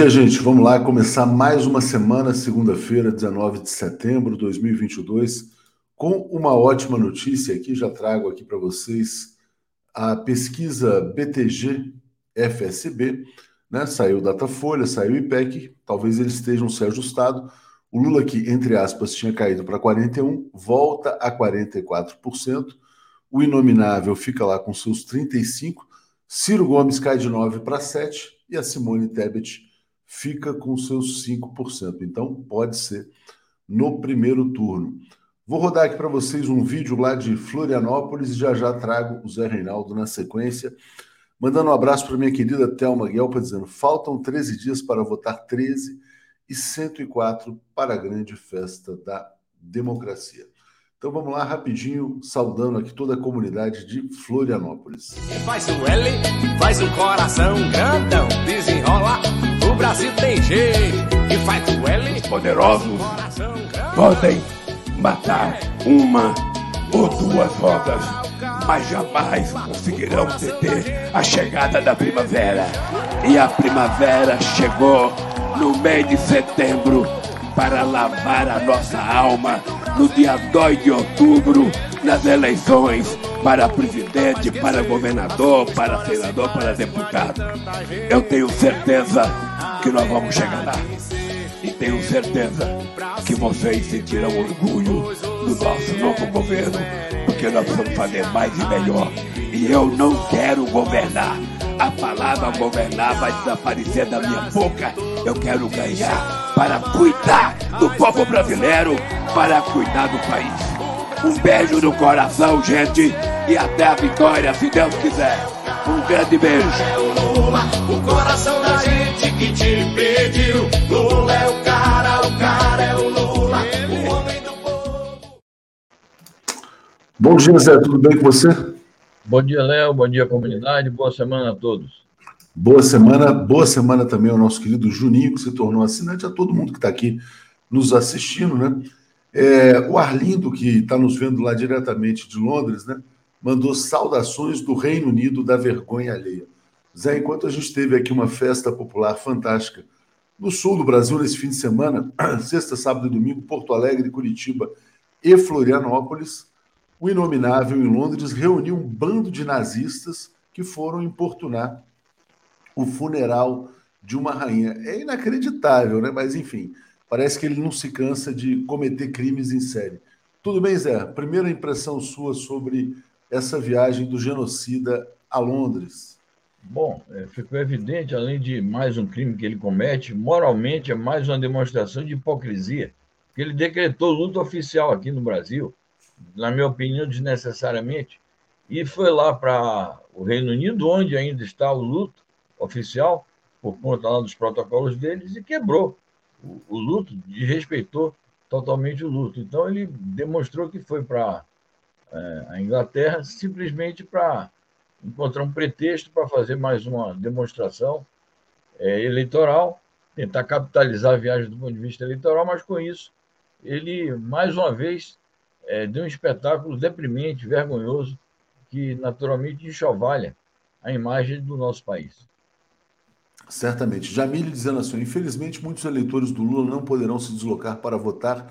dia, gente. Vamos lá começar mais uma semana, segunda-feira, 19 de setembro de 2022, com uma ótima notícia aqui. Já trago aqui para vocês a pesquisa BTG FSB, né? Saiu Datafolha, saiu IPEC, talvez eles estejam se ajustado. O Lula, que, entre aspas, tinha caído para 41%, volta a 44%. O inominável fica lá com seus 35%. Ciro Gomes cai de 9 para 7% e a Simone Tebet fica com seus 5%. Então, pode ser no primeiro turno. Vou rodar aqui para vocês um vídeo lá de Florianópolis e já já trago o Zé Reinaldo na sequência. Mandando um abraço para minha querida Thelma Guelpa, dizendo: faltam 13 dias para votar 13 e 104 para a grande festa da democracia. Então vamos lá rapidinho, saudando aqui toda a comunidade de Florianópolis. Faz o L, faz o coração grandão, Brasil tem jeito e faz o L. Poderosos podem matar uma ou duas rodas, mas jamais conseguirão deter a chegada da primavera. E a primavera chegou no mês de setembro para lavar a nossa alma no dia 2 de outubro nas eleições para presidente, para governador, para senador, para deputado. Eu tenho certeza que nós vamos chegar lá. E tenho certeza que vocês sentirão orgulho do nosso novo governo, porque nós vamos fazer mais e melhor. E eu não quero governar. A palavra governar vai desaparecer da minha boca. Eu quero ganhar para cuidar do povo brasileiro, para cuidar do país. Um beijo no coração, gente, e até a vitória, se Deus quiser. Um grande beijo. Lula, o coração da gente que te pediu. Lula é o cara, o cara é o Lula, o homem do povo. Bom dia, Zé, tudo bem com você? Bom dia, Léo, bom dia, comunidade, boa semana a todos. Boa semana, boa semana também ao nosso querido Juninho, que se tornou assinante, a todo mundo que está aqui nos assistindo, né? É, o Arlindo, que está nos vendo lá diretamente de Londres, né, mandou saudações do Reino Unido da vergonha alheia. Zé, enquanto a gente teve aqui uma festa popular fantástica no sul do Brasil nesse fim de semana, sexta, sábado e domingo, Porto Alegre, Curitiba e Florianópolis, o Inominável em Londres reuniu um bando de nazistas que foram importunar o funeral de uma rainha. É inacreditável, né? Mas enfim, Parece que ele não se cansa de cometer crimes em série. Tudo bem, Zé? Primeira impressão sua sobre essa viagem do genocida a Londres. Bom, é, ficou evidente, além de mais um crime que ele comete, moralmente é mais uma demonstração de hipocrisia, porque ele decretou luta oficial aqui no Brasil, na minha opinião, desnecessariamente, e foi lá para o Reino Unido, onde ainda está o luto oficial, por conta lá dos protocolos deles, e quebrou o, o luto, desrespeitou totalmente o luto. Então, ele demonstrou que foi para é, a Inglaterra simplesmente para encontrar um pretexto para fazer mais uma demonstração é, eleitoral, tentar capitalizar a viagem do ponto de vista eleitoral, mas com isso ele, mais uma vez, é, deu um espetáculo deprimente, vergonhoso, que naturalmente enxovalha a imagem do nosso país. Certamente. Jamile dizendo assim: infelizmente, muitos eleitores do Lula não poderão se deslocar para votar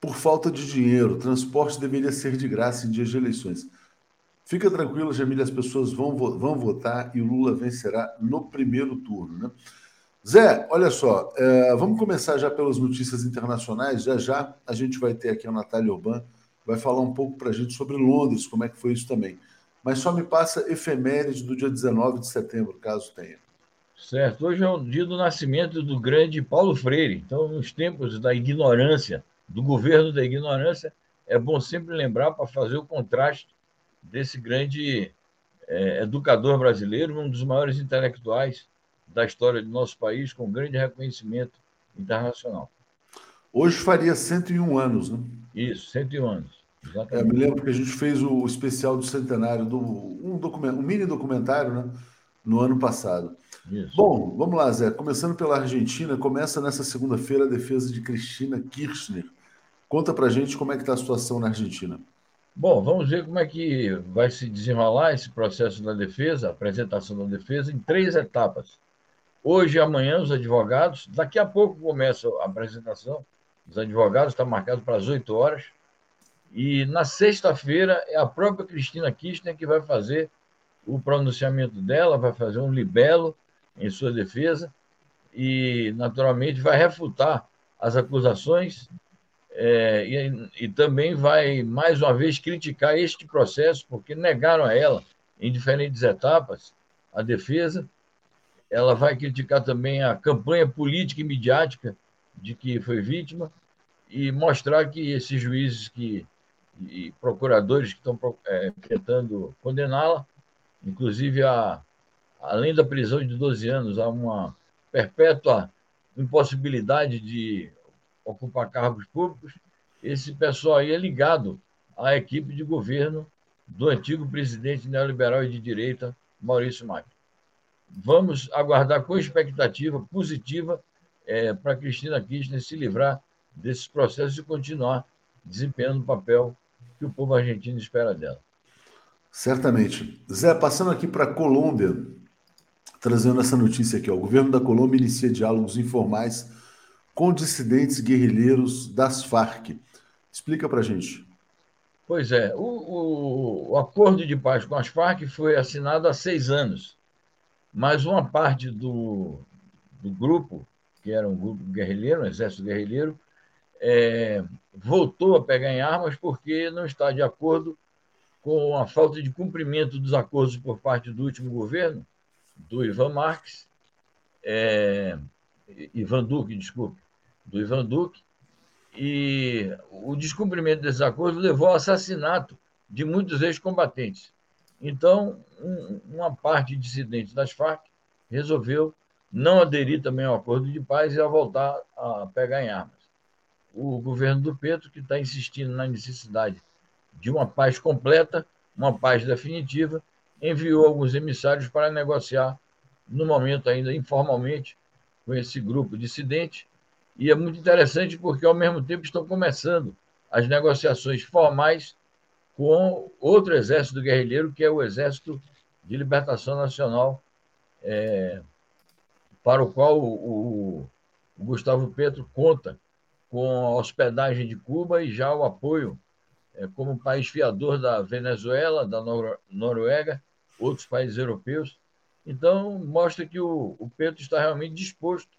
por falta de dinheiro. Transporte deveria ser de graça em dias de eleições. Fica tranquila, Jamile, as pessoas vão, vão votar e o Lula vencerá no primeiro turno. Né? Zé, olha só, é, vamos começar já pelas notícias internacionais. Já já a gente vai ter aqui a Natália Urban, vai falar um pouco para a gente sobre Londres, como é que foi isso também. Mas só me passa efeméride do dia 19 de setembro, caso tenha. Certo. Hoje é o dia do nascimento do grande Paulo Freire. Então, nos tempos da ignorância, do governo da ignorância, é bom sempre lembrar para fazer o contraste desse grande é, educador brasileiro, um dos maiores intelectuais da história do nosso país, com grande reconhecimento internacional. Hoje faria 101 anos, né? Isso, 101 anos. Exatamente. É, me lembro que a gente fez o especial do centenário, do, um, um mini documentário, né? No ano passado. Isso. Bom, vamos lá, Zé. Começando pela Argentina, começa nessa segunda-feira a defesa de Cristina Kirchner. Conta pra gente como é que está a situação na Argentina. Bom, vamos ver como é que vai se desenrolar esse processo da defesa, a apresentação da defesa, em três etapas. Hoje e amanhã, os advogados, daqui a pouco começa a apresentação dos advogados, está marcado para as 8 horas. E na sexta-feira é a própria Cristina Kirchner que vai fazer o pronunciamento dela, vai fazer um libelo em sua defesa e, naturalmente, vai refutar as acusações é, e, e, também vai, mais uma vez, criticar este processo, porque negaram a ela, em diferentes etapas, a defesa. Ela vai criticar também a campanha política e midiática de que foi vítima e mostrar que esses juízes que, e procuradores que estão é, tentando condená-la, inclusive, a, além da prisão de 12 anos, há uma perpétua impossibilidade de ocupar cargos públicos, esse pessoal aí é ligado à equipe de governo do antigo presidente neoliberal e de direita, Maurício Macri. Vamos aguardar com expectativa positiva é, para Cristina Kirchner se livrar desses processos e continuar desempenhando o papel que o povo argentino espera dela. Certamente. Zé, passando aqui para a Colômbia, trazendo essa notícia aqui. Ó. O governo da Colômbia inicia diálogos informais com dissidentes guerrilheiros das Farc. Explica para a gente. Pois é, o, o, o, acordo de paz com as Farc foi assinado há seis anos, mas uma parte do, do grupo, que era um grupo guerrilheiro, um exército guerrilheiro, é, voltou a pegar em armas porque não está de acordo com a falta de cumprimento dos acordos por parte do último governo, do Ivan Marques, é, Ivan Duque, desculpe, do Ivan Duque, e o descumprimento desses acordos levou ao assassinato de muitos ex-combatentes. Então, um, uma parte dissidente das Farc resolveu não aderir também ao acordo de paz e a voltar a pegar em armas. O governo do Petro, que está insistindo na necessidade de uma paz completa, uma paz definitiva, enviou alguns emissários para negociar, no momento ainda informalmente, com esse grupo dissidente. E é muito interessante porque, ao mesmo tempo, estão começando as negociações formais com outro exército guerrilheiro, que é o Exército de Libertação Nacional, é, para o qual o, o, Gustavo Petro conta com a hospedagem de Cuba e já o apoio é, como país fiador da Venezuela, da Nor Noruega outros países europeus. Então, mostra que o, o Petro está realmente disposto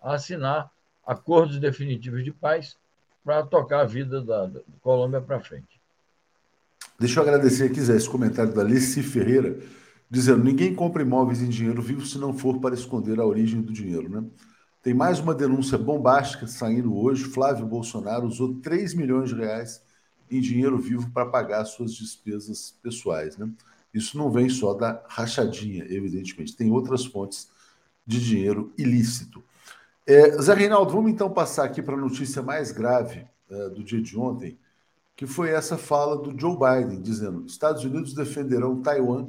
a assinar acordos definitivos de paz para tocar a vida da, da Colômbia para frente. Deixa eu agradecer aqui, Zé, esse comentário da Alice Ferreira, dizendo: ninguém compra imóveis em dinheiro vivo se não for para esconder a origem do dinheiro, né? Tem mais uma denúncia bombástica saindo hoje. Flávio Bolsonaro usou 3 milhões de reais em dinheiro vivo para pagar suas despesas pessoais, né? Isso não vem só da rachadinha, evidentemente, tem outras fontes de dinheiro ilícito. É, Zé Reinaldo, vamos então passar aqui para a notícia mais grave é, do dia de ontem, que foi essa fala do Joe Biden, dizendo: Estados Unidos defenderão Taiwan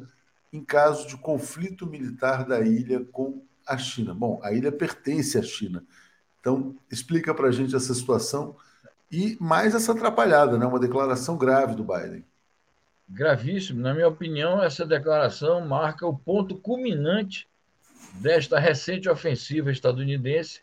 em caso de conflito militar da ilha com a China. Bom, a ilha pertence à China. Então, explica para a gente essa situação e mais essa atrapalhada, né? uma declaração grave do Biden gravíssimo. Na minha opinião, essa declaração marca o ponto culminante desta recente ofensiva estadunidense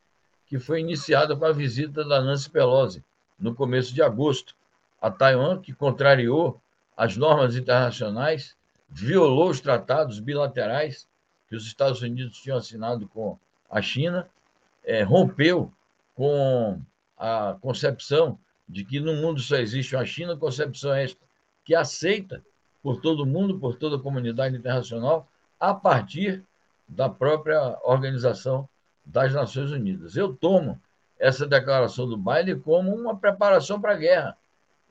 que foi iniciada com a visita da Nancy Pelosi no começo de agosto. A Taiwan, que contrariou as normas internacionais, violou os tratados bilaterais que os Estados Unidos tinham assinado com a China, é, rompeu com a concepção de que no mundo só existe uma China, concepção esta que aceita por todo mundo, por toda a comunidade internacional, a partir da própria Organização das Nações Unidas. Eu tomo essa declaração do Biden como uma preparação para a guerra.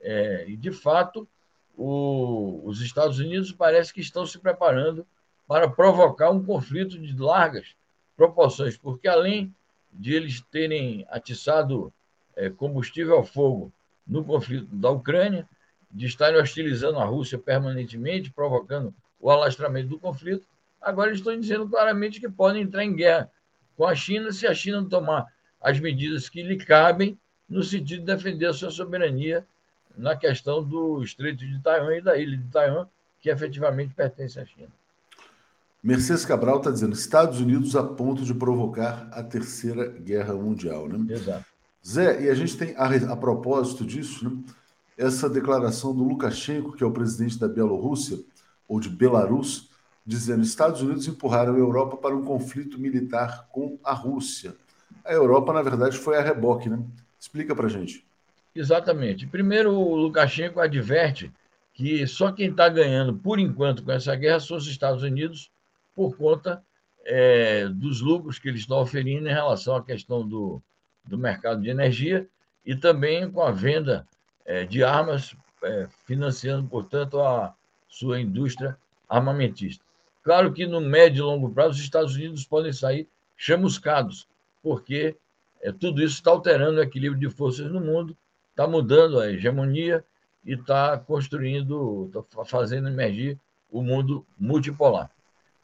É, e, de fato, o, os Estados Unidos parece que estão se preparando para provocar um conflito de largas proporções, porque além de eles terem atiçado é, combustível ao fogo no conflito da Ucrânia, de estarem hostilizando a Rússia permanentemente, provocando o alastramento do conflito, agora eles estão dizendo claramente que podem entrar em guerra com a China se a China não tomar as medidas que lhe cabem no sentido de defender a sua soberania na questão do Estreito de Taiwan e da ilha de Taiwan, que efetivamente pertence à China. Mercedes Cabral está dizendo Estados Unidos a ponto de provocar a terceira guerra mundial, né? Exato. Zé, e a gente tem, a, a propósito disso, né, essa declaração do Lukashenko, que é o presidente da Bielorrússia, ou de Belarus, dizendo Estados Unidos empurraram a Europa para um conflito militar com a Rússia. A Europa, na verdade, foi a reboque, né? Explica para gente. Exatamente. Primeiro, o Lukashenko adverte que só quem está ganhando, por enquanto, com essa guerra são os Estados Unidos, por conta é, dos lucros que eles estão oferindo em relação à questão do, do mercado de energia e também com a venda é, de armas, é, financiando, portanto, a sua indústria armamentista. Claro que no médio e longo prazo os Estados Unidos podem sair chamuscados, porque é, tudo isso está alterando o equilíbrio de forças no mundo, está mudando a hegemonia e está construindo, está fazendo emergir o mundo multipolar.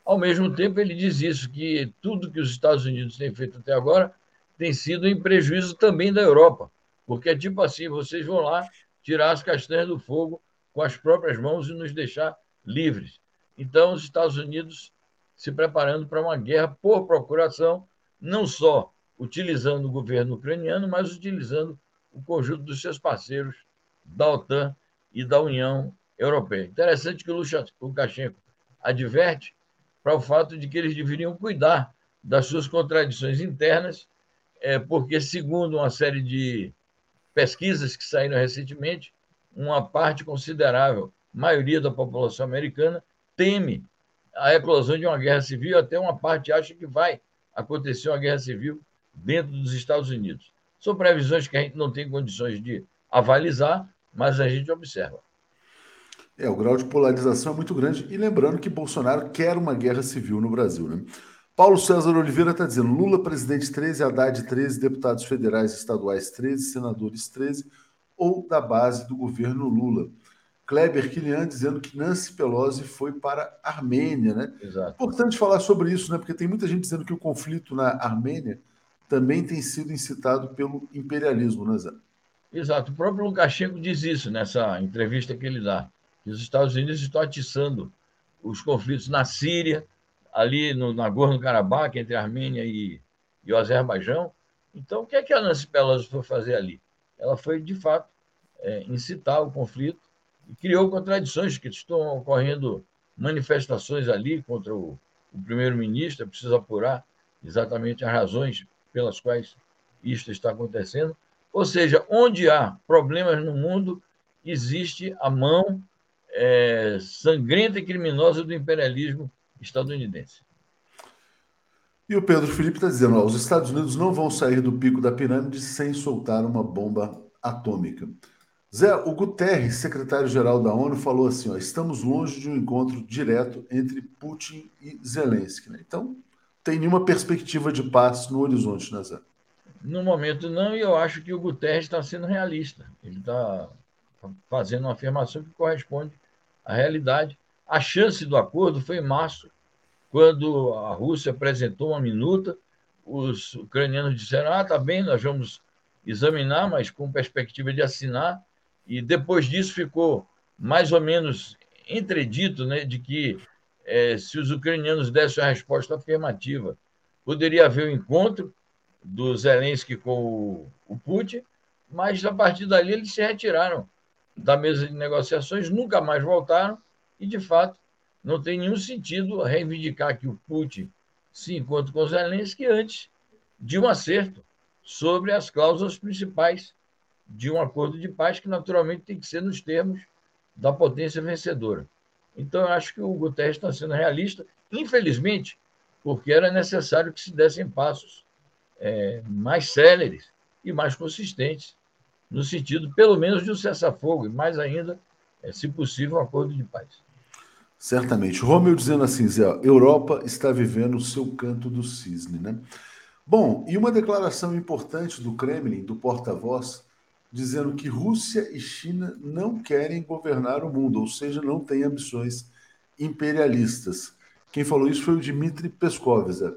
Ao mesmo tempo, ele diz isso, que tudo que os Estados Unidos têm feito até agora tem sido em prejuízo também da Europa, porque é tipo assim, vocês vão lá tirar as castanhas do fogo com as próprias mãos e nos deixar livres. Então, os Estados Unidos se preparando para uma guerra por procuração, não só utilizando o governo ucraniano, mas utilizando o conjunto dos seus parceiros da OTAN e da União Europeia. Interessante que o Lukashenko adverte para o fato de que eles deveriam cuidar das suas contradições internas, é, porque, segundo uma série de pesquisas que saíram recentemente, uma parte considerável, maioria da população americana, teme a eclosão de uma guerra civil, até uma parte acha que vai acontecer uma guerra civil dentro dos Estados Unidos. São previsões que a gente não tem condições de avalizar, mas a gente observa. É, o grau de polarização é muito grande. E lembrando que Bolsonaro quer uma guerra civil no Brasil, né? Paulo César Oliveira está dizendo: Lula, presidente 13, Haddad 13, deputados federais e estaduais 13, senadores 13, ou da base do governo Lula. Kleber Kilian dizendo que Nancy Pelosi foi para a Armênia, né? Exato. Importante falar sobre isso, né? Porque tem muita gente dizendo que o conflito na Armênia também tem sido incitado pelo imperialismo, né, Zé? Exato. O próprio Lukashenko diz isso nessa entrevista que ele dá que os Estados Unidos estão atiçando os conflitos na Síria, ali no Nagorno-Karabakh, entre a Armênia e, e o Azerbaijão. Então, o que é que a Nancy Pelosi foi fazer ali? Ela foi, de fato, é, incitar o conflito criou contradições, que estão ocorrendo manifestações ali contra o, o primeiro-ministro, preciso apurar exatamente as razões pelas quais isto está acontecendo. Ou seja, onde há problemas no mundo, existe a mão é, sangrenta e criminosa do imperialismo estadunidense. E o Pedro Felipe está dizendo: ó, os Estados Unidos não vão sair do pico da pirâmide sem soltar uma bomba atômica. Zé, o Guterres, secretário-geral da ONU, falou assim: ó, estamos longe de um encontro direto entre Putin e Zelensky. Né? Então, tem nenhuma perspectiva de paz no horizonte, né, Zé? No momento, não, e eu acho que o Guterres está sendo realista. Ele está fazendo uma afirmação que corresponde a realidade. A chance do acordo foi em março, quando a Rússia apresentou uma minuta, os ucranianos disseram: ah, tá bem, nós vamos examinar, mas com perspectiva de assinar. E depois disso ficou mais ou menos entredito né, de que é, se os ucranianos dessem a resposta afirmativa, poderia haver o um encontro do Zelensky com o, o Putin, mas a partir dali eles se retiraram da mesa de negociações, nunca mais voltaram e, de fato, não tem nenhum sentido reivindicar que o Putin se encontre com Zelensky antes de um acerto sobre as cláusulas principais de um acordo de paz, que naturalmente tem que ser nos termos da potência vencedora. Então, eu acho que o Guterres está sendo realista, infelizmente, porque era necessário que se dessem passos é, mais céleres e mais consistentes no sentido, pelo menos, de um cessar-fogo, e mais ainda, é, se possível, um acordo de paz. Certamente. Romeu dizendo assim, Zé, Europa está vivendo o seu canto do cisne, né? Bom, e uma declaração importante do Kremlin, do porta-voz, dizendo que Rússia e China não querem governar o mundo, ou seja, não têm ambições imperialistas. Quem falou isso foi o Dmitry Peskov, Zé.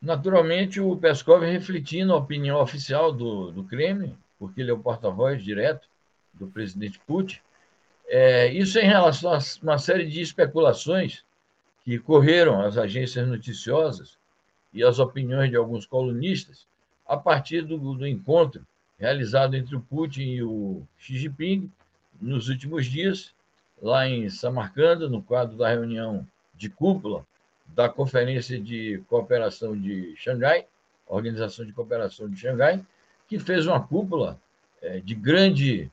Naturalmente, o Peskov refletindo a opinião oficial do, do Kremlin, porque ele é o porta-voz direto do presidente Putin. É, isso em relação a uma série de especulações que correram as agências noticiosas e as opiniões de alguns colunistas a partir do, do encontro realizado entre o Putin e o Xi Jinping nos últimos dias, lá em Samarcanda, no quadro da reunião de cúpula da Conferência de Cooperação de Xangai, Organização de Cooperação de Xangai, que fez uma cúpula é, de grande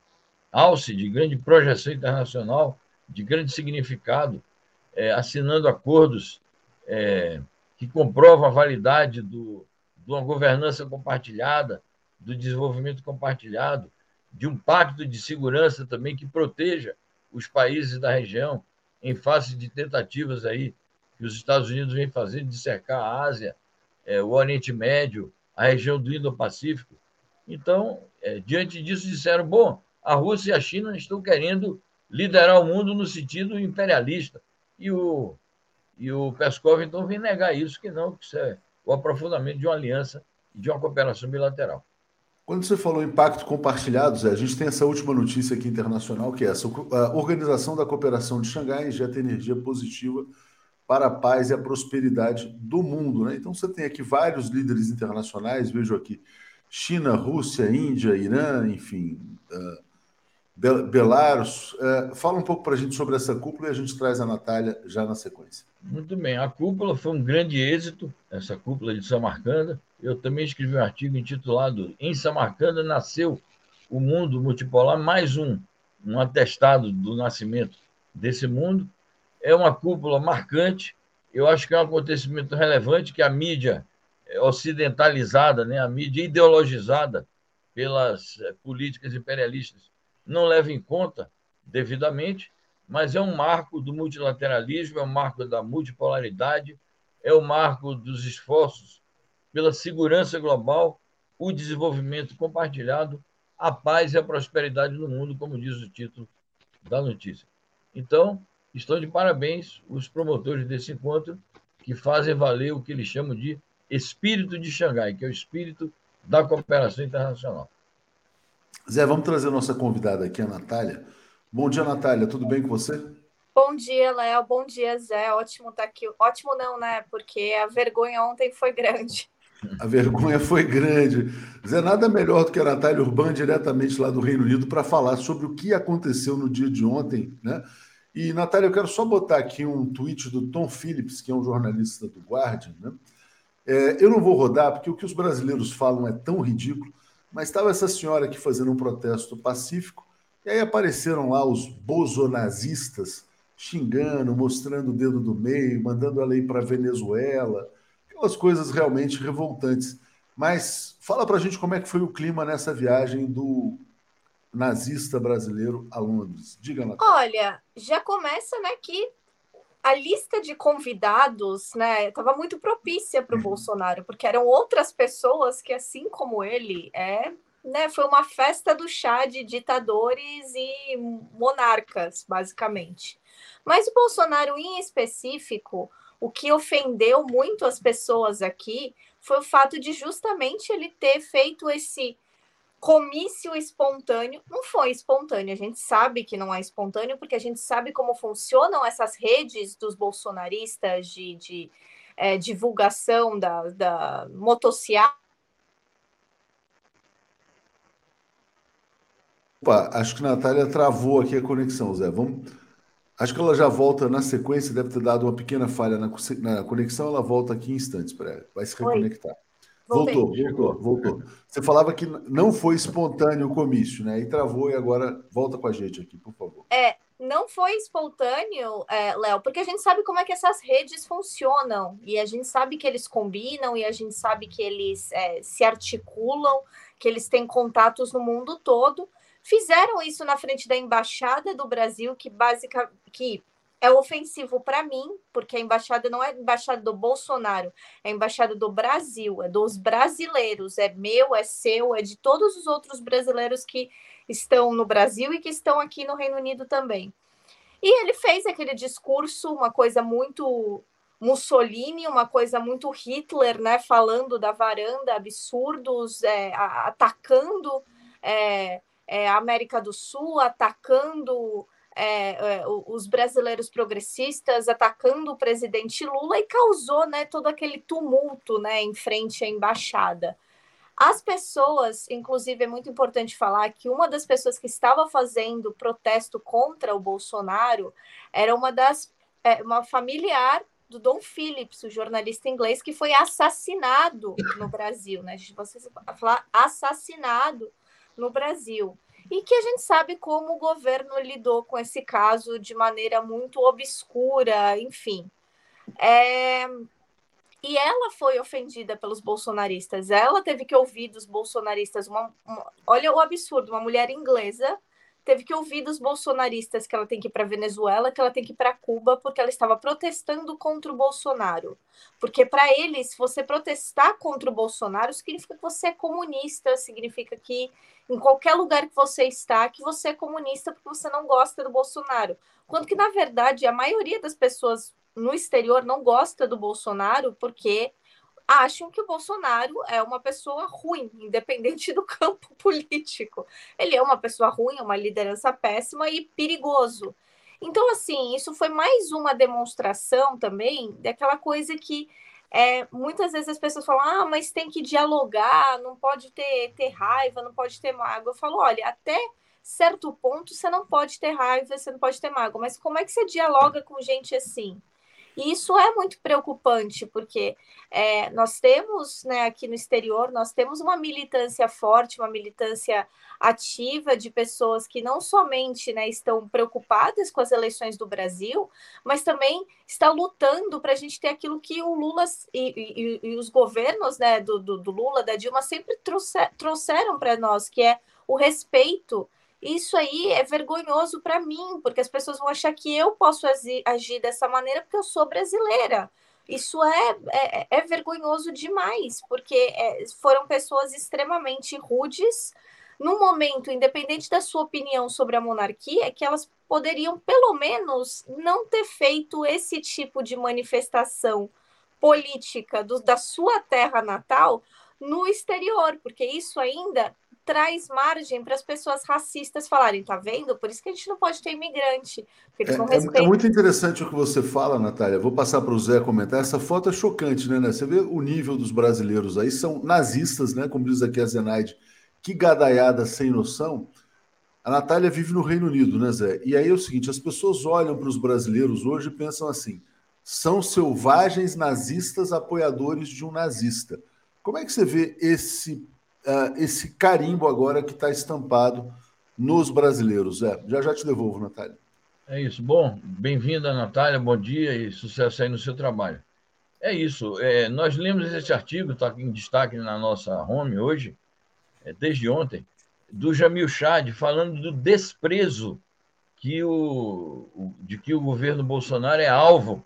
alce, de grande projeção internacional, de grande significado, é, assinando acordos é, que comprovam a validade do, de uma governança compartilhada, do desenvolvimento compartilhado, de um pacto de segurança também que proteja os países da região em face de tentativas aí que os Estados Unidos vêm fazendo de cercar a Ásia, é, o Oriente Médio, a região do Indo-Pacífico. Então, é, diante disso, disseram: bom, a Rússia e a China estão querendo liderar o mundo no sentido imperialista. E o, e o Peskov, então, vem negar isso, que não, que isso é o aprofundamento de uma aliança e de uma cooperação bilateral. Quando você falou impacto compartilhado, Zé, a gente tem essa última notícia aqui internacional, que é essa. A Organização da Cooperação de Xangai injeta energia positiva para a paz e a prosperidade do mundo. Né? Então você tem aqui vários líderes internacionais, vejo aqui China, Rússia, Índia, Irã, enfim, uh, Belarus. Uh, fala um pouco para a gente sobre essa cúpula e a gente traz a Natália já na sequência. Muito bem, a cúpula foi um grande êxito, essa cúpula de Samarcanda. Eu também escrevi um artigo intitulado Em Samarcanda nasceu o mundo multipolar, mais um, um atestado do nascimento desse mundo é uma cúpula marcante. Eu acho que é um acontecimento relevante que a mídia ocidentalizada, né, a mídia ideologizada pelas eh, políticas imperialistas, não leva em conta devidamente, mas é um marco do multilateralismo, é um marco da multipolaridade, é o um marco dos esforços pela segurança global, o desenvolvimento compartilhado, a paz e a prosperidade no mundo, como diz o título da notícia. Então, Estão de parabéns os promotores desse encontro, que fazem valer o que eles chamam de espírito de Xangai, que é o espírito da cooperação internacional. Zé, vamos trazer nossa convidada aqui, a Natália. Bom dia, Natália, tudo bem com você? Bom dia, Léo. Bom dia, Zé. Ótimo estar tá aqui. Ótimo não, né? Porque a vergonha ontem foi grande. A vergonha foi grande. Zé, nada melhor do que a Natália Urban, diretamente lá do Reino Unido, para falar sobre o que aconteceu no dia de ontem, né? E, Natália, eu quero só botar aqui um tweet do Tom Phillips, que é um jornalista do Guardian. Né? É, eu não vou rodar, porque o que os brasileiros falam é tão ridículo, mas estava essa senhora aqui fazendo um protesto pacífico, e aí apareceram lá os bozonazistas xingando, mostrando o dedo do meio, mandando ela ir para Venezuela, aquelas coisas realmente revoltantes. Mas fala para a gente como é que foi o clima nessa viagem do nazista brasileiro a Londres? Diga, Natália. Olha, já começa né, que a lista de convidados né, estava muito propícia para o uhum. Bolsonaro, porque eram outras pessoas que, assim como ele, é, né, foi uma festa do chá de ditadores e monarcas, basicamente. Mas o Bolsonaro, em específico, o que ofendeu muito as pessoas aqui foi o fato de justamente ele ter feito esse comício espontâneo não foi espontâneo. A gente sabe que não é espontâneo, porque a gente sabe como funcionam essas redes dos bolsonaristas de, de é, divulgação da, da motociata. Opa, acho que a Natália travou aqui a conexão, Zé. Vamos. Acho que ela já volta na sequência, deve ter dado uma pequena falha na, na conexão, ela volta aqui em instantes, vai se reconectar. Voltou, voltou, voltou. Você falava que não foi espontâneo o comício, né? E travou e agora volta com a gente aqui, por favor. É, não foi espontâneo, é, Léo, porque a gente sabe como é que essas redes funcionam e a gente sabe que eles combinam e a gente sabe que eles é, se articulam, que eles têm contatos no mundo todo. Fizeram isso na frente da embaixada do Brasil, que basicamente que é ofensivo para mim, porque a embaixada não é embaixada do Bolsonaro, é a embaixada do Brasil, é dos brasileiros, é meu, é seu, é de todos os outros brasileiros que estão no Brasil e que estão aqui no Reino Unido também. E ele fez aquele discurso, uma coisa muito Mussolini, uma coisa muito Hitler, né? Falando da varanda, absurdos, é, atacando é, é, a América do Sul, atacando é, é, os brasileiros progressistas atacando o presidente Lula e causou né, todo aquele tumulto né, em frente à embaixada. As pessoas, inclusive, é muito importante falar que uma das pessoas que estava fazendo protesto contra o Bolsonaro era uma das é, uma familiar do Dom Phillips, o jornalista inglês que foi assassinado no Brasil, né? Vocês falar assassinado no Brasil e que a gente sabe como o governo lidou com esse caso de maneira muito obscura, enfim. É... E ela foi ofendida pelos bolsonaristas. Ela teve que ouvir dos bolsonaristas uma, uma... olha o absurdo, uma mulher inglesa teve que ouvir dos bolsonaristas que ela tem que ir para Venezuela, que ela tem que ir para Cuba, porque ela estava protestando contra o Bolsonaro. Porque para eles, você protestar contra o Bolsonaro significa que você é comunista, significa que em qualquer lugar que você está, que você é comunista porque você não gosta do Bolsonaro. Quando que, na verdade, a maioria das pessoas no exterior não gosta do Bolsonaro porque acham que o Bolsonaro é uma pessoa ruim, independente do campo político. Ele é uma pessoa ruim, é uma liderança péssima e perigoso. Então, assim, isso foi mais uma demonstração também daquela coisa que é, muitas vezes as pessoas falam, ah, mas tem que dialogar, não pode ter, ter raiva, não pode ter mágoa. Eu falo, olha, até certo ponto você não pode ter raiva, você não pode ter mágoa, mas como é que você dialoga com gente assim? E isso é muito preocupante, porque é, nós temos, né, aqui no exterior, nós temos uma militância forte, uma militância ativa de pessoas que não somente né, estão preocupadas com as eleições do Brasil, mas também está lutando para a gente ter aquilo que o Lula e, e, e os governos né, do, do, do, Lula, da Dilma, sempre trouxer, trouxeram para nós, que é o respeito isso aí é vergonhoso para mim, porque as pessoas vão achar que eu posso agir dessa maneira porque eu sou brasileira. Isso é, é, é vergonhoso demais, porque é, foram pessoas extremamente rudes. No momento, independente da sua opinião sobre a monarquia, que elas poderiam, pelo menos, não ter feito esse tipo de manifestação política do, da sua terra natal no exterior, porque isso ainda traz margem para as pessoas racistas falarem, tá vendo? Por isso que a gente não pode ter imigrante. Eles não é, respeitam. é muito interessante o que você fala, Natália. Vou passar para o Zé comentar. Essa foto é chocante, né, né? Você vê o nível dos brasileiros aí, são nazistas, né? Como diz aqui a Zenaide. Que gadaiada sem noção. A Natália vive no Reino Unido, né, Zé? E aí é o seguinte: as pessoas olham para os brasileiros hoje e pensam assim: são selvagens nazistas apoiadores de um nazista. Como é que você vê esse uh, esse carimbo agora que está estampado nos brasileiros. É, já já te devolvo, Natália. É isso. Bom, bem-vinda, Natália. Bom dia e sucesso aí no seu trabalho. É isso. É, nós lemos esse artigo, está em destaque na nossa home hoje, é, desde ontem, do Jamil Chad, falando do desprezo que o, de que o governo Bolsonaro é alvo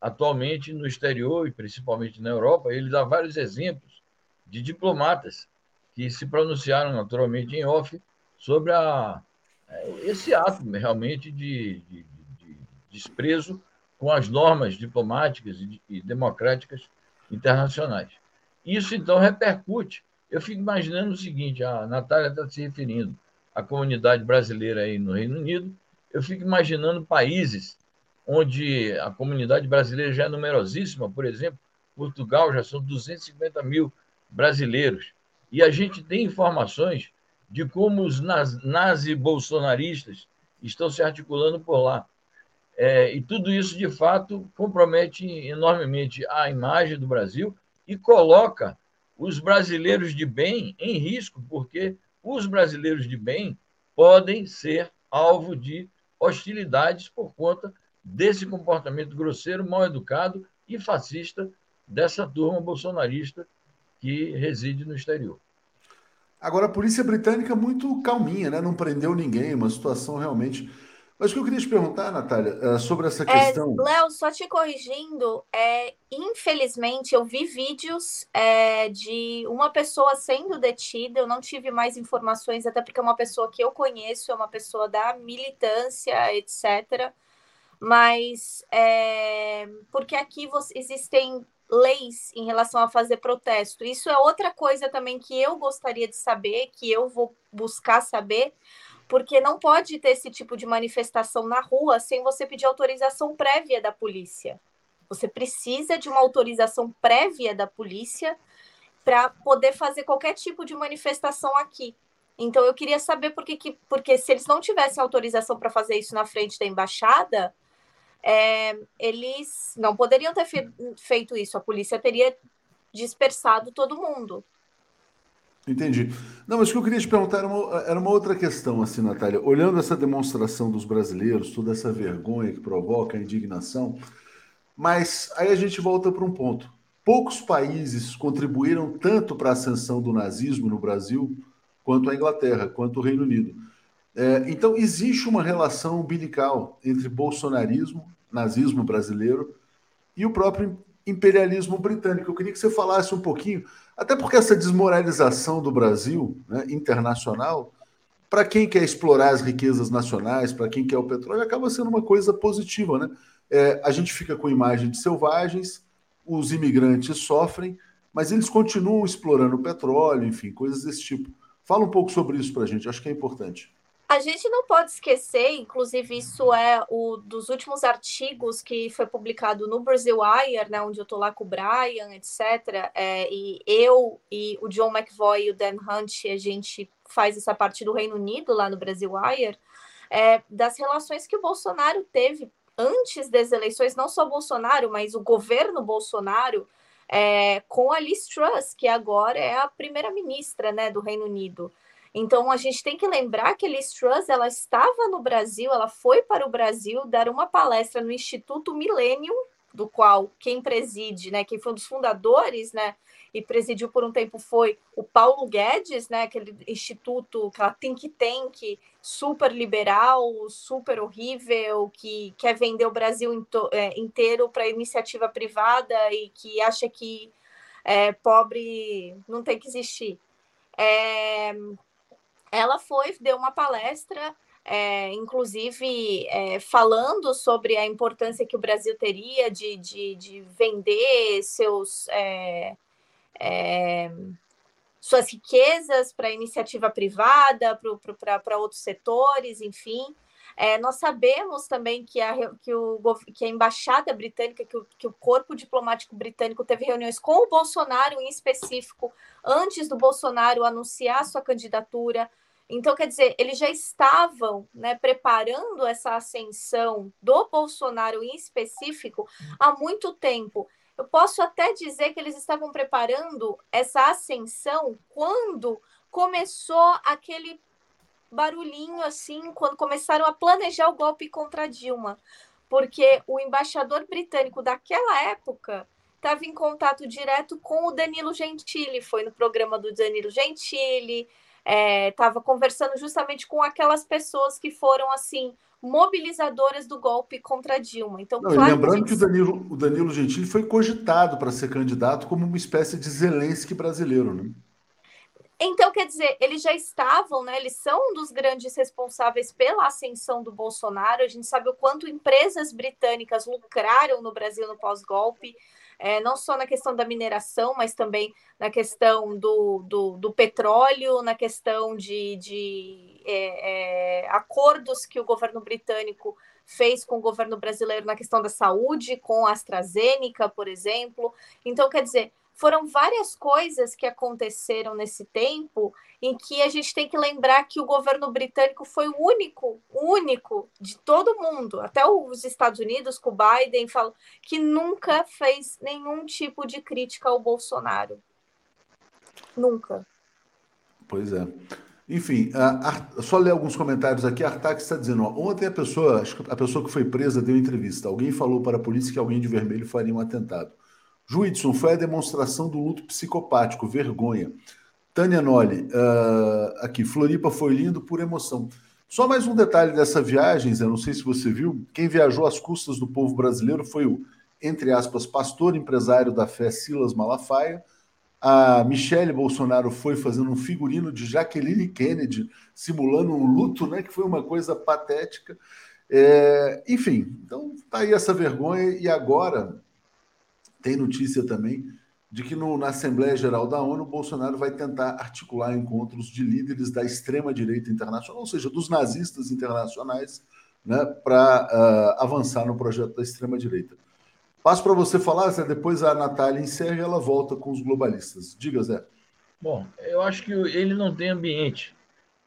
atualmente no exterior e principalmente na Europa. Ele dá vários exemplos de diplomatas que se pronunciaram naturalmente em off sobre a, é, esse ato realmente de, de, de desprezo com as normas diplomáticas e, e democráticas internacionais. Isso, então, repercute. Eu fico imaginando o seguinte: a Natália está se referindo à comunidade brasileira aí no Reino Unido. Eu fico imaginando países onde a comunidade brasileira já é numerosíssima, por exemplo, Portugal já são 250 mil brasileiros. E a gente tem informações de como os nazi-bolsonaristas estão se articulando por lá. É, e tudo isso, de fato, compromete enormemente a imagem do Brasil e coloca os brasileiros de bem em risco, porque os brasileiros de bem podem ser alvo de hostilidades por conta desse comportamento grosseiro, mal educado e fascista dessa turma bolsonarista que reside no exterior. Agora, a polícia britânica muito calminha, né? Não prendeu ninguém, uma situação realmente. Mas o que eu queria te perguntar, Natália, é, sobre essa é, questão. É, Léo, só te corrigindo, é, infelizmente eu vi vídeos é, de uma pessoa sendo detida, eu não tive mais informações, até porque é uma pessoa que eu conheço, é uma pessoa da militância, etc. Mas é, porque aqui existem leis em relação a fazer protesto. Isso é outra coisa também que eu gostaria de saber, que eu vou buscar saber, porque não pode ter esse tipo de manifestação na rua sem você pedir autorização prévia da polícia. Você precisa de uma autorização prévia da polícia para poder fazer qualquer tipo de manifestação aqui. Então eu queria saber por que, que porque se eles não tivessem autorização para fazer isso na frente da embaixada, é, eles não poderiam ter fe feito isso. A polícia teria dispersado todo mundo. Entendi. Não, mas o que eu queria te perguntar era uma, era uma, outra questão, assim, Natália. Olhando essa demonstração dos brasileiros, toda essa vergonha que provoca a indignação, mas aí a gente volta para um ponto. Poucos países contribuíram tanto para a ascensão do nazismo no Brasil quanto a Inglaterra, quanto o Reino Unido. É, então, existe uma relação umbilical entre bolsonarismo, nazismo brasileiro e o próprio imperialismo britânico. Eu queria que você falasse um pouquinho, até porque essa desmoralização do Brasil, né, internacional, para quem quer explorar as riquezas nacionais, para quem quer o petróleo, acaba sendo uma coisa positiva. Né? É, a gente fica com imagem de selvagens, os imigrantes sofrem, mas eles continuam explorando o petróleo, enfim, coisas desse tipo. Fala um pouco sobre isso para a gente, acho que é importante. A gente não pode esquecer, inclusive isso é o dos últimos artigos que foi publicado no Brazil Wire, né, onde eu estou lá com o Brian, etc. É, e eu e o John McVoy e o Dan Hunt, a gente faz essa parte do Reino Unido lá no Brazil Wire, é, das relações que o Bolsonaro teve antes das eleições, não só Bolsonaro, mas o governo Bolsonaro é, com a Liz Truss, que agora é a primeira-ministra né, do Reino Unido. Então a gente tem que lembrar que Liz Truss ela estava no Brasil, ela foi para o Brasil dar uma palestra no Instituto Millennium, do qual quem preside, né, quem foi um dos fundadores, né, e presidiu por um tempo foi o Paulo Guedes, né, aquele instituto, aquela think tank super liberal, super horrível, que quer vender o Brasil é, inteiro para iniciativa privada e que acha que é, pobre não tem que existir. É, ela foi, deu uma palestra, é, inclusive é, falando sobre a importância que o Brasil teria de, de, de vender seus. É, é suas riquezas para iniciativa privada, para outros setores, enfim. É, nós sabemos também que a, que, o, que a embaixada britânica, que o, que o corpo diplomático britânico teve reuniões com o Bolsonaro em específico, antes do Bolsonaro anunciar sua candidatura então, quer dizer, eles já estavam né, preparando essa ascensão do Bolsonaro em específico há muito tempo. Eu posso até dizer que eles estavam preparando essa ascensão quando começou aquele barulhinho assim, quando começaram a planejar o golpe contra Dilma, porque o embaixador britânico daquela época estava em contato direto com o Danilo Gentili, foi no programa do Danilo Gentili, estava é, conversando justamente com aquelas pessoas que foram assim mobilizadoras do golpe contra Dilma. Então, Não, claro lembrando que, gente... que, o Danilo, o Danilo Gentili foi cogitado para ser candidato como uma espécie de Zelensky brasileiro, né? Então, quer dizer, eles já estavam, né? Eles são um dos grandes responsáveis pela ascensão do Bolsonaro. A gente sabe o quanto empresas britânicas lucraram no Brasil no pós-golpe é, não só na questão da mineração, mas também na questão do, do, do petróleo, na questão de, de é, é, acordos que o governo britânico fez com o governo brasileiro na questão da saúde, com a AstraZeneca, por exemplo. Então, quer dizer, foram várias coisas que aconteceram nesse tempo em que a gente tem que lembrar que o governo britânico foi o único, único de todo mundo, até os Estados Unidos, com o Biden, falam que nunca fez nenhum tipo de crítica ao Bolsonaro. Nunca. Pois é. Enfim, a, a, só ler alguns comentários aqui. A Artax está dizendo: ó, ontem a pessoa, a pessoa que foi presa deu entrevista. Alguém falou para a polícia que alguém de vermelho faria um atentado. Juidson, foi a demonstração do luto psicopático, vergonha. Tânia Nolli, uh, aqui, Floripa foi lindo por emoção. Só mais um detalhe dessa viagem, Zé, não sei se você viu, quem viajou às custas do povo brasileiro foi o, entre aspas, pastor empresário da fé Silas Malafaia. A Michelle Bolsonaro foi fazendo um figurino de Jaqueline Kennedy, simulando um luto, né, que foi uma coisa patética. É, enfim, então tá aí essa vergonha, e agora tem notícia também de que no, na Assembleia Geral da ONU, Bolsonaro vai tentar articular encontros de líderes da extrema-direita internacional, ou seja, dos nazistas internacionais, né, para uh, ah, avançar no projeto da extrema-direita. Passo para você falar, Zé, depois a Natália encerra e ela volta com os globalistas. Diga, Zé. Bom, eu acho que ele não tem ambiente.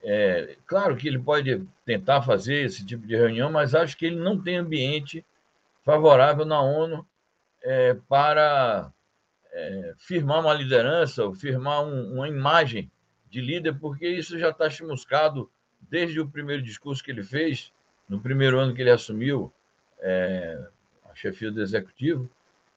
É, claro que ele pode tentar fazer esse tipo de reunião, mas acho que ele não tem ambiente favorável na ONU é, para é, firmar uma liderança ou firmar um, uma imagem de líder, porque isso já está chamuscado desde o primeiro discurso que ele fez, no primeiro ano que ele assumiu é, a chefia do executivo.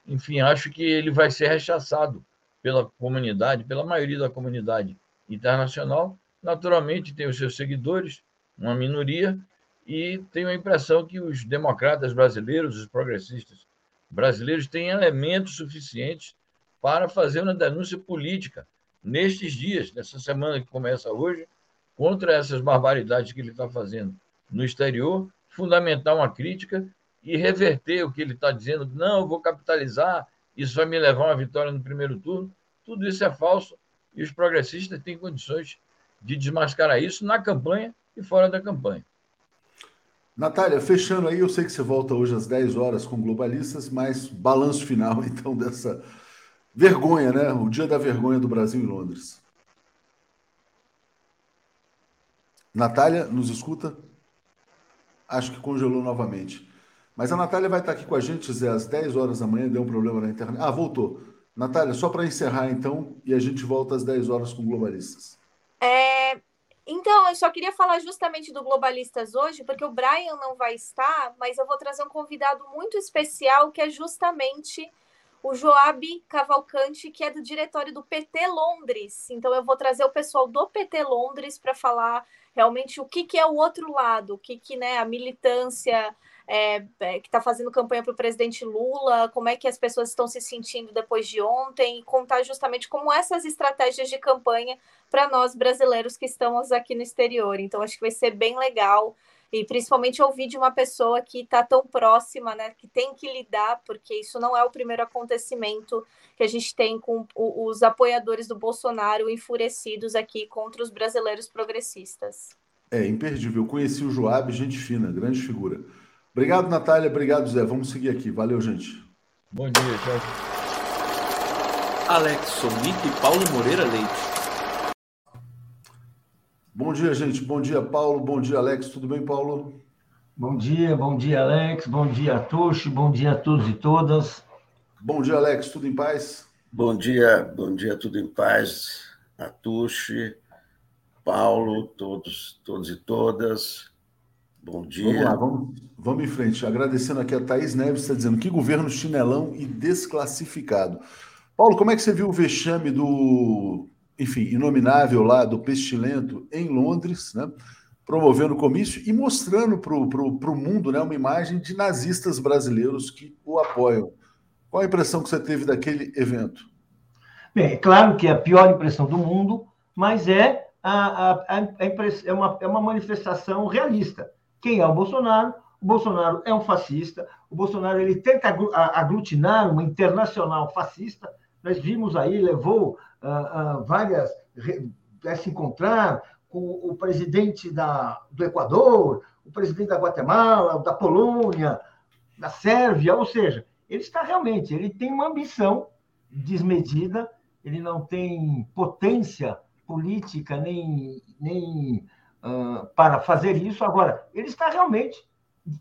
Enfim, acho que ele vai ser rechaçado pela comunidade, pela maioria da comunidade internacional. Naturalmente, tem os seus seguidores, uma minoria, e tenho a impressão que os democratas brasileiros, os progressistas brasileiros, têm elementos suficientes para fazer uma denúncia política nestes dias, nessa semana que começa hoje, contra essas barbaridades que ele está fazendo no exterior, fundamentar uma crítica e reverter o que ele está dizendo. Não, vou capitalizar, isso vai me levar a uma vitória no primeiro turno. Tudo isso é falso e os progressistas têm condições de desmascarar isso na campanha e fora da campanha. Natália, fechando aí, eu sei que você volta hoje às 10 horas com globalistas, mas balanço final então dessa Vergonha, né? O dia da vergonha do Brasil em Londres. Natália, nos escuta? Acho que congelou novamente. Mas a Natália vai estar aqui com a gente, Zé, às 10 horas da manhã, deu um problema na internet. Ah, voltou. Natália, só para encerrar então, e a gente volta às 10 horas com Globalistas. É, então, eu só queria falar justamente do Globalistas hoje, porque o Brian não vai estar, mas eu vou trazer um convidado muito especial, que é justamente o Joab Cavalcante, que é do diretório do PT Londres. Então, eu vou trazer o pessoal do PT Londres para falar realmente o que, que é o outro lado, o que, que né, a militância é, é, que está fazendo campanha para o presidente Lula, como é que as pessoas estão se sentindo depois de ontem, e contar justamente como essas estratégias de campanha para nós brasileiros que estamos aqui no exterior. Então, acho que vai ser bem legal e principalmente ouvir de uma pessoa que está tão próxima, né, que tem que lidar, porque isso não é o primeiro acontecimento que a gente tem com os apoiadores do Bolsonaro enfurecidos aqui contra os brasileiros progressistas. É imperdível. Eu conheci o Joab, gente fina, grande figura. Obrigado, Natália. Obrigado, Zé. Vamos seguir aqui. Valeu, gente. Bom dia, tchau. Alex Sonic e Paulo Moreira Leite. Bom dia, gente. Bom dia, Paulo. Bom dia, Alex. Tudo bem, Paulo? Bom dia, bom dia, Alex. Bom dia, Tuxo. Bom dia a todos e todas. Bom dia, Alex. Tudo em paz? Bom dia, bom dia, tudo em paz. Atushi, Paulo, todos, todos e todas. Bom dia. Vamos lá, vamos, vamos em frente. Agradecendo aqui a Thaís Neves, está dizendo que governo chinelão e desclassificado. Paulo, como é que você viu o vexame do enfim, inominável lá do Pestilento em Londres, né, promovendo o comício e mostrando para o mundo né, uma imagem de nazistas brasileiros que o apoiam. Qual a impressão que você teve daquele evento? Bem, é claro que é a pior impressão do mundo, mas é, a, a, a é, uma, é uma manifestação realista. Quem é o Bolsonaro? O Bolsonaro é um fascista. O Bolsonaro ele tenta aglutinar uma internacional fascista. Nós vimos aí, levou uh, uh, várias a se encontrar com o presidente da, do Equador, o presidente da Guatemala, da Polônia, da Sérvia, ou seja, ele está realmente, ele tem uma ambição desmedida, ele não tem potência política nem, nem uh, para fazer isso. Agora, ele está realmente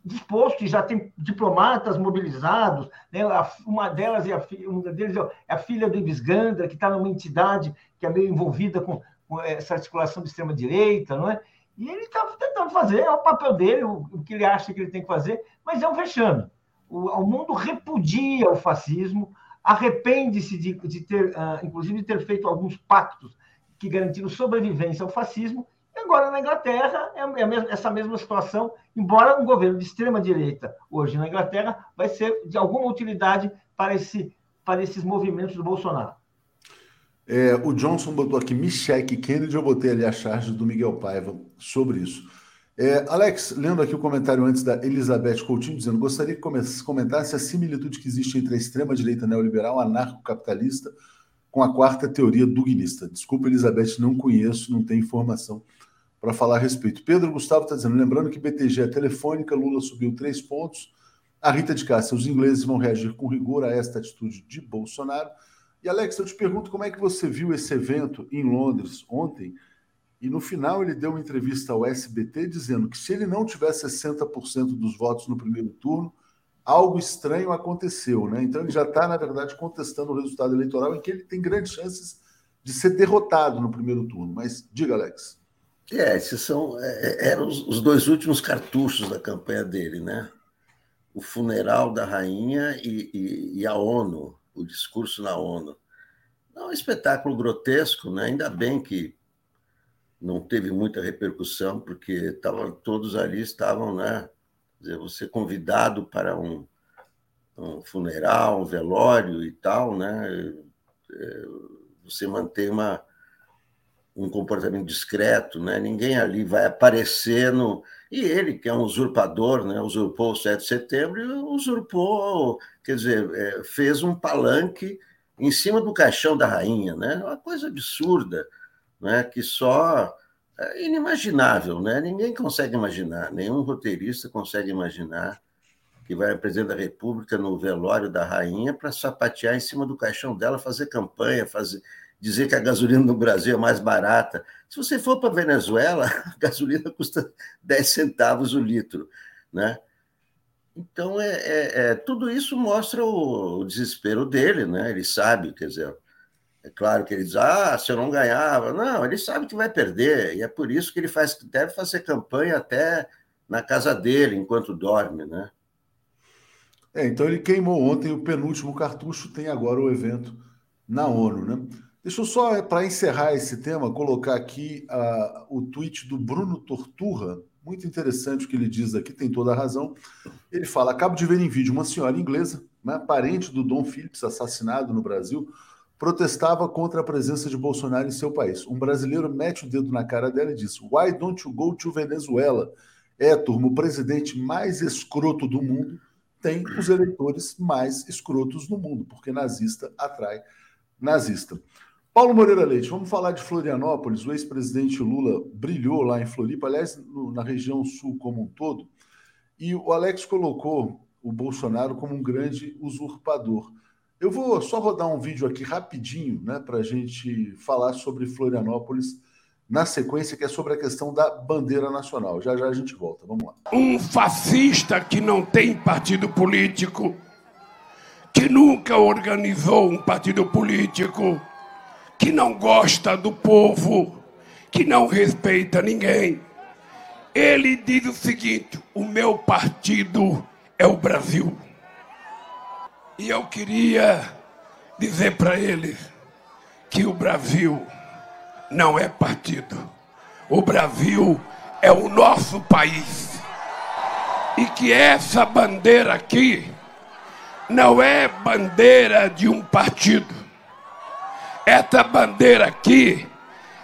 disposto e já tem diplomatas mobilizados. Né? Uma delas é a, uma deles é a filha do Ives Gandra, que está numa entidade que é meio envolvida com, com essa articulação de extrema-direita, não é? E ele está tentando fazer, é o papel dele, o, o, que ele acha que ele tem que fazer, mas é um vexame. O, o mundo repudia o fascismo, arrepende-se de, de ter, uh, inclusive, de ter feito alguns pactos que garantiram sobrevivência ao fascismo, Agora, na Inglaterra, é, é essa mesma situação, embora um governo de extrema-direita hoje na Inglaterra vai ser de alguma utilidade para, esse, para esses movimentos do Bolsonaro. É, o Johnson botou aqui Michelle Kennedy, eu botei ali a charge do Miguel Paiva sobre isso. É, Alex, lendo aqui o comentário antes da Elizabeth Coutinho, dizendo: gostaria que comentasse a similitude que existe entre a extrema-direita neoliberal, anarcocapitalista, com a quarta teoria duguinista. Desculpa, Elizabeth, não conheço, não tenho informação para falar a respeito. Pedro Gustavo está dizendo, lembrando que BTG é telefônica, Lula subiu três pontos. A Rita de Cássia, os ingleses vão reagir com rigor a esta atitude de Bolsonaro. E Alex, eu te pergunto como é que você viu esse evento em Londres ontem? E no final ele deu uma entrevista ao SBT dizendo que se ele não tivesse 60% dos votos no primeiro turno, algo estranho aconteceu, né? Então ele já está, na verdade, contestando o resultado eleitoral em que ele tem grandes chances de ser derrotado no primeiro turno. Mas diga, Alex. É, esses são é, é eram os, os dois últimos cartuchos da campanha dele, né? O funeral da rainha e, e, e a ONU, o discurso na ONU. É um espetáculo grotesco, né? Ainda bem que não teve muita repercussão, porque tavam, todos ali estavam, né? Dizer, você convidado para um, um funeral, um velório e tal, né? É, você mantém uma, um comportamento discreto, né? Ninguém ali vai aparecer no. E ele, que é um usurpador, né? usurpou o 7 de setembro e usurpou, quer dizer, é, fez um palanque em cima do caixão da rainha, né? Uma coisa absurda, né? Que só é inimaginável, né? Ninguém consegue imaginar, nenhum roteirista consegue imaginar que vai a presidente da República no velório da rainha para sapatear em cima do caixão dela, fazer campanha, fazer dizer que a gasolina no Brasil é mais barata. Se você for para a Venezuela, a gasolina custa 10 centavos o litro, né? Então, é, é, é tudo isso mostra o, o, desespero dele, né? Ele sabe, quer dizer, é claro que ele diz, ah, se eu não ganhava. Não, ele sabe que vai perder, e é por isso que ele faz, deve fazer campanha até na casa dele, enquanto dorme, né? É, então ele queimou ontem o penúltimo cartucho, tem agora o evento na ONU, né? Deixa eu só, para encerrar esse tema, colocar aqui uh, o tweet do Bruno Torturra, muito interessante o que ele diz aqui, tem toda a razão. Ele fala: acabo de ver em vídeo uma senhora inglesa, né, parente do Dom Phillips, assassinado no Brasil, protestava contra a presença de Bolsonaro em seu país. Um brasileiro mete o dedo na cara dela e diz: Why don't you go to Venezuela? É, turma, o presidente mais escroto do mundo tem os eleitores mais escrotos no mundo, porque nazista atrai nazista. Paulo Moreira Leite, vamos falar de Florianópolis. O ex-presidente Lula brilhou lá em Floripa, aliás, no, na região sul como um todo. E o Alex colocou o Bolsonaro como um grande usurpador. Eu vou só rodar um vídeo aqui rapidinho, né, para a gente falar sobre Florianópolis na sequência, que é sobre a questão da bandeira nacional. Já já a gente volta. Vamos lá. Um fascista que não tem partido político, que nunca organizou um partido político que não gosta do povo, que não respeita ninguém. Ele diz o seguinte: o meu partido é o Brasil. E eu queria dizer para ele que o Brasil não é partido. O Brasil é o nosso país. E que essa bandeira aqui não é bandeira de um partido essa bandeira aqui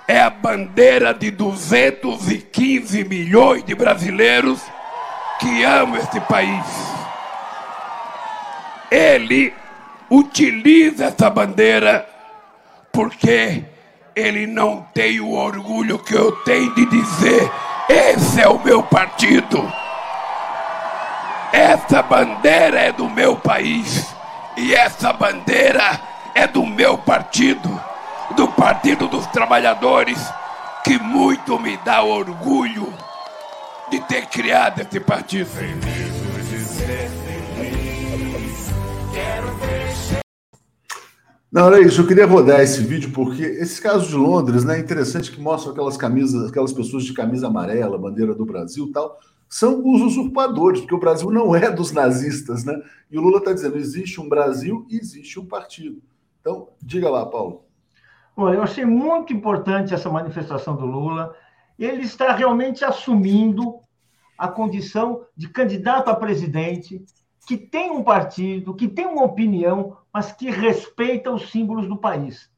é a bandeira de 215 milhões de brasileiros que amam este país. Ele utiliza essa bandeira porque ele não tem o orgulho que eu tenho de dizer: esse é o meu partido. Essa bandeira é do meu país. E essa bandeira é do meu partido, do Partido dos Trabalhadores, que muito me dá orgulho de ter criado esse partido. Não, era isso. Eu queria rodar esse vídeo porque esses casos de Londres, né, é interessante que mostram aquelas camisas, aquelas pessoas de camisa amarela, bandeira do Brasil, tal, são os usurpadores, porque o Brasil não é dos nazistas, né? E o Lula está dizendo: existe um Brasil e existe um partido. Então, diga lá, Paulo. Bom, eu achei muito importante essa manifestação do Lula. Ele está realmente assumindo a condição de candidato a presidente, que tem um partido, que tem uma opinião, mas que respeita os símbolos do país.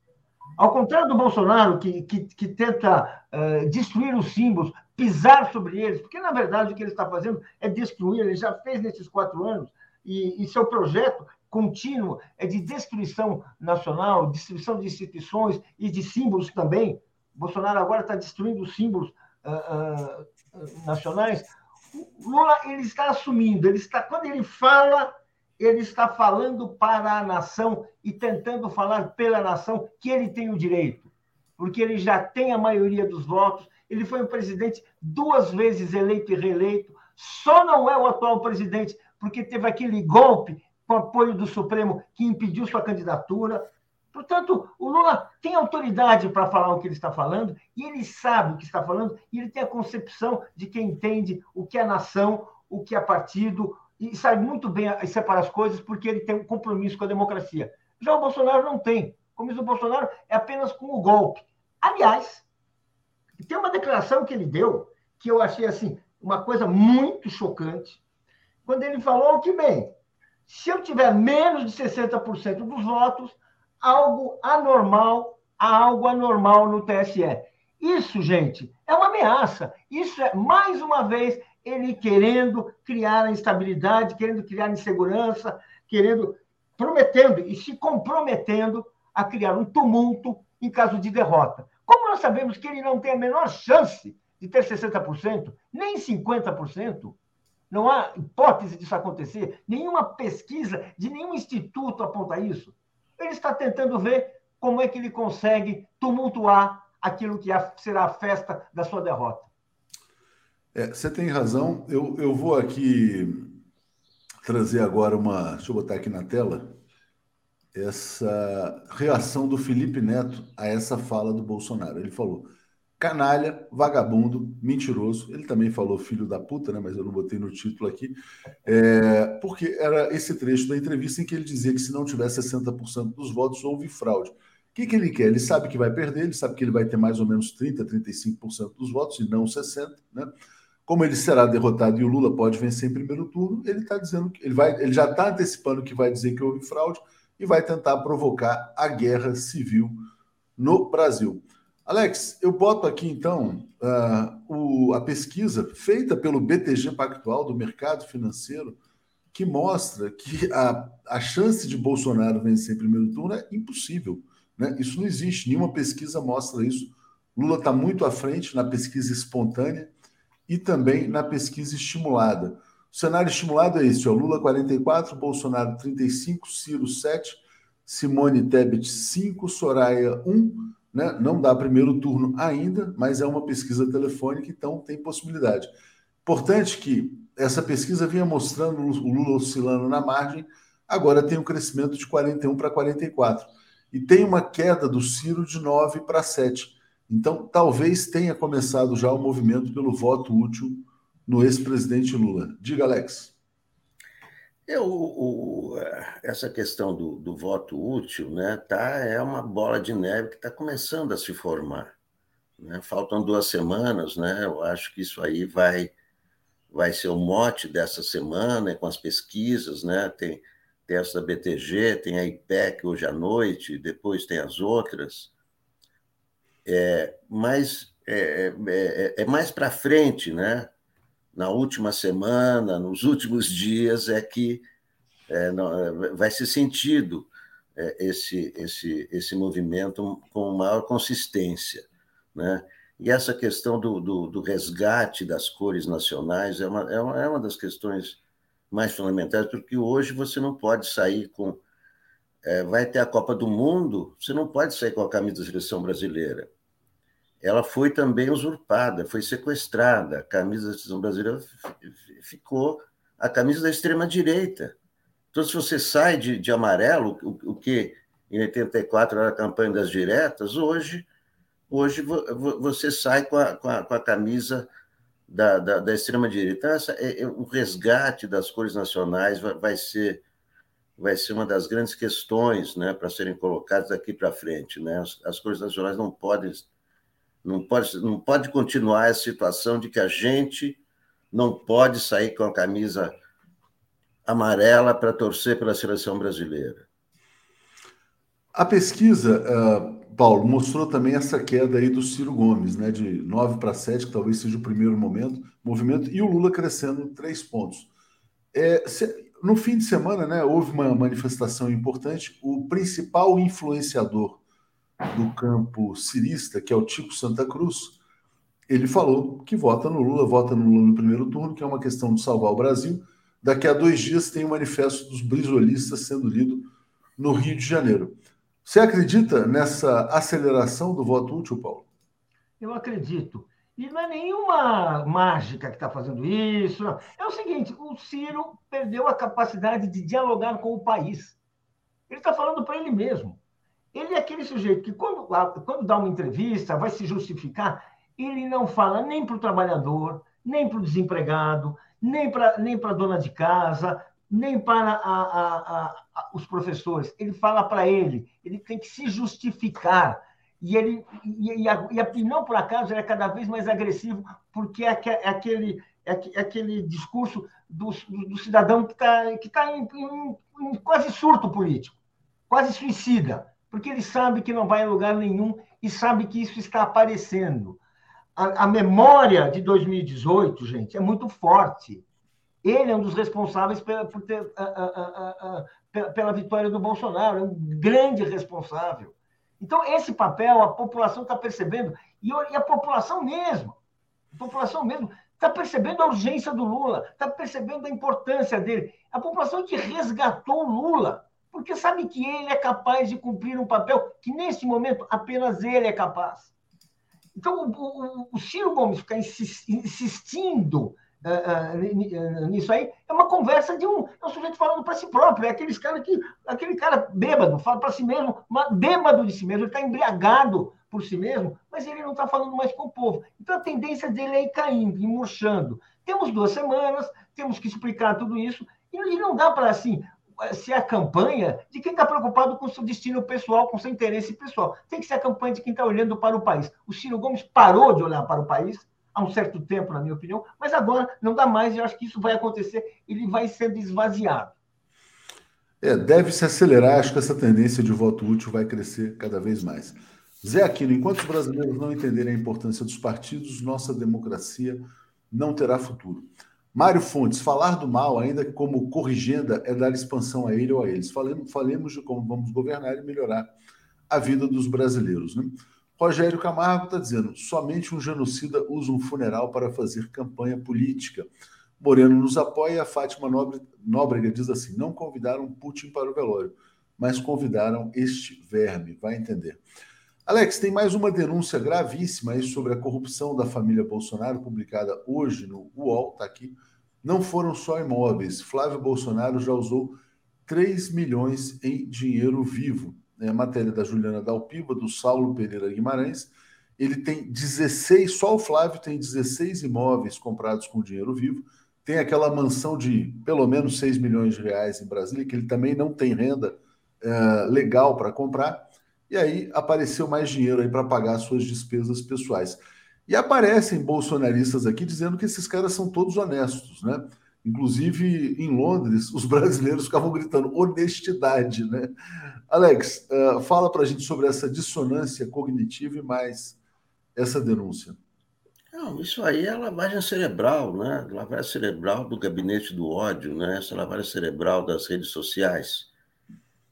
Ao contrário do Bolsonaro, que, que, que tenta uh, destruir os símbolos, pisar sobre eles, porque na verdade o que ele está fazendo é destruir, ele já fez nesses quatro anos, e, e seu projeto contínuo, é de destruição nacional, destruição de instituições e de símbolos também. Bolsonaro agora está destruindo os símbolos uh, uh, nacionais. Lula ele está assumindo, ele está quando ele fala, ele está falando para a nação e tentando falar pela nação que ele tem o direito, porque ele já tem a maioria dos votos. Ele foi um presidente duas vezes eleito e reeleito. Só não é o atual presidente porque teve aquele golpe com apoio do Supremo que impediu sua candidatura. Portanto, o Lula tem autoridade para falar o que ele está falando, e ele sabe o que está falando, e ele tem a concepção de quem entende o que é nação, o que é partido, e sabe muito bem separar as coisas, porque ele tem um compromisso com a democracia. Já o Bolsonaro não tem. O compromisso do Bolsonaro é apenas com o golpe. Aliás, tem uma declaração que ele deu que eu achei assim uma coisa muito chocante, quando ele falou que, bem, se eu tiver menos de 60% dos votos, algo anormal, há algo anormal no TSE. Isso, gente, é uma ameaça. Isso é, mais uma vez, ele querendo criar a instabilidade, querendo criar insegurança, querendo, prometendo e se comprometendo a criar um tumulto em caso de derrota. Como nós sabemos que ele não tem a menor chance de ter 60%, nem 50%, não há hipótese disso acontecer, nenhuma pesquisa de nenhum instituto aponta isso. Ele está tentando ver como é que ele consegue tumultuar aquilo que será a festa da sua derrota. É, você tem razão. Eu, eu vou aqui trazer agora uma. Deixa eu botar aqui na tela essa reação do Felipe Neto a essa fala do Bolsonaro. Ele falou: canalha, vagabundo, mentiroso. Ele também falou filho da puta, né? Mas eu não botei no título aqui, é, porque era esse trecho da entrevista em que ele dizia que se não tiver 60% dos votos, houve fraude. O que, que ele quer? Ele sabe que vai perder, ele sabe que ele vai ter mais ou menos 30%, 35% dos votos, e não 60%, né? Como ele será derrotado e o Lula pode vencer em primeiro turno, ele está dizendo que ele vai, ele já está antecipando que vai dizer que houve fraude e vai tentar provocar a guerra civil no Brasil. Alex, eu boto aqui então uh, o, a pesquisa feita pelo BTG Pactual do mercado financeiro, que mostra que a, a chance de Bolsonaro vencer em primeiro turno é impossível. Né? Isso não existe, nenhuma pesquisa mostra isso. Lula está muito à frente na pesquisa espontânea e também na pesquisa estimulada. O cenário estimulado é esse: ó, Lula 44, Bolsonaro 35, Ciro 7, Simone Tebet 5, Soraya 1 né? Não dá primeiro turno ainda, mas é uma pesquisa telefônica, então tem possibilidade. Importante que essa pesquisa vinha mostrando o Lula oscilando na margem, agora tem um crescimento de 41 para 44. E tem uma queda do Ciro de 9 para 7. Então, talvez tenha começado já o movimento pelo voto útil no ex-presidente Lula. Diga, Alex. Eu, o, essa questão do, do, voto útil né, tá, é uma bola de neve que está começando a se formar. Né? Faltam duas semanas, né? eu acho que isso aí vai, vai ser o mote dessa semana, com as pesquisas, né? tem, tem essa da BTG, tem a IPEC hoje à noite, depois tem as outras. É, mas é, é, é, é mais para frente, né? Na última semana, nos últimos dias, é que é, não, é, vai ser sentido é, esse, esse, esse movimento com maior consistência. Né? E essa questão do, do, do resgate das cores nacionais é uma, é, uma, é uma das questões mais fundamentais, porque hoje você não pode sair com. É, vai ter a Copa do Mundo, você não pode sair com a camisa da seleção brasileira ela foi também usurpada, foi sequestrada. A camisa da seleção brasileira ficou a camisa da extrema-direita. Então, se você sai de, de amarelo, o, o, que em 84 era a campanha das diretas, hoje, hoje você sai com a, com a, com a camisa da, da, da extrema-direita. Então, essa, é, é, o resgate das cores nacionais vai, vai, ser, vai ser uma das grandes questões né, para serem colocadas daqui para frente. Né? As, as cores nacionais não podem não pode, não pode continuar a situação de que a gente não pode sair com a camisa amarela para torcer pela seleção brasileira. A pesquisa, uh, Paulo, mostrou também essa queda aí do Ciro Gomes, né, de 9 para 7, que talvez seja o primeiro momento, movimento, e o Lula crescendo três pontos. É, se, no fim de semana, né, houve uma manifestação importante. O principal influenciador do campo cirista, que é o Tico Santa Cruz, ele falou que vota no Lula, vota no Lula no primeiro turno, que é uma questão de salvar o Brasil. Daqui a dois dias tem o manifesto dos brisolistas sendo lido no Rio de Janeiro. Você acredita nessa aceleração do voto útil, Paulo? Eu acredito. E não é nenhuma mágica que está fazendo isso. É o seguinte: o Ciro perdeu a capacidade de dialogar com o país. Ele está falando para ele mesmo. Ele é aquele sujeito que, quando, quando dá uma entrevista, vai se justificar, ele não fala nem para o trabalhador, nem para o desempregado, nem para nem a dona de casa, nem para a, a, a, os professores. Ele fala para ele, ele tem que se justificar. E ele e, e, e, não por acaso ele é cada vez mais agressivo, porque é, é aquele, é, é aquele discurso do, do cidadão que está que tá em, em, em quase surto político, quase suicida, porque ele sabe que não vai a lugar nenhum e sabe que isso está aparecendo. A, a memória de 2018, gente, é muito forte. Ele é um dos responsáveis pela, por ter, a, a, pela vitória do Bolsonaro, é um grande responsável. Então, esse papel a população está percebendo, e a população mesmo, a população mesmo está percebendo a urgência do Lula, está percebendo a importância dele. A população que resgatou o Lula, porque sabe que ele é capaz de cumprir um papel que, nesse momento, apenas ele é capaz. Então, o, o, o Ciro Gomes ficar insistindo uh, uh, nisso aí, é uma conversa de um, é um sujeito falando para si próprio, é aqueles cara que, aquele cara bêbado, fala para si mesmo, bêbado de si mesmo, ele está embriagado por si mesmo, mas ele não está falando mais com o povo. Então a tendência dele é ir caindo, ir murchando. Temos duas semanas, temos que explicar tudo isso, e não dá para assim, ser a campanha de quem está preocupado com seu destino pessoal, com seu interesse pessoal. Tem que ser a campanha de quem está olhando para o país. O Ciro Gomes parou de olhar para o país, há um certo tempo, na minha opinião, mas agora não dá mais, e eu acho que isso vai acontecer, ele vai sendo esvaziado. É, deve se acelerar, acho que essa tendência de voto útil vai crescer cada vez mais. Zé Aquino, enquanto os brasileiros não entenderem a importância dos partidos, nossa democracia não terá futuro. Mário Fontes, falar do mal, ainda como corrigenda, é dar expansão a ele ou a eles. Falemos, falemos de como vamos governar e melhorar a vida dos brasileiros. Né? Rogério Camargo está dizendo: somente um genocida usa um funeral para fazer campanha política. Moreno nos apoia a Fátima Nóbrega diz assim: não convidaram Putin para o velório, mas convidaram este verme. Vai entender. Alex, tem mais uma denúncia gravíssima aí sobre a corrupção da família Bolsonaro, publicada hoje no UOL, está aqui. Não foram só imóveis. Flávio Bolsonaro já usou 3 milhões em dinheiro vivo né, matéria da Juliana Dalpiba, do Saulo Pereira Guimarães. Ele tem 16, só o Flávio tem 16 imóveis comprados com dinheiro vivo. Tem aquela mansão de pelo menos 6 milhões de reais em Brasília, que ele também não tem renda é, legal para comprar. E aí apareceu mais dinheiro aí para pagar suas despesas pessoais. E aparecem bolsonaristas aqui dizendo que esses caras são todos honestos, né? Inclusive, em Londres, os brasileiros ficavam gritando honestidade, né? Alex, uh, fala para a gente sobre essa dissonância cognitiva e mais essa denúncia. Não, isso aí é lavagem cerebral, né? Lavagem cerebral do gabinete do ódio, né? Essa lavagem cerebral das redes sociais.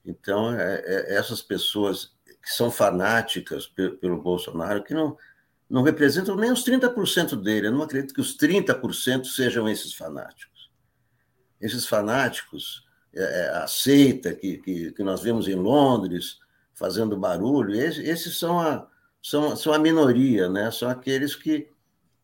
Então, é, é, essas pessoas que são fanáticas pelo, Bolsonaro, que não, não representam nem os 30% dele. Eu não acredito que os 30% sejam esses fanáticos esses fanáticos, é, é, a seita que, que, que, nós vemos em Londres fazendo barulho, esses, esses são, a, são, são a minoria, né? são aqueles que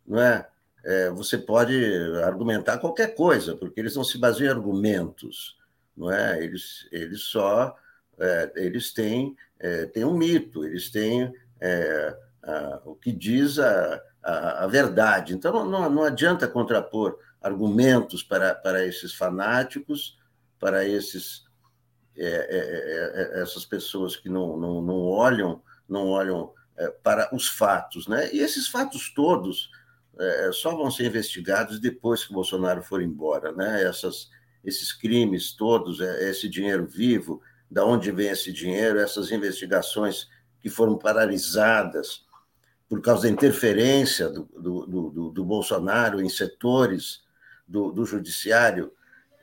não é, é, você pode argumentar qualquer coisa, porque eles não se baseiam em argumentos, não é? eles, eles só é, eles têm, é, têm um mito, eles têm é, a, o que diz a, a, a verdade. Então, não, não adianta contrapor argumentos para, para esses fanáticos, para esses, é, é, é, essas pessoas que não, não, não olham, não olham para os fatos. Né? E esses fatos todos só vão ser investigados depois que o Bolsonaro for embora. Né? Essas, esses crimes todos, esse dinheiro vivo, da onde vem esse dinheiro, essas investigações que foram paralisadas por causa da interferência do, do, do, do Bolsonaro em setores do, do judiciário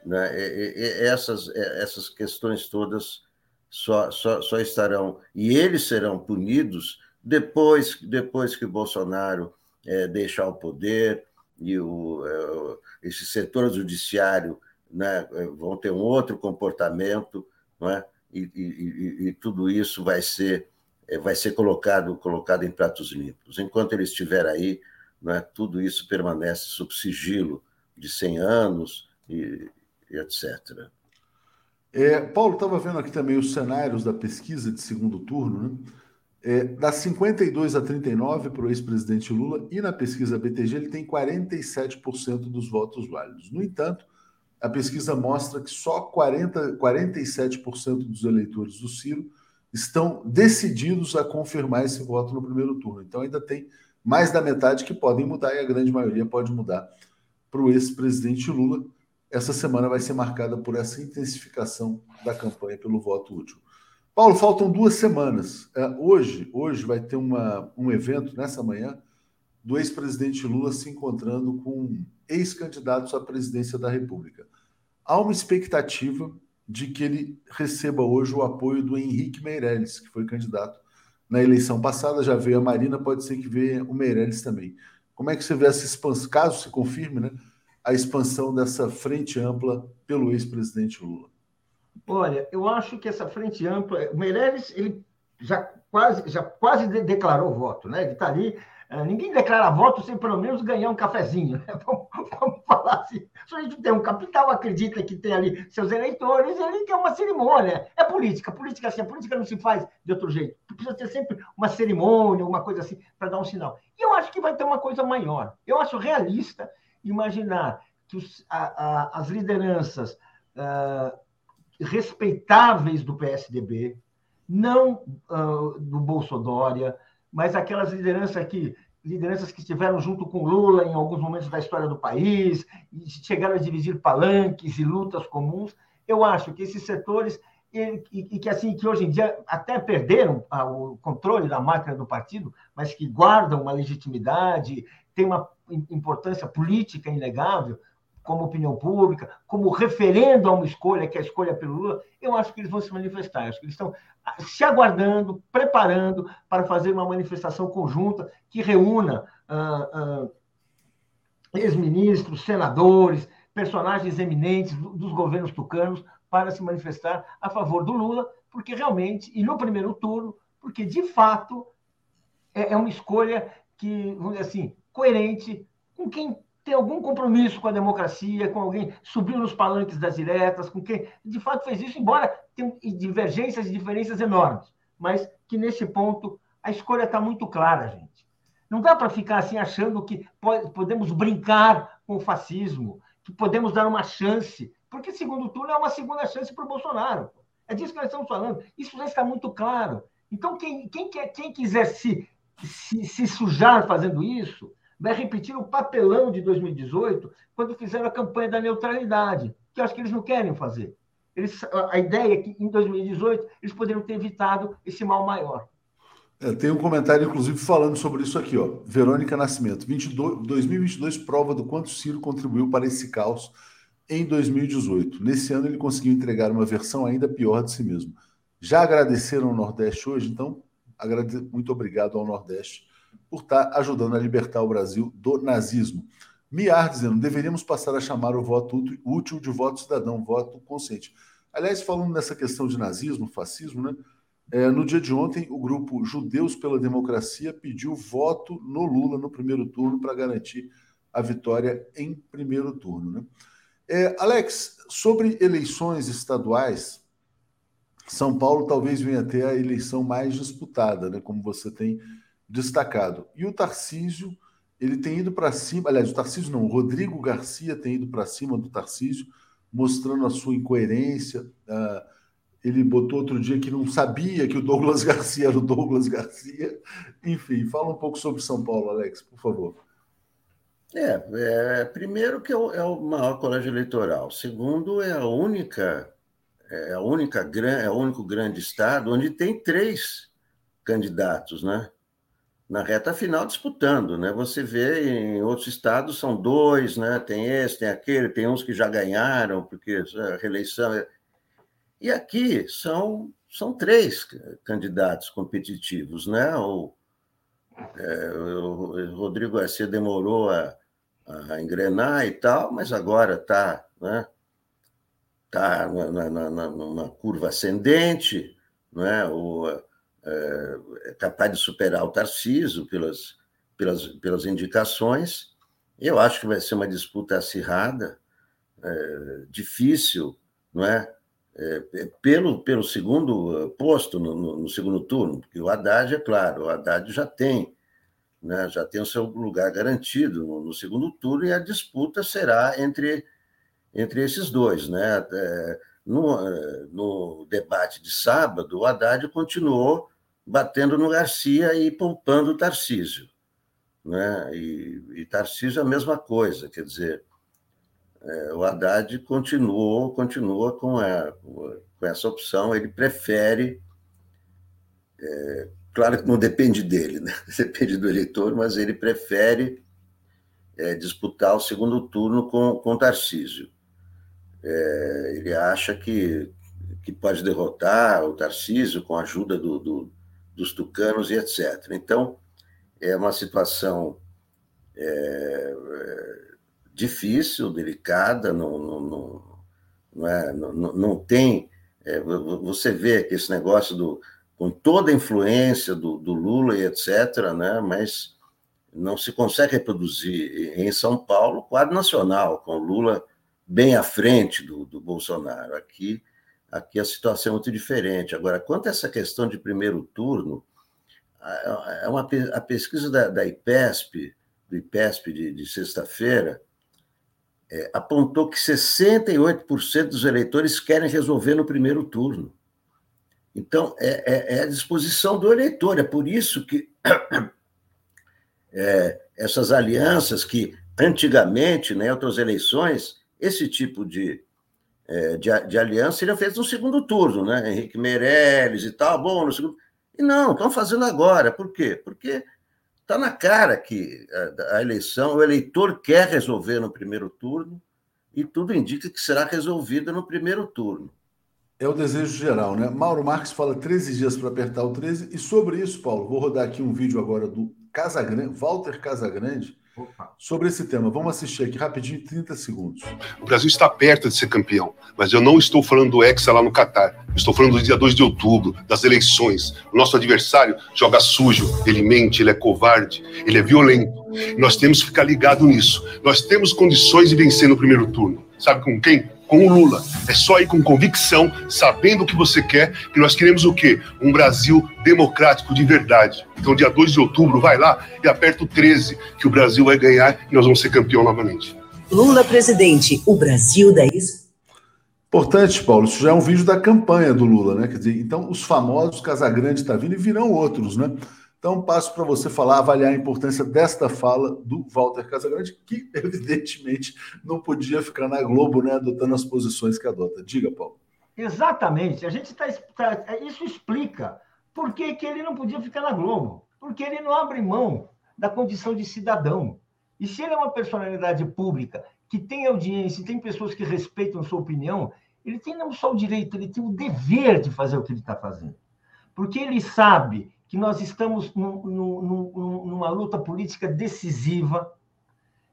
Né? E, e, essas, essas questões todas só, só, só estarão, e eles serão punidos depois, depois que Bolsonaro é, deixar o poder e o, é, esse setor judiciário né, vão ter um outro comportamento, não é? E, e, e tudo isso vai ser é, vai ser colocado colocado em pratos limpos. Enquanto ele estiver aí, né, tudo isso permanece sob sigilo de 100 anos e, e etc. É, Paulo, estava vendo aqui também os cenários da pesquisa de segundo turno, né? É, dá 52 a 39 para o ex-presidente Lula e na pesquisa BTG ele tem 47% dos votos válidos. No entanto, a pesquisa mostra que só 40, 47% dos eleitores do Ciro estão decididos a confirmar esse voto no primeiro turno. Então ainda tem mais da metade que podem mudar e a grande maioria pode mudar para o ex-presidente Lula. Essa semana vai ser marcada por essa intensificação da campanha pelo voto útil. Paulo, faltam duas semanas. É, hoje, hoje vai ter uma, um evento nessa manhã do ex-presidente Lula se encontrando com ex-candidatos à presidência da República. Há uma expectativa de que ele receba hoje o apoio do Henrique Meirelles, que foi candidato na eleição passada, já veio a Marina, pode ser que venha o Meirelles também. Como é que você vê essa expansão, caso se confirme, né, a expansão dessa frente ampla pelo ex-presidente Lula? Olha, eu acho que essa frente ampla, o Meirelles, ele já quase, já quase declarou voto, né? Ele está ali ninguém declara voto sem pelo menos ganhar um cafezinho. Né? Vamos, falar assim. Se a gente tem um capital, acredita que tem ali seus eleitores, ele quer uma cerimônia. É política. Política assim, a política não se faz de outro jeito. Precisa ter sempre uma cerimônia, uma coisa assim, para dar um sinal. E eu acho que vai ter uma coisa maior. Eu acho realista imaginar que os, a, a, as lideranças uh, respeitáveis do PSDB, não uh, do Bolsonaro, mas aquelas lideranças que lideranças que estiveram junto com Lula em alguns momentos da história do país, e chegaram a dividir palanques e lutas comuns. Eu acho que esses setores e, e, que assim que hoje em dia até perderam o controle da máquina do partido, mas que guardam uma legitimidade, têm uma importância política inegável, como opinião pública, como referendo a uma escolha, que é a escolha pelo Lula, eu acho que eles vão se manifestar. Eu acho que eles estão se aguardando, preparando para fazer uma manifestação conjunta que reúna ah, ah, ex-ministros, senadores, personagens eminentes dos governos tucanos para se manifestar a favor do Lula, porque realmente, e no primeiro turno, porque de fato é, é uma escolha que, vamos dizer assim, coerente com quem tem algum compromisso com a democracia, com alguém subiu nos palanques das diretas, com quem de fato fez isso, embora tenha divergências e diferenças enormes, mas que nesse ponto a escolha está muito clara, gente. Não dá para ficar assim achando que pode, podemos brincar com o fascismo, que podemos dar uma chance, porque segundo turno é uma segunda chance para o Bolsonaro. É disso que nós estamos falando. Isso já está muito claro. Então, quem, quem, quer, quem quiser se, se, se sujar fazendo isso, vai repetir o papelão de 2018, quando fizeram a campanha da neutralidade, que eu acho que eles não querem fazer. Eles, a ideia é que em 2018 eles poderiam ter evitado esse mal maior. É, tem um comentário, inclusive, falando sobre isso aqui, ó. Verônica Nascimento. 22, 2022 prova do quanto Ciro contribuiu para esse caos em 2018. Nesse ano, ele conseguiu entregar uma versão ainda pior de si mesmo. Já agradeceram ao Nordeste hoje, então, muito obrigado ao Nordeste por estar ajudando a libertar o Brasil do nazismo. Miar dizendo, deveríamos passar a chamar o voto útil de voto cidadão, voto consciente. Aliás, falando nessa questão de nazismo, fascismo, né? É, no dia de ontem, o grupo Judeus pela Democracia pediu voto no Lula no primeiro turno para garantir a vitória em primeiro turno. Né? É, Alex, sobre eleições estaduais, São Paulo talvez venha a ter a eleição mais disputada, né? como você tem destacado. E o Tarcísio, ele tem ido para cima, aliás, o Tarcísio não, o Rodrigo Garcia tem ido para cima do Tarcísio, mostrando a sua incoerência. Uh, ele botou outro dia que não sabia que o Douglas Garcia era o Douglas Garcia. Enfim, fala um pouco sobre São Paulo, Alex, por favor. É, é primeiro que é o, é o, maior colégio eleitoral. Segundo, é a única, é a única é o único grande estado onde tem três candidatos, né? Na reta final disputando, né? Você vê em outros estados são dois, né? Tem esse, tem aquele, tem uns que já ganharam porque a reeleição. é- E aqui são são três candidatos competitivos, né? O, é, o Rodrigo Garcia demorou a, a engrenar e tal, mas agora está, né? Tá na, na, na, numa curva ascendente, né? O, é, é capaz de superar o Tarciso pelas, pelas, pelas indicações. Eu acho que vai ser uma disputa acirrada, é, difícil, não é? É, é, pelo, pelo segundo eh, posto no, no, no segundo turno, porque o Haddad, é claro, o Haddad já tem, né, já tem o seu lugar garantido no, no segundo turno e a disputa será entre, entre esses dois. Né? É, no, eh, no debate de sábado, o Haddad continuou batendo no Garcia e poupando o Tarcísio. Né? E, e Tarcísio é a mesma coisa, quer dizer, é, o Haddad continuou, continua com, a, com essa opção, ele prefere. É, claro que não depende dele, né? depende do eleitor, mas ele prefere é, disputar o segundo turno com, com Tarcísio. É, ele acha que, que pode derrotar o Tarcísio com a ajuda do, do, dos tucanos e etc. Então, é uma situação é, difícil, delicada, não, não, não, não, é, não, não tem. É, você vê que esse negócio do, com toda a influência do, do, Lula e etc., né, mas não se consegue reproduzir em São Paulo o quadro nacional, com Lula bem à frente do, do Bolsonaro. Aqui, aqui a situação é muito diferente. Agora, quanto a essa questão de primeiro turno, é uma, a pesquisa da, da IPESP, do IPESP de, de sexta-feira, é, apontou que 68% dos eleitores querem resolver no primeiro turno. Então, é, é, é a disposição do eleitor. É por isso que é, essas alianças que, antigamente, né, outras eleições, esse tipo de, é, de, de, aliança seria feito no segundo turno, né? Henrique Meirelles e tal, bom, no segundo. E não, estão fazendo agora. Por quê? Porque Está na cara que a, a eleição, o eleitor quer resolver no primeiro turno e tudo indica que será resolvida no primeiro turno. É o desejo geral, né? Mauro Marques fala 13 dias para apertar o 13. E sobre isso, Paulo, vou rodar aqui um vídeo agora do Casagrande, Walter Casagrande, sobre esse tema. Vamos assistir aqui rapidinho, 30 segundos. O Brasil está perto de ser campeão, mas eu não estou falando do Hexa lá no Catar. Estou falando do dia 2 de outubro, das eleições. O nosso adversário joga sujo, ele mente, ele é covarde, ele é violento. Nós temos que ficar ligado nisso. Nós temos condições de vencer no primeiro turno. Sabe com quem? Com o Lula. É só ir com convicção, sabendo o que você quer, que nós queremos o quê? Um Brasil democrático de verdade. Então, dia 2 de outubro, vai lá e aperta o 13, que o Brasil vai ganhar e nós vamos ser campeão novamente. Lula presidente, o Brasil da isso. Importante, Paulo, isso já é um vídeo da campanha do Lula, né? Quer dizer, então os famosos Casagrande está vindo e virão outros, né? Então, passo para você falar, avaliar a importância desta fala do Walter Casagrande, que evidentemente não podia ficar na Globo, né, adotando as posições que adota. Diga, Paulo. Exatamente. A gente está. Tá, isso explica por que, que ele não podia ficar na Globo. Porque ele não abre mão da condição de cidadão. E se ele é uma personalidade pública que tem audiência, tem pessoas que respeitam sua opinião, ele tem não só o direito, ele tem o dever de fazer o que ele está fazendo. Porque ele sabe que nós estamos num, num, numa luta política decisiva,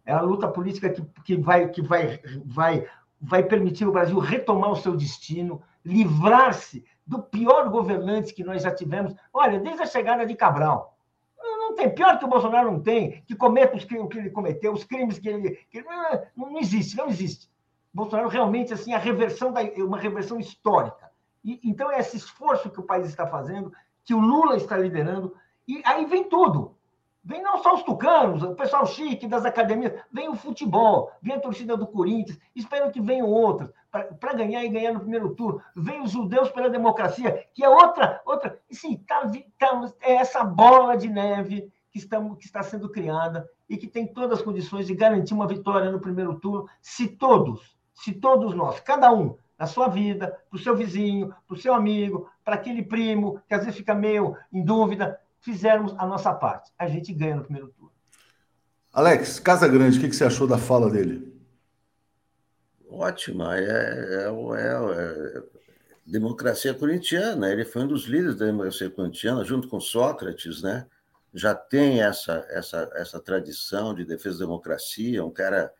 é a luta política que, que, vai, que vai, vai, vai permitir o Brasil retomar o seu destino, livrar-se do pior governante que nós já tivemos. Olha, desde a chegada de Cabral. Não tem, pior que o Bolsonaro não tem, que cometa os crimes que ele cometeu, os crimes que ele. Que, não, não existe, não existe. Bolsonaro realmente assim a reversão da uma reversão histórica. E, então esse esforço que o país está fazendo que o Lula está liderando, e aí vem tudo. Vem não só os tucanos, o pessoal chique das academias, vem o futebol, vem a torcida do Corinthians, espero que venham outras, para ganhar e ganhar no primeiro turno. Vem os judeus pela democracia, que é outra, outra. E sim, tá, tá, é essa bola de neve que, estamos, que está sendo criada e que tem todas as condições de garantir uma vitória no primeiro turno, se todos, se todos nós, cada um, na sua vida, para o seu vizinho, para o seu amigo, para aquele primo que às vezes fica meio em dúvida, fizermos a nossa parte. A gente ganha no primeiro turno. Alex, Casa Grande, o que, que você achou da fala dele? Ótima, é, é, é, é, democracia corintiana. Ele foi um dos líderes da democracia corintiana, junto com Sócrates, né? Já tem essa, essa, essa tradição de defesa da democracia, um cara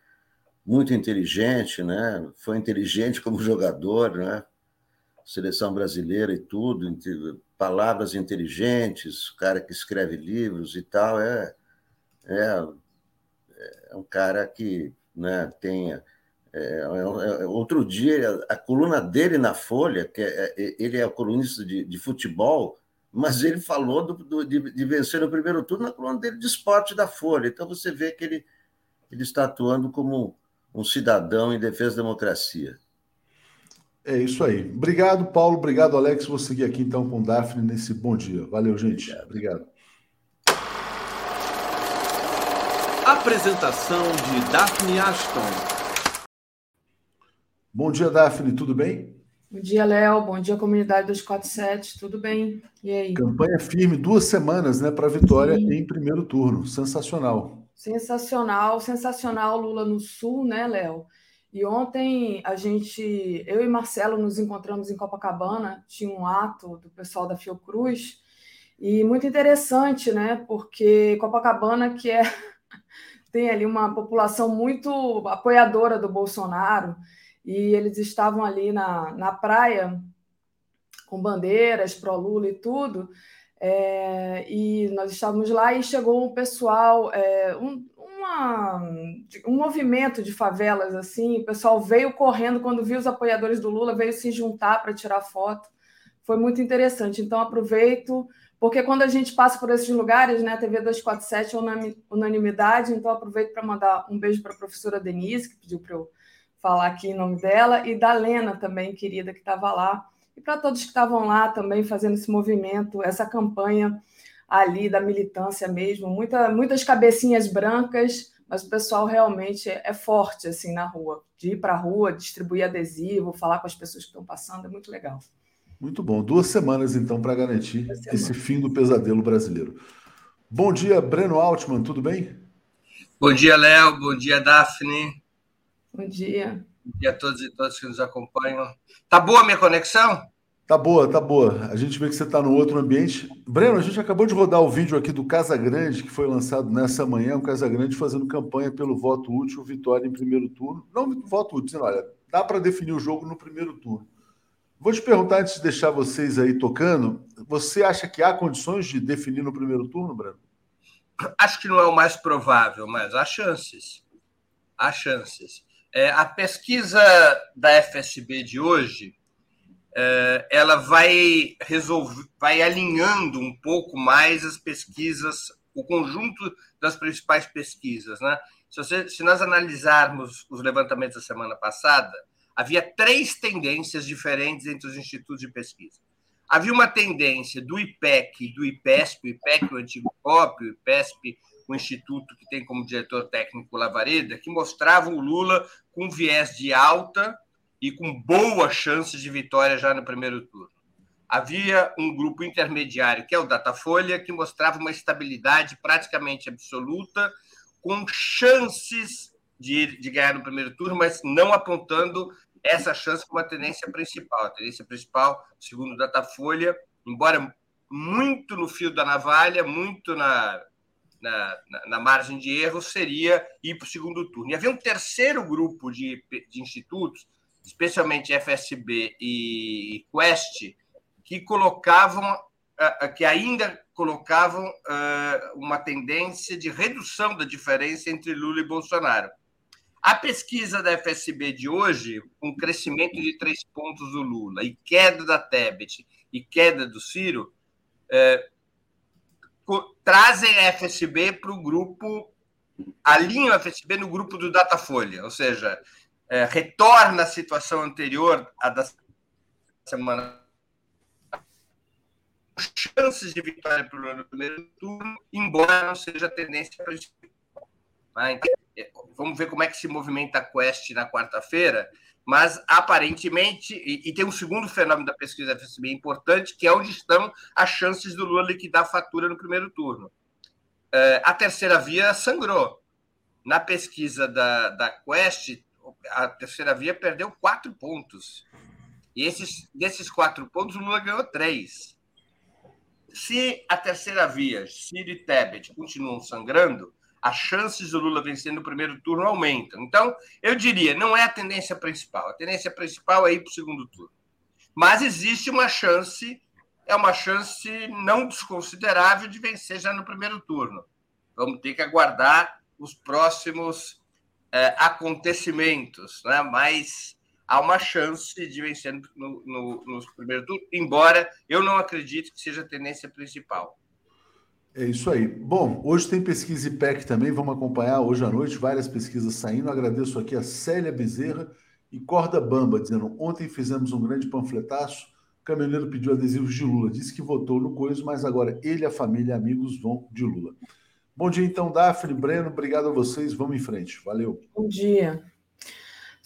muito inteligente, né? Foi inteligente como jogador, né? Seleção brasileira e tudo, palavras inteligentes, cara que escreve livros e tal, é, é, é um cara que né, tem. É, é, é, outro dia, a coluna dele na Folha, que é, é ele é colunista de, de, futebol, mas ele falou do, do, de, de, vencer no primeiro turno na coluna dele de esporte da Folha. Então você vê que ele, ele está atuando como um cidadão em defesa da democracia. É isso aí. Obrigado, Paulo. Obrigado, Alex. Vou seguir aqui então com o Daphne nesse bom dia. Valeu, gente. Obrigado. Apresentação de Daphne Ashton. Bom dia, Daphne. Tudo bem? Bom dia, Léo. Bom dia, comunidade 247. Tudo bem? E aí? Campanha firme, duas semanas, né, para a vitória Sim. em primeiro turno. Sensacional. Sensacional, sensacional Lula no Sul, né, Léo? E ontem a gente, eu e Marcelo nos encontramos em Copacabana, tinha um ato do pessoal da Fiocruz, e muito interessante, né? Porque Copacabana, que é tem ali uma população muito apoiadora do Bolsonaro, e eles estavam ali na, na praia com bandeiras pró-Lula e tudo, é, e nós estávamos lá e chegou um pessoal, é, um, uma, um movimento de favelas assim. O pessoal veio correndo quando viu os apoiadores do Lula, veio se juntar para tirar foto. Foi muito interessante. Então aproveito, porque quando a gente passa por esses lugares, né, a TV 247 é unanimidade, então aproveito para mandar um beijo para a professora Denise, que pediu para eu falar aqui em nome dela, e da Lena também, querida, que estava lá, e para todos que estavam lá também fazendo esse movimento, essa campanha ali da militância mesmo, muita, muitas cabecinhas brancas, mas o pessoal realmente é forte assim na rua, de ir para a rua, distribuir adesivo, falar com as pessoas que estão passando, é muito legal. Muito bom. Duas semanas, então, para garantir esse fim do pesadelo brasileiro. Bom dia, Breno Altman, tudo bem? Bom dia, Léo. Bom dia, Daphne. Bom dia. Bom dia a todos e todas que nos acompanham. Tá boa a minha conexão? Tá boa, tá boa. A gente vê que você está no outro ambiente. Breno, a gente acabou de rodar o vídeo aqui do Casa Grande, que foi lançado nessa manhã, o Casa Grande fazendo campanha pelo voto útil, vitória em primeiro turno. Não voto útil, olha, dá para definir o jogo no primeiro turno. Vou te perguntar, antes de deixar vocês aí tocando, você acha que há condições de definir no primeiro turno, Breno? Acho que não é o mais provável, mas há chances. Há chances. É, a pesquisa da FSB de hoje é, ela vai resolver, vai alinhando um pouco mais as pesquisas, o conjunto das principais pesquisas, né? Se, você, se nós analisarmos os levantamentos da semana passada, havia três tendências diferentes entre os institutos de pesquisa. Havia uma tendência do IPEC e do IPESP, o IPEC, o antigo COP, o IPESP, o instituto que tem como diretor técnico Lavareda, que mostravam o Lula com viés de alta e com boa chance de vitória já no primeiro turno. Havia um grupo intermediário, que é o Datafolha, que mostrava uma estabilidade praticamente absoluta, com chances de, de ganhar no primeiro turno, mas não apontando essa chance como a tendência principal. A tendência principal, segundo o Datafolha, embora muito no fio da navalha, muito na, na, na, margem de erro, seria ir para o segundo turno. E havia um terceiro grupo de, de institutos especialmente FSB e Quest, que colocavam, que ainda colocavam uma tendência de redução da diferença entre Lula e Bolsonaro. A pesquisa da FSB de hoje, com crescimento de três pontos do Lula e queda da Tebet e queda do Ciro, é, trazem a FSB para o grupo, alinham a FSB no grupo do Datafolha, ou seja, é, retorna à situação anterior à da semana. Chances de vitória para o primeiro turno, embora não seja a tendência principal. Então, vamos ver como é que se movimenta a Quest na quarta-feira, mas aparentemente, e, e, tem um segundo fenômeno da pesquisa FSB importante, que é onde estão as chances do Lula liquidar a fatura no primeiro turno. É, a terceira via sangrou. Na pesquisa da, da Quest, a terceira via perdeu quatro pontos. E esses, desses quatro pontos, o Lula ganhou três. Se a terceira via, Ciro e Tebet, continuam sangrando, as chances do Lula vencer no primeiro turno aumentam. Então, eu diria, não é a tendência principal. A tendência principal é ir para o segundo turno. Mas existe uma chance, é uma chance não desconsiderável de vencer já no primeiro turno. Vamos ter que aguardar os próximos é, acontecimentos, né? mas há uma chance de vencer no, no, no primeiro turno, embora eu não acredite que seja a tendência principal. É isso aí. Bom, hoje tem pesquisa IPEC também, vamos acompanhar hoje à noite, várias pesquisas saindo. Agradeço aqui a Célia Bezerra e Corda Bamba, dizendo: ontem fizemos um grande panfletaço. O caminhoneiro pediu adesivos de Lula, disse que votou no Coiso, mas agora ele, a família e amigos vão de Lula. Bom dia, então, Daphne, Breno, obrigado a vocês. Vamos em frente. Valeu. Bom dia.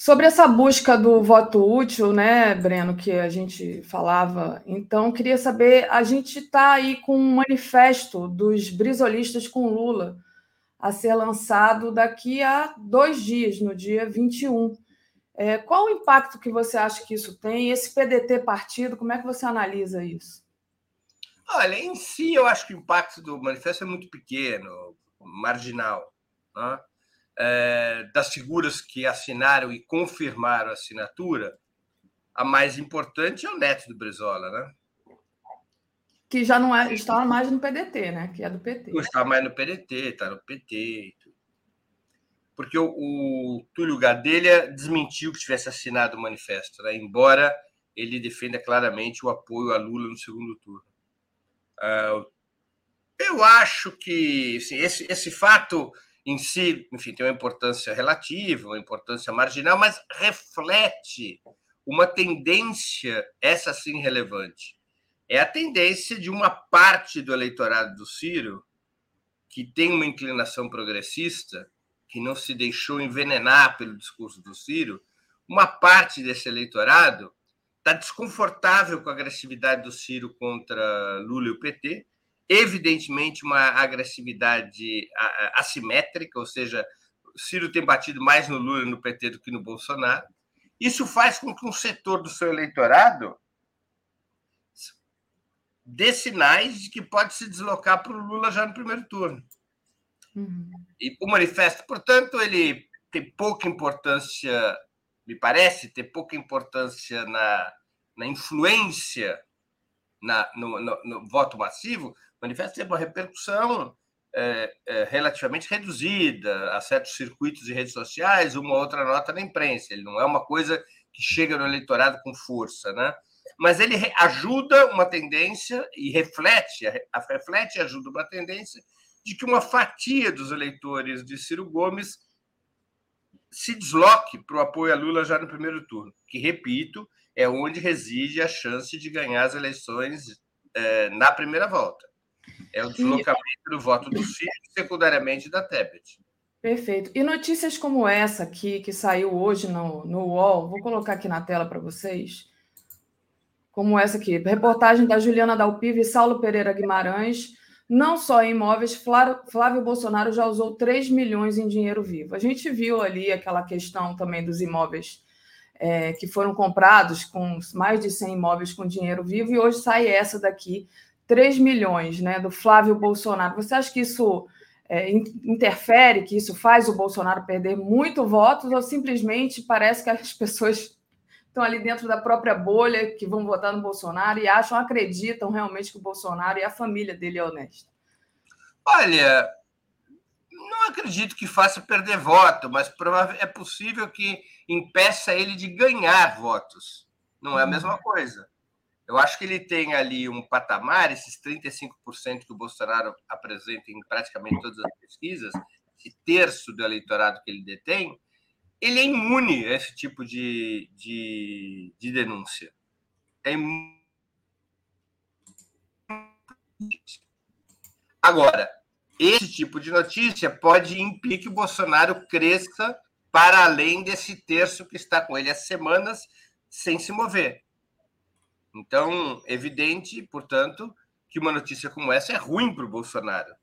Sobre essa busca do voto útil, né, Breno, que a gente falava, então queria saber, a gente está aí com um manifesto dos brisolistas com Lula a ser lançado daqui a dois dias, no dia 21. É, qual o impacto que você acha que isso tem? Esse PDT partido, como é que você analisa isso? Olha, em si, eu acho que o impacto do manifesto é muito pequeno, marginal. Né? É, das figuras que assinaram e confirmaram a assinatura, a mais importante é o neto do Brizola, né? Que já não é, está mais no PDT, né? Que é do PT. Não está mais no PDT, está no PT. Porque o, o Túlio Gadelha desmentiu que tivesse assinado o manifesto, né? embora ele defenda claramente o apoio a Lula no segundo turno. Uh, eu acho que assim, esse, esse fato em si, enfim, tem uma importância relativa, uma importância marginal, mas reflete uma tendência, essa sim relevante. É a tendência de uma parte do eleitorado do Ciro que tem uma inclinação progressista, que não se deixou envenenar pelo discurso do Ciro, uma parte desse eleitorado está desconfortável com a agressividade do Ciro contra Lula e o PT, evidentemente uma agressividade assimétrica, ou seja, Ciro tem batido mais no Lula e no PT do que no Bolsonaro. Isso faz com que um setor do seu eleitorado dê sinais de que pode se deslocar para o Lula já no primeiro turno. Uhum. E o manifesto, portanto, ele tem pouca importância, me parece, ter pouca importância na, na influência na, no, no, no voto massivo, manifesto teve uma repercussão é, é, relativamente reduzida a certos circuitos de redes sociais, uma outra nota na imprensa. Ele não é uma coisa que chega no eleitorado com força, né? Mas ele ajuda uma tendência e reflete, reflete e ajuda uma tendência de que uma fatia dos eleitores de Ciro Gomes se desloque para o apoio a Lula já no primeiro turno, que, repito, é onde reside a chance de ganhar as eleições é, na primeira volta. É o deslocamento e... do voto do Ciro, secundariamente da Tebet. Perfeito. E notícias como essa aqui, que saiu hoje no, no UOL, vou colocar aqui na tela para vocês. Como essa aqui, reportagem da Juliana Dalpiva e Saulo Pereira Guimarães. Não só em imóveis, Flávio Bolsonaro já usou 3 milhões em dinheiro vivo. A gente viu ali aquela questão também dos imóveis é, que foram comprados com mais de 100 imóveis com dinheiro vivo, e hoje sai essa daqui 3 milhões né, do Flávio Bolsonaro. Você acha que isso é, interfere, que isso faz o Bolsonaro perder muito votos, ou simplesmente parece que as pessoas estão ali dentro da própria bolha que vão votar no Bolsonaro e acham, acreditam realmente que o Bolsonaro e a família dele é honesta? Olha, não acredito que faça perder voto, mas é possível que impeça ele de ganhar votos. Não é a mesma coisa. Eu acho que ele tem ali um patamar, esses 35% que o Bolsonaro apresenta em praticamente todas as pesquisas, esse terço do eleitorado que ele detém, ele é imune a esse tipo de, de, de denúncia. É imune. Agora, esse tipo de notícia pode impedir que o Bolsonaro cresça para além desse terço que está com ele há semanas sem se mover. Então, evidente, portanto, que uma notícia como essa é ruim para o Bolsonaro.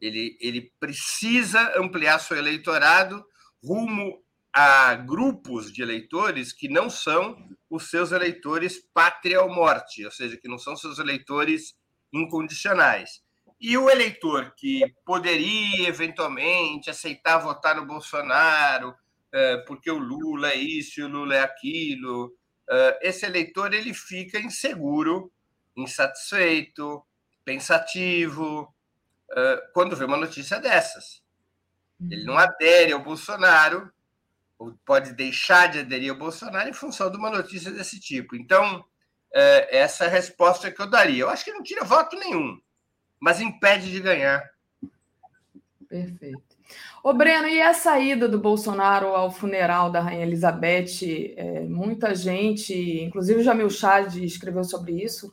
Ele, ele precisa ampliar seu eleitorado rumo a grupos de eleitores que não são os seus eleitores pátria ou morte, ou seja, que não são seus eleitores incondicionais. E o eleitor que poderia eventualmente aceitar votar no Bolsonaro, é, porque o Lula é isso o Lula é aquilo, esse eleitor ele fica inseguro, insatisfeito, pensativo, é, quando vê uma notícia dessas. Ele não adere ao Bolsonaro, ou pode deixar de aderir ao Bolsonaro em função de uma notícia desse tipo. Então, essa é a resposta que eu daria. Eu acho que não tira voto nenhum mas impede de ganhar. Perfeito. Ô, Breno, e a saída do Bolsonaro ao funeral da Rainha Elizabeth? É, muita gente, inclusive o Jamil Chad escreveu sobre isso,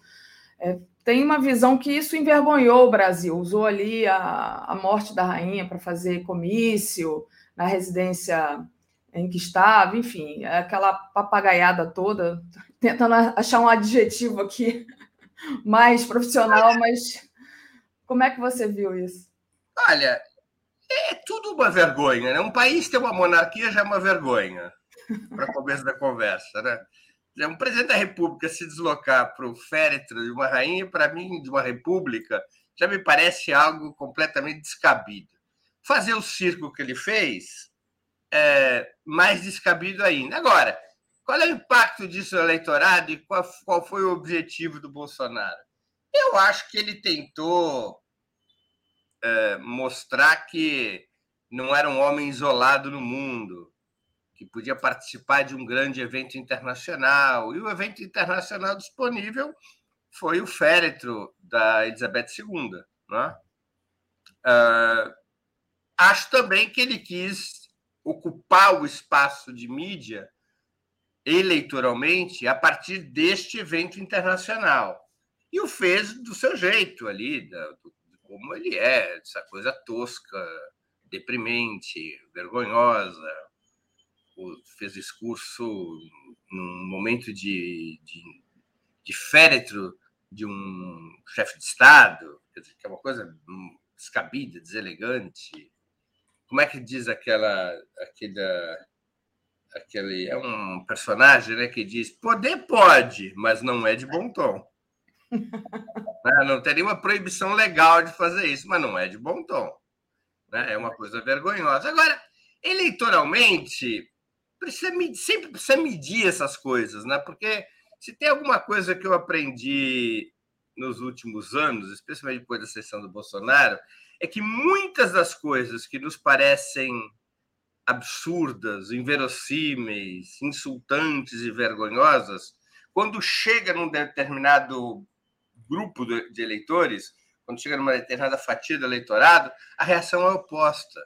é, tem uma visão que isso envergonhou o Brasil. Usou ali a, a morte da rainha para fazer comício na residência em que estava, enfim, aquela papagaiada toda, tentando achar um adjetivo aqui mais profissional, mas como é que você viu isso? Olha, é tudo uma vergonha, né? Um país ter uma monarquia já é uma vergonha, para começo da conversa, né? Um presidente da República se deslocar para o féretro de uma rainha, para mim, de uma república, já me parece algo completamente descabido. Fazer o circo que ele fez é mais descabido ainda. Agora, qual é o impacto disso no eleitorado e qual, qual foi o objetivo do Bolsonaro? Eu acho que ele tentou é, mostrar que não era um homem isolado no mundo, que podia participar de um grande evento internacional. E o evento internacional disponível foi o féretro da Elizabeth II. Né? Uh, acho também que ele quis ocupar o espaço de mídia eleitoralmente a partir deste evento internacional e o fez do seu jeito ali, do, como ele é, essa coisa tosca, deprimente, vergonhosa. O, fez discurso num momento de, de, de féretro de um chefe de Estado, que é uma coisa descabida, deselegante. Como é que diz aquela, aquela aquele é um personagem né, que diz poder pode, mas não é de bom tom. Né? Não teria uma proibição legal de fazer isso, mas não é de bom tom. Né? É uma coisa vergonhosa. Agora, eleitoralmente, precisa medir, sempre precisa medir essas coisas, né? porque se tem alguma coisa que eu aprendi nos últimos anos, especialmente depois da sessão do Bolsonaro, é que muitas das coisas que nos parecem absurdas, inverossímeis, insultantes e vergonhosas, quando chega num determinado grupo de eleitores, quando chega numa determinada fatia do eleitorado, a reação é oposta.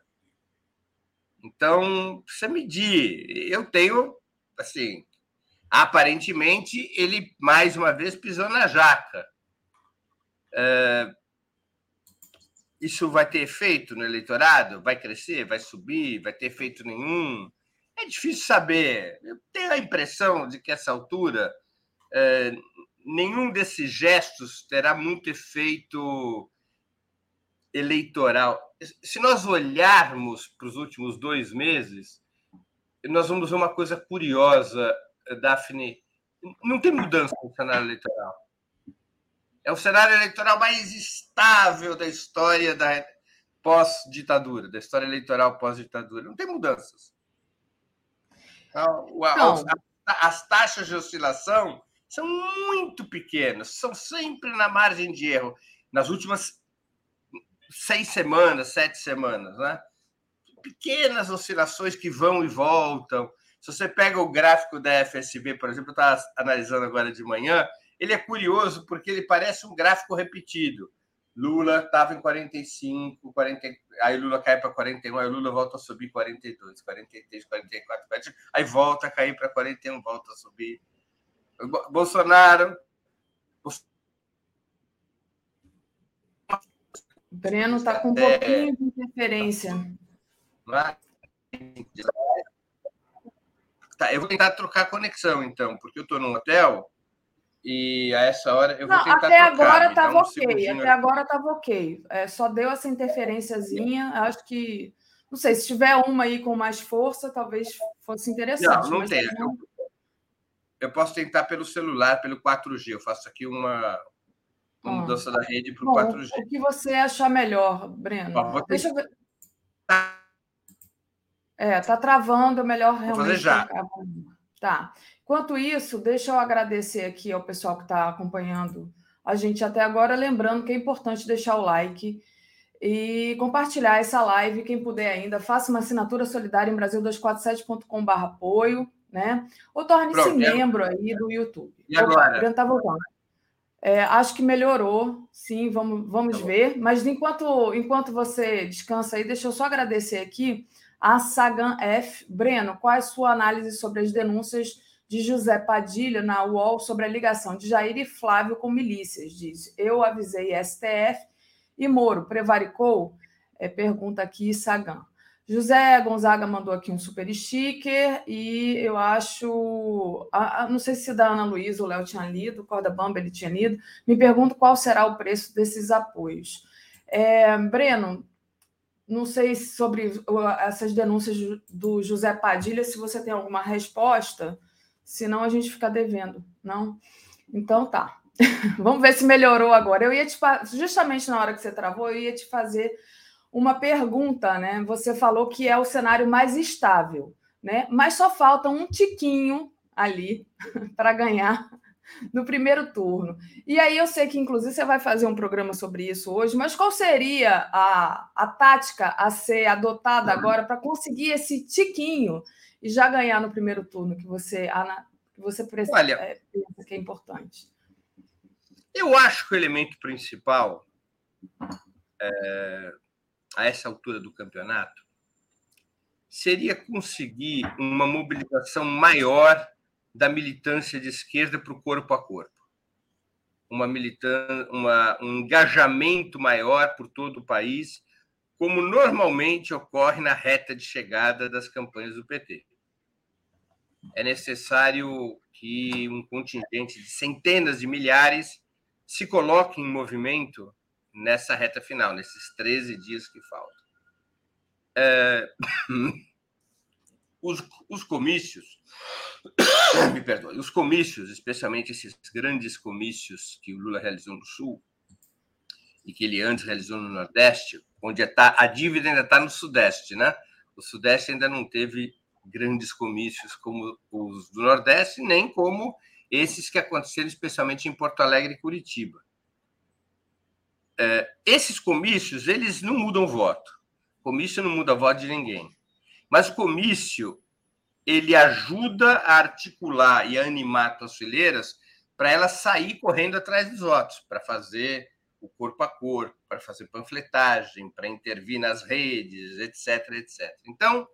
Então, precisa medir. Eu tenho, assim, aparentemente, ele mais uma vez pisou na jaca. É, isso vai ter efeito no eleitorado? Vai crescer? Vai subir? Vai ter efeito nenhum? É difícil saber. Eu tenho a impressão de que, essa altura, é, nenhum desses gestos terá muito efeito eleitoral. Se nós olharmos para os últimos dois meses, nós vamos ver uma coisa curiosa, Daphne. Não tem mudança no cenário eleitoral. É o cenário eleitoral mais estável da história da pós-ditadura, da história eleitoral pós-ditadura. Não tem mudanças. Então, as taxas de oscilação são muito pequenas, são sempre na margem de erro. Nas últimas seis semanas, sete semanas, né? Pequenas oscilações que vão e voltam. Se você pega o gráfico da FSB, por exemplo, eu estava analisando agora de manhã, ele é curioso porque ele parece um gráfico repetido. Lula estava em 45, 40, aí Lula cai para 41, aí Lula volta a subir 42, 43, 44, 45, aí volta a cair para 41, volta a subir. Bolsonaro. Breno está com um é... pouquinho de interferência. Tá, eu vou tentar trocar a conexão, então, porque eu estou num hotel e a essa hora eu vou Não, tentar até trocar. agora estava um ok, segundinho. até agora estava ok. É, só deu essa interferênciazinha. Acho que, não sei, se tiver uma aí com mais força, talvez fosse interessante. Não, não tem. não- Eu posso tentar pelo celular, pelo 4G. Eu faço aqui uma, uma Ah. mudança da rede para o Bom, 4G. o que você achar melhor, Breno? Ó, vou Deixa eu ver. É, tá travando, é melhor fazer realmente. já. trocar. Tá. Enquanto isso, deixa eu agradecer aqui ao pessoal que está acompanhando a gente até agora, lembrando que é importante deixar o like e compartilhar essa live, quem puder ainda, faça uma assinatura solidária em Brasil247.com.br apoio, né? Ou torne-se e membro aí do YouTube. E agora? O Breno tá voltando. É, acho que melhorou, sim, vamos, vamos ver. Mas enquanto, enquanto você descansa aí, deixa eu só agradecer aqui a Sagan F. Breno, qual é a sua análise sobre as denúncias de José Padilha na UOL sobre a ligação de Jair e Flávio com milícias? Diz, eu avisei STF e Moro prevaricou? É, pergunta aqui Sagan. José Gonzaga mandou aqui um super sticker e eu acho. a- a- não sei se da Ana Luísa o Léo tinha lido, Corda Bamba ele tinha lido. Me pergunto qual será o preço desses apoios. É, Breno, não sei sobre o- essas denúncias do- José Padilha, se você tem alguma resposta, senão a gente fica devendo, não? Então tá. Vamos ver se melhorou agora. Eu ia te justamente na hora que você travou, eu ia te fazer uma pergunta, né? Você falou que é o cenário mais estável, né? Mas só falta um tiquinho ali para ganhar no primeiro turno. E aí eu sei que, inclusive, você vai fazer um programa sobre isso hoje, mas qual seria a, a tática a ser adotada agora para conseguir esse tiquinho e já ganhar no primeiro turno que você, Ana, que você precisa, Olha- é, pensa que é importante? Eu acho que o elemento principal é, a essa altura do campeonato seria conseguir uma mobilização maior da militância de esquerda para o corpo a corpo. Uma militan uma, um engajamento maior por todo o país, como normalmente ocorre na reta de chegada das campanhas do PT. É necessário que um contingente de centenas de milhares se coloque em movimento nessa reta final, nesses 13 dias que faltam. É, os, os comícios, me perdoe, os comícios, especialmente esses grandes comícios que o Lula realizou no Sul e que ele antes realizou no Nordeste, onde tá, a dívida ainda está no Sudeste, né? O Sudeste ainda não teve grandes comícios como os do Nordeste, nem como esses que aconteceram especialmente em Porto Alegre e Curitiba. É, esses comícios, eles não mudam voto. Comício não muda voto de ninguém. Mas comício, ele ajuda a articular e a animar as fileiras para elas sair correndo atrás dos votos, para fazer o corpo a corpo, para fazer panfletagem, para intervir nas redes, etc, etc. Então,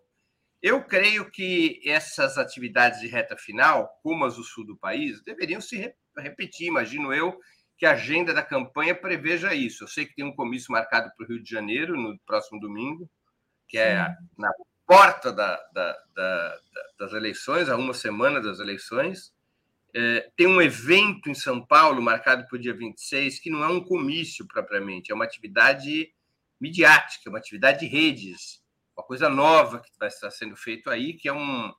eu creio que essas atividades de reta final, como as do sul do país, deveriam se re- repetir. Imagino eu que a agenda da campanha preveja isso. Eu sei que tem um comício marcado para o Rio de Janeiro no próximo domingo, que é na porta da- da- da- da- das eleições, a uma semana das eleições. É, tem um evento em São Paulo marcado para o dia 26, que não é um comício propriamente, é uma atividade midiática, uma atividade de redes, uma coisa nova que vai estar sendo feito aí, que é um,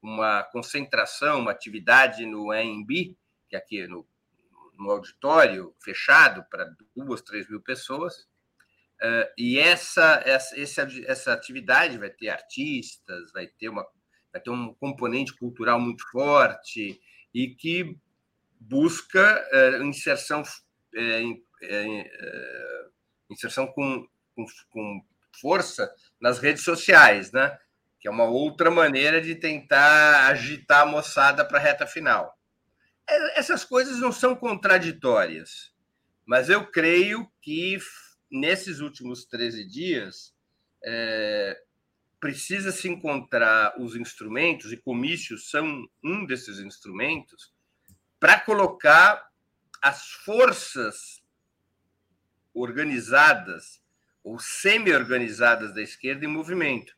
uma concentração, uma atividade no AMB, que é aqui no, no auditório fechado para duas, três mil pessoas. E essa, essa, essa, atividade vai ter artistas, vai ter, uma, vai ter um componente cultural muito forte e que busca inserção, inserção com, com, com força nas redes sociais, né? que é uma outra maneira de tentar agitar a moçada para a reta final. É, Essas coisas não são contraditórias, mas eu creio que nesses últimos 13 dias é, precisa se encontrar os instrumentos, e comícios são um desses instrumentos, para colocar as forças organizadas ou semi-organizadas da esquerda em movimento.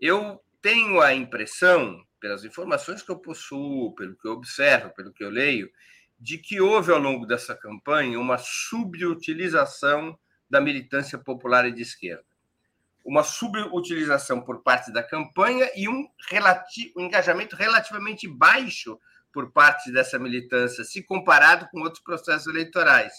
Eu tenho a impressão, pelas informações que eu possuo, pelo que eu observo, pelo que eu leio, de que houve ao longo dessa campanha uma subutilização da militância popular e de esquerda. Uma subutilização por parte da campanha e um, relativo, um engajamento relativamente baixo por parte dessa militância, se comparado com outros processos eleitorais.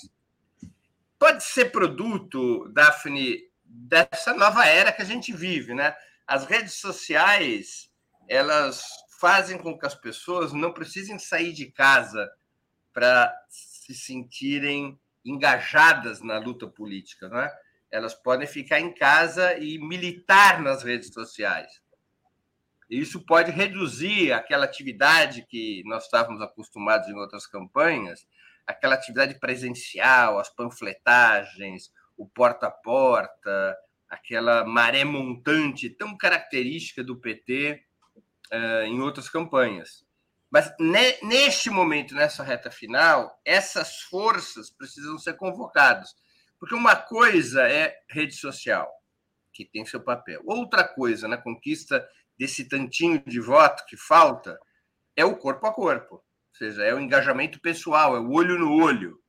Pode ser produto, Daphne, dessa nova era que a gente vive, né? As redes sociais, elas fazem com que as pessoas não precisem sair de casa para se sentirem engajadas na luta política, né? Elas podem ficar em casa e militar nas redes sociais. Isso pode reduzir aquela atividade que nós estávamos acostumados em outras campanhas, aquela atividade presencial, as panfletagens, o porta a porta, aquela maré montante tão característica do PT uh, em outras campanhas. Mas ne, neste momento, nessa reta final, essas forças precisam ser convocadas. Porque uma coisa é rede social, que tem seu papel. Outra coisa na conquista desse tantinho de voto que falta é o corpo a corpo, ou seja, é o engajamento pessoal, é o olho no olho.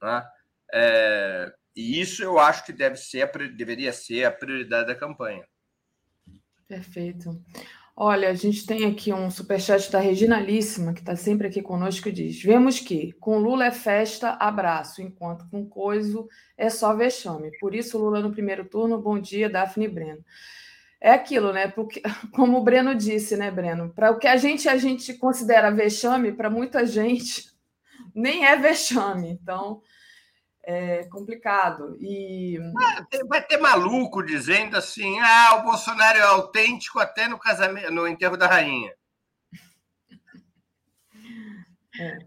Tá? É, e isso eu acho que deve ser, deveria ser a prioridade da campanha. Perfeito. Olha, a gente tem aqui um superchat da Regina Líssima, que está sempre aqui conosco, e diz: Vemos que com Lula é festa, abraço, enquanto com Coiso é só vexame. Por isso, Lula no primeiro turno, bom dia, Daphne Breno é aquilo, né? Porque, como o Breno disse, né, Breno? Para o que a gente a gente considera vexame, para muita gente nem é vexame. Então é complicado. E vai ter maluco dizendo assim: ah, o Bolsonaro é autêntico até no casamento, no enterro da rainha. É.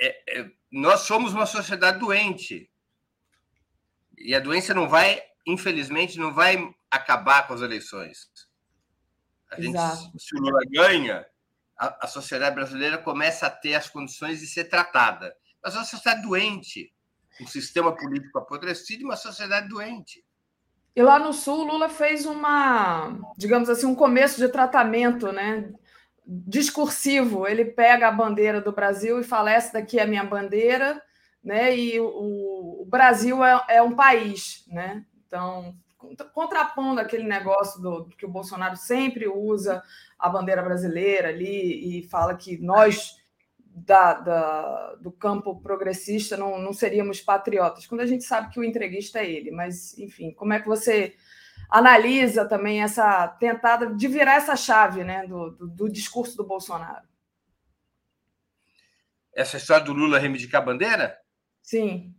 É, é, nós somos uma sociedade doente. E a doença não vai, infelizmente, não vai acabar com as eleições. A gente, se o Lula ganha, a, a, sociedade brasileira começa a ter as condições de ser tratada. É uma sociedade doente, um sistema político apodrecido e uma sociedade doente. E lá no Sul, Lula fez uma, digamos assim, um começo de tratamento, né? Discursivo. Ele pega a bandeira do Brasil e fala: essa daqui é a minha bandeira, né? E o, o Brasil é, é um país, né? Então, contrapondo aquele negócio do que o Bolsonaro sempre usa a bandeira brasileira ali e fala que nós da, da, do campo progressista não, não seríamos patriotas, quando a gente sabe que o entreguista é ele. Mas, enfim, como é que você analisa também essa tentada de virar essa chave né, do, do, do discurso do Bolsonaro? Essa história do Lula reivindicar a bandeira? Sim.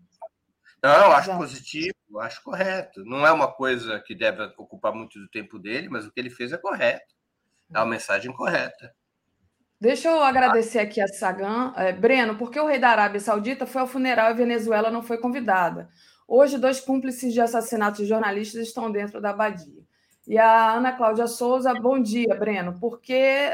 Não, acho positivo, acho correto. Não é uma coisa que deve ocupar muito do tempo dele, mas o que ele fez é correto. É uma mensagem correta. Deixa eu agradecer aqui a Sagan. É, Breno, por que o rei da Arábia Saudita foi ao funeral e Venezuela não foi convidada? Hoje, dois cúmplices de assassinato de jornalistas estão dentro da abadia. E a Ana Cláudia Souza, bom dia, Breno. Por que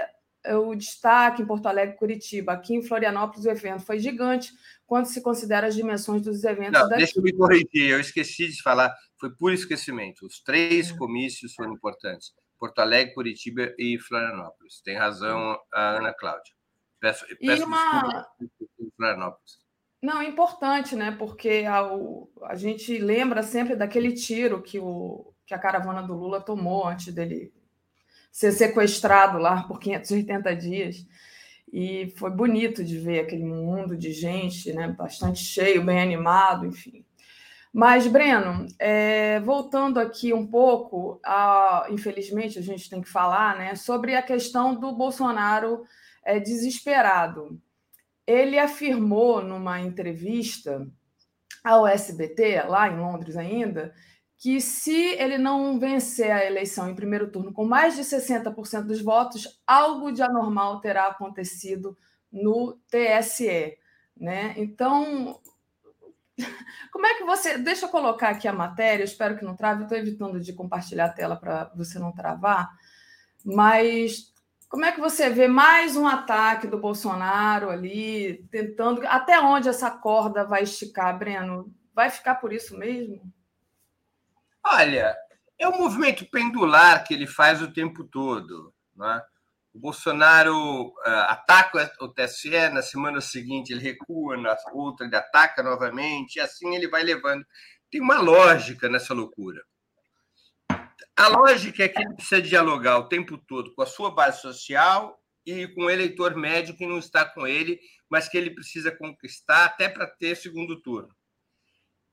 o destaque em Porto Alegre Curitiba? Aqui em Florianópolis o evento foi gigante, quando se considera as dimensões dos eventos. Não, deixa eu me corrigir, eu esqueci de falar, foi por esquecimento. Os três comícios foram importantes: Porto Alegre, Curitiba e Florianópolis. Tem razão a Ana Cláudia. Peço, peço uma... desculpas Florianópolis. Não, é importante, né? Porque a, a gente lembra sempre daquele tiro que, o, que a caravana do Lula tomou antes dele ser sequestrado lá por 580 dias. E foi bonito de ver aquele mundo de gente, né, bastante cheio, bem animado, enfim. Mas, Breno, é, voltando aqui um pouco, a, infelizmente a gente tem que falar né, sobre a questão do Bolsonaro é, desesperado. Ele afirmou numa entrevista ao SBT, lá em Londres ainda, que se ele não vencer a eleição em primeiro turno com mais de 60% dos votos, algo de anormal terá acontecido no TSE. Né? Então, como é que você. Deixa eu colocar aqui a matéria, espero que não trave, estou evitando de compartilhar a tela para você não travar, mas como é que você vê mais um ataque do Bolsonaro ali, tentando. Até onde essa corda vai esticar, Breno? Vai ficar por isso mesmo? Olha, é um movimento pendular que ele faz o tempo todo. Né? Bolsonaro uh, ataca o TSE, na semana seguinte ele recua, na outra ele ataca novamente, e assim ele vai levando. Tem uma lógica nessa loucura. A lógica é que ele precisa dialogar o tempo todo com a sua base social e com o eleitor médio que não está com ele, mas que ele precisa conquistar até para ter segundo turno.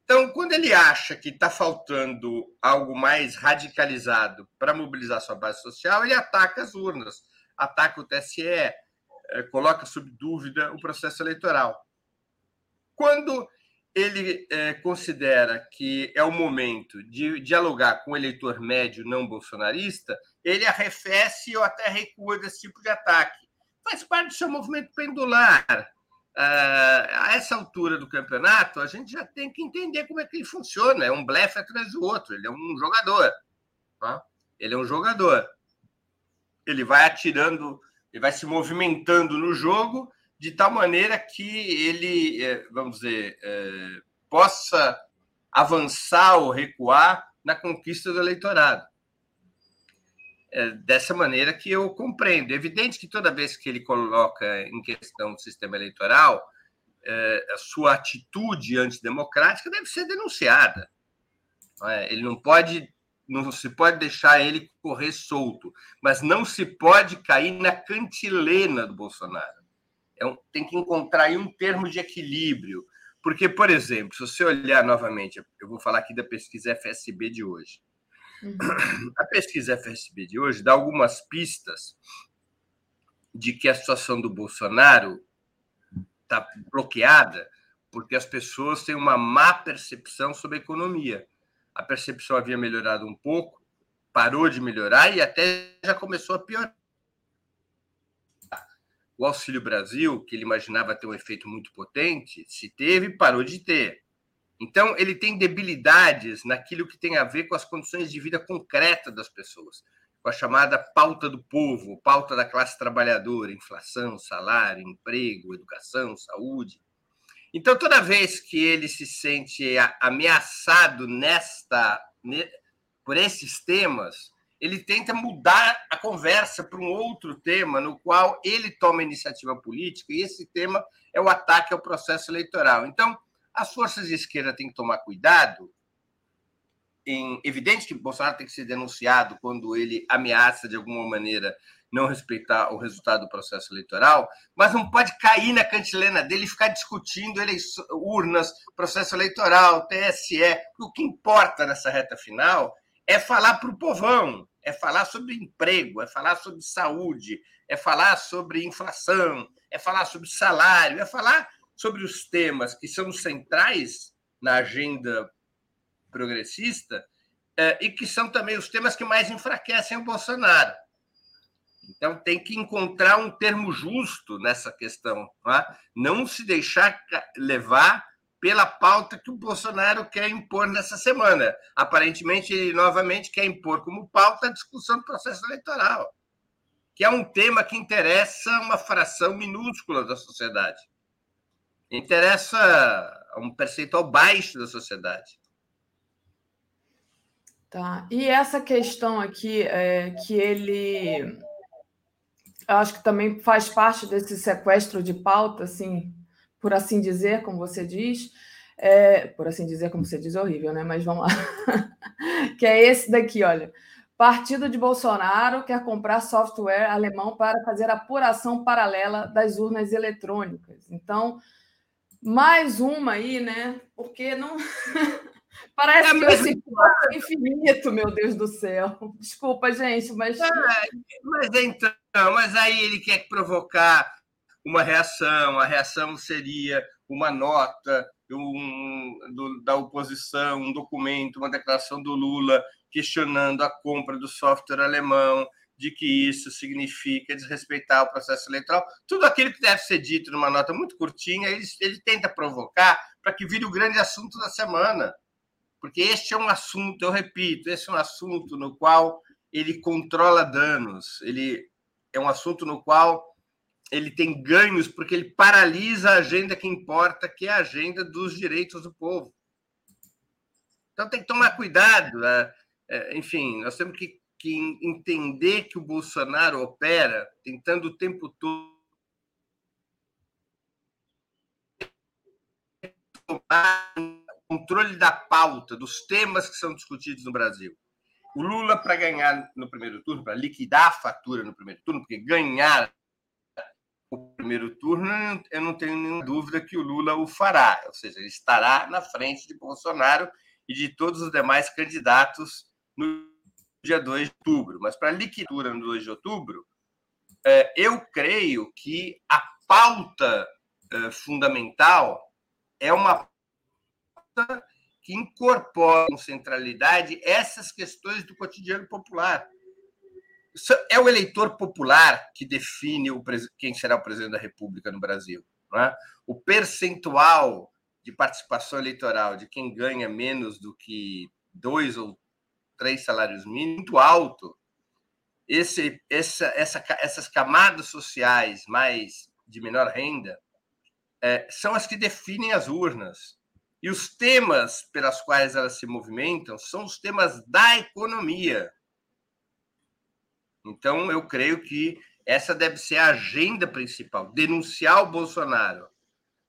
Então, quando ele acha que está faltando algo mais radicalizado para mobilizar sua base social, ele ataca as urnas, ataca o TSE, eh, coloca sob dúvida o processo eleitoral. Quando ele é, considera que é o momento de dialogar com o eleitor médio não bolsonarista, ele arrefece ou até recua desse tipo de ataque. Faz parte do seu movimento pendular. Uh, a essa altura do campeonato, a gente já tem que entender como é que ele funciona. É um blefe atrás do outro. Ele é um jogador. Tá? Ele é um jogador. Ele vai atirando, ele vai se movimentando no jogo de tal maneira que ele, é, vamos dizer, é, possa avançar ou recuar na conquista do eleitorado. É dessa maneira que eu compreendo. É evidente que toda vez que ele coloca em questão o sistema eleitoral, é, a sua atitude antidemocrática deve ser denunciada. É? Ele não pode, não se pode deixar ele correr solto, mas não se pode cair na cantilena do Bolsonaro. É um, tem que encontrar aí um termo de equilíbrio. Porque, por exemplo, se você olhar novamente, eu vou falar aqui da pesquisa FSB de hoje. Uhum. A pesquisa FSB de hoje dá algumas pistas de que a situação do Bolsonaro está bloqueada porque as pessoas têm uma má percepção sobre a economia. A percepção havia melhorado um pouco, parou de melhorar e até já começou a piorar. O Auxílio Brasil, que ele imaginava ter um efeito muito potente, se teve, parou de ter. Então, ele tem debilidades naquilo que tem a ver com as condições de vida concreta das pessoas, com a chamada pauta do povo, pauta da classe trabalhadora, inflação, salário, emprego, educação, saúde. Então, toda vez que ele se sente ameaçado nesta por esses temas, ele tenta mudar a conversa para um outro tema no qual ele toma iniciativa política, e esse tema é o ataque ao processo eleitoral. Então, as forças de esquerda têm que tomar cuidado. Em, evidente que Bolsonaro tem que ser denunciado quando ele ameaça, de alguma maneira, não respeitar o resultado do processo eleitoral, mas não pode cair na cantilena dele e ficar discutindo eleições, urnas, processo eleitoral, TSE. O que importa nessa reta final é falar para o povão, é falar sobre emprego, é falar sobre saúde, é falar sobre inflação, é falar sobre salário, é falar sobre os temas que são centrais na agenda progressista é, e que são também os temas que mais enfraquecem o Bolsonaro. Então, tem que encontrar um termo justo nessa questão. Não, é? não se deixar levar pela pauta que o Bolsonaro quer impor nessa semana. Aparentemente, ele novamente quer impor como pauta a discussão do processo eleitoral, que é um tema que interessa uma fração minúscula da sociedade interessa um percentual baixo da sociedade. Tá. E essa questão aqui é que ele acho que também faz parte desse sequestro de pauta, assim, por assim dizer, como você diz, é, por assim dizer, como você diz, é horrível, né? Mas vamos lá. que é esse daqui, olha. Partido de Bolsonaro quer comprar software alemão para fazer apuração paralela das urnas eletrônicas. Então, mais uma aí, né? Porque não. Parece é, que esse é infinito, meu Deus do céu. Desculpa, gente, mas. É, mas então, mas aí ele quer provocar uma reação. A reação seria uma nota um, do, da oposição, um documento, uma declaração do Lula questionando a compra do software alemão de que isso significa desrespeitar o processo eleitoral. Tudo aquilo que deve ser dito numa nota muito curtinha, ele, ele tenta provocar para que vire o grande assunto da semana. Porque este é um assunto, eu repito, esse é um assunto no qual ele controla danos, ele é um assunto no qual ele tem ganhos porque ele paralisa a agenda que importa, que é a agenda dos direitos do povo. Então tem que tomar cuidado. Né? É, enfim, nós temos que, que entender que o Bolsonaro opera tentando o tempo todo tomar controle da pauta, dos temas que são discutidos no Brasil. O Lula, para ganhar no primeiro turno, para liquidar a fatura no primeiro turno, porque ganhar o primeiro turno, eu não tenho nenhuma dúvida que o Lula o fará, ou seja, ele estará na frente de Bolsonaro e de todos os demais candidatos no dia 2 de outubro. Mas para a liquidura no 2 de outubro, é, eu creio que a pauta é, fundamental é uma que incorpora com centralidade essas questões do cotidiano popular. É o eleitor popular que define o, quem será o presidente da República no Brasil. É? O percentual de participação eleitoral de quem ganha menos do que dois ou três salários mínimos muito alto. Esse, essa, essa, essas camadas sociais mais de menor renda é, são as que definem as urnas. E os temas pelas quais elas se movimentam são os temas da economia. Então, eu creio que essa deve ser a agenda principal: denunciar o Bolsonaro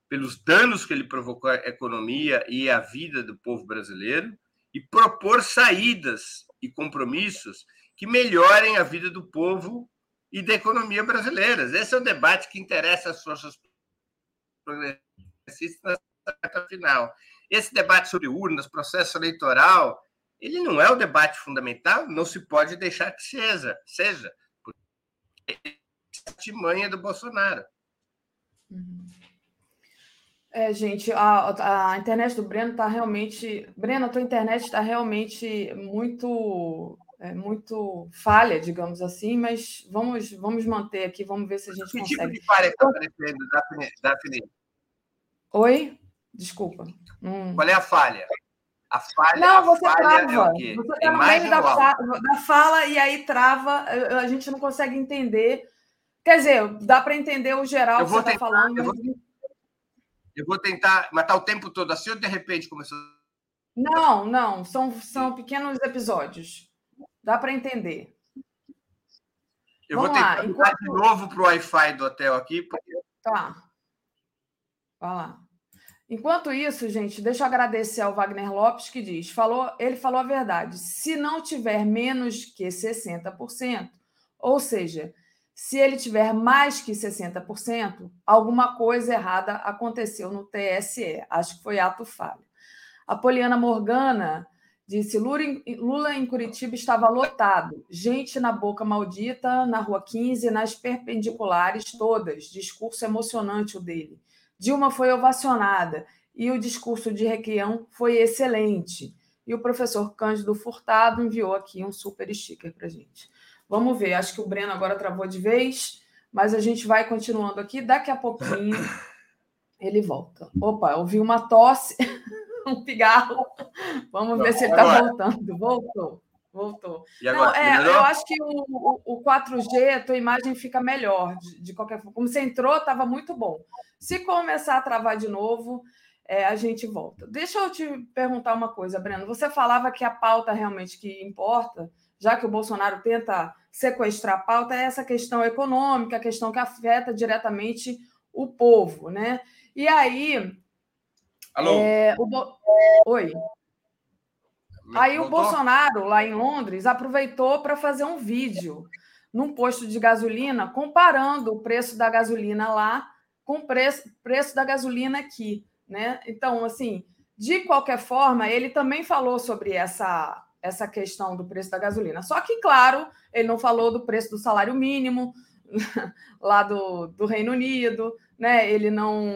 pelos danos que ele provocou à economia e à vida do povo brasileiro e propor saídas e compromissos que melhorem a vida do povo e da economia brasileiras. Esse é o debate que interessa às forças progressistas reta final. Esse debate sobre urnas, processo eleitoral, ele não é o debate fundamental, não se pode deixar que seja, seja porque é do Bolsonaro. Uhum. É, gente, a, a internet do Breno está realmente. Breno, a tua internet está realmente muito é, muito falha, digamos assim, mas vamos, vamos manter aqui, vamos ver se a gente que consegue. Que tipo de falha está aparecendo, Daphne? Oi? Desculpa. Hum. Qual é a falha? A falha, não, você a falha trava. É você está no meio da, da, fala e aí trava, a gente não consegue entender. Quer dizer, dá para entender o geral que você está falando. Eu vou, eu vou tentar matar o tempo todo assim ou de repente começou. Não, não, são, são pequenos episódios. Dá para entender. Eu Vamos vou tentar lá, enquanto... de novo para o Wi-Fi do hotel aqui. Porque... Tá. Vai lá. Enquanto isso, gente, deixa eu agradecer ao Wagner Lopes que diz, falou, ele falou a verdade. Se não tiver menos que 60%, ou seja, se ele tiver mais que 60%, alguma coisa errada aconteceu no TSE. Acho que foi ato falho. A Poliana Morgana disse: Lula em Curitiba estava lotado, gente na boca maldita, na rua 15, nas perpendiculares todas. Discurso emocionante o dele. Dilma foi ovacionada e o discurso de Requião foi excelente. E o professor Cândido Furtado enviou aqui um super sticker para gente. Vamos ver, acho que o Breno agora travou de vez, mas a gente vai continuando aqui. Daqui a pouquinho ele volta. Opa, ouvi uma tosse, um pigarro. Vamos ver se ele está voltando. Voltou. Voltou. Não, é, eu acho que o, o, o 4G, a tua imagem fica melhor, de, de qualquer forma. Como você entrou, estava muito bom. Se começar a travar de novo, é, a gente volta. Deixa eu te perguntar uma coisa, Breno. Você falava que a pauta realmente que importa, já que o Bolsonaro tenta sequestrar a pauta, é essa questão econômica, a questão que afeta diretamente o povo, né? E aí. Alô? É, o Bo... Oi. Aí o Bolsonaro, lá em Londres, aproveitou para fazer um vídeo num posto de gasolina, comparando o preço da gasolina lá com o preço, preço da gasolina aqui. Né? Então, assim, de qualquer forma, ele também falou sobre essa, essa questão do preço da gasolina. Só que, claro, ele não falou do preço do salário mínimo lá do, do Reino Unido, né? Ele não,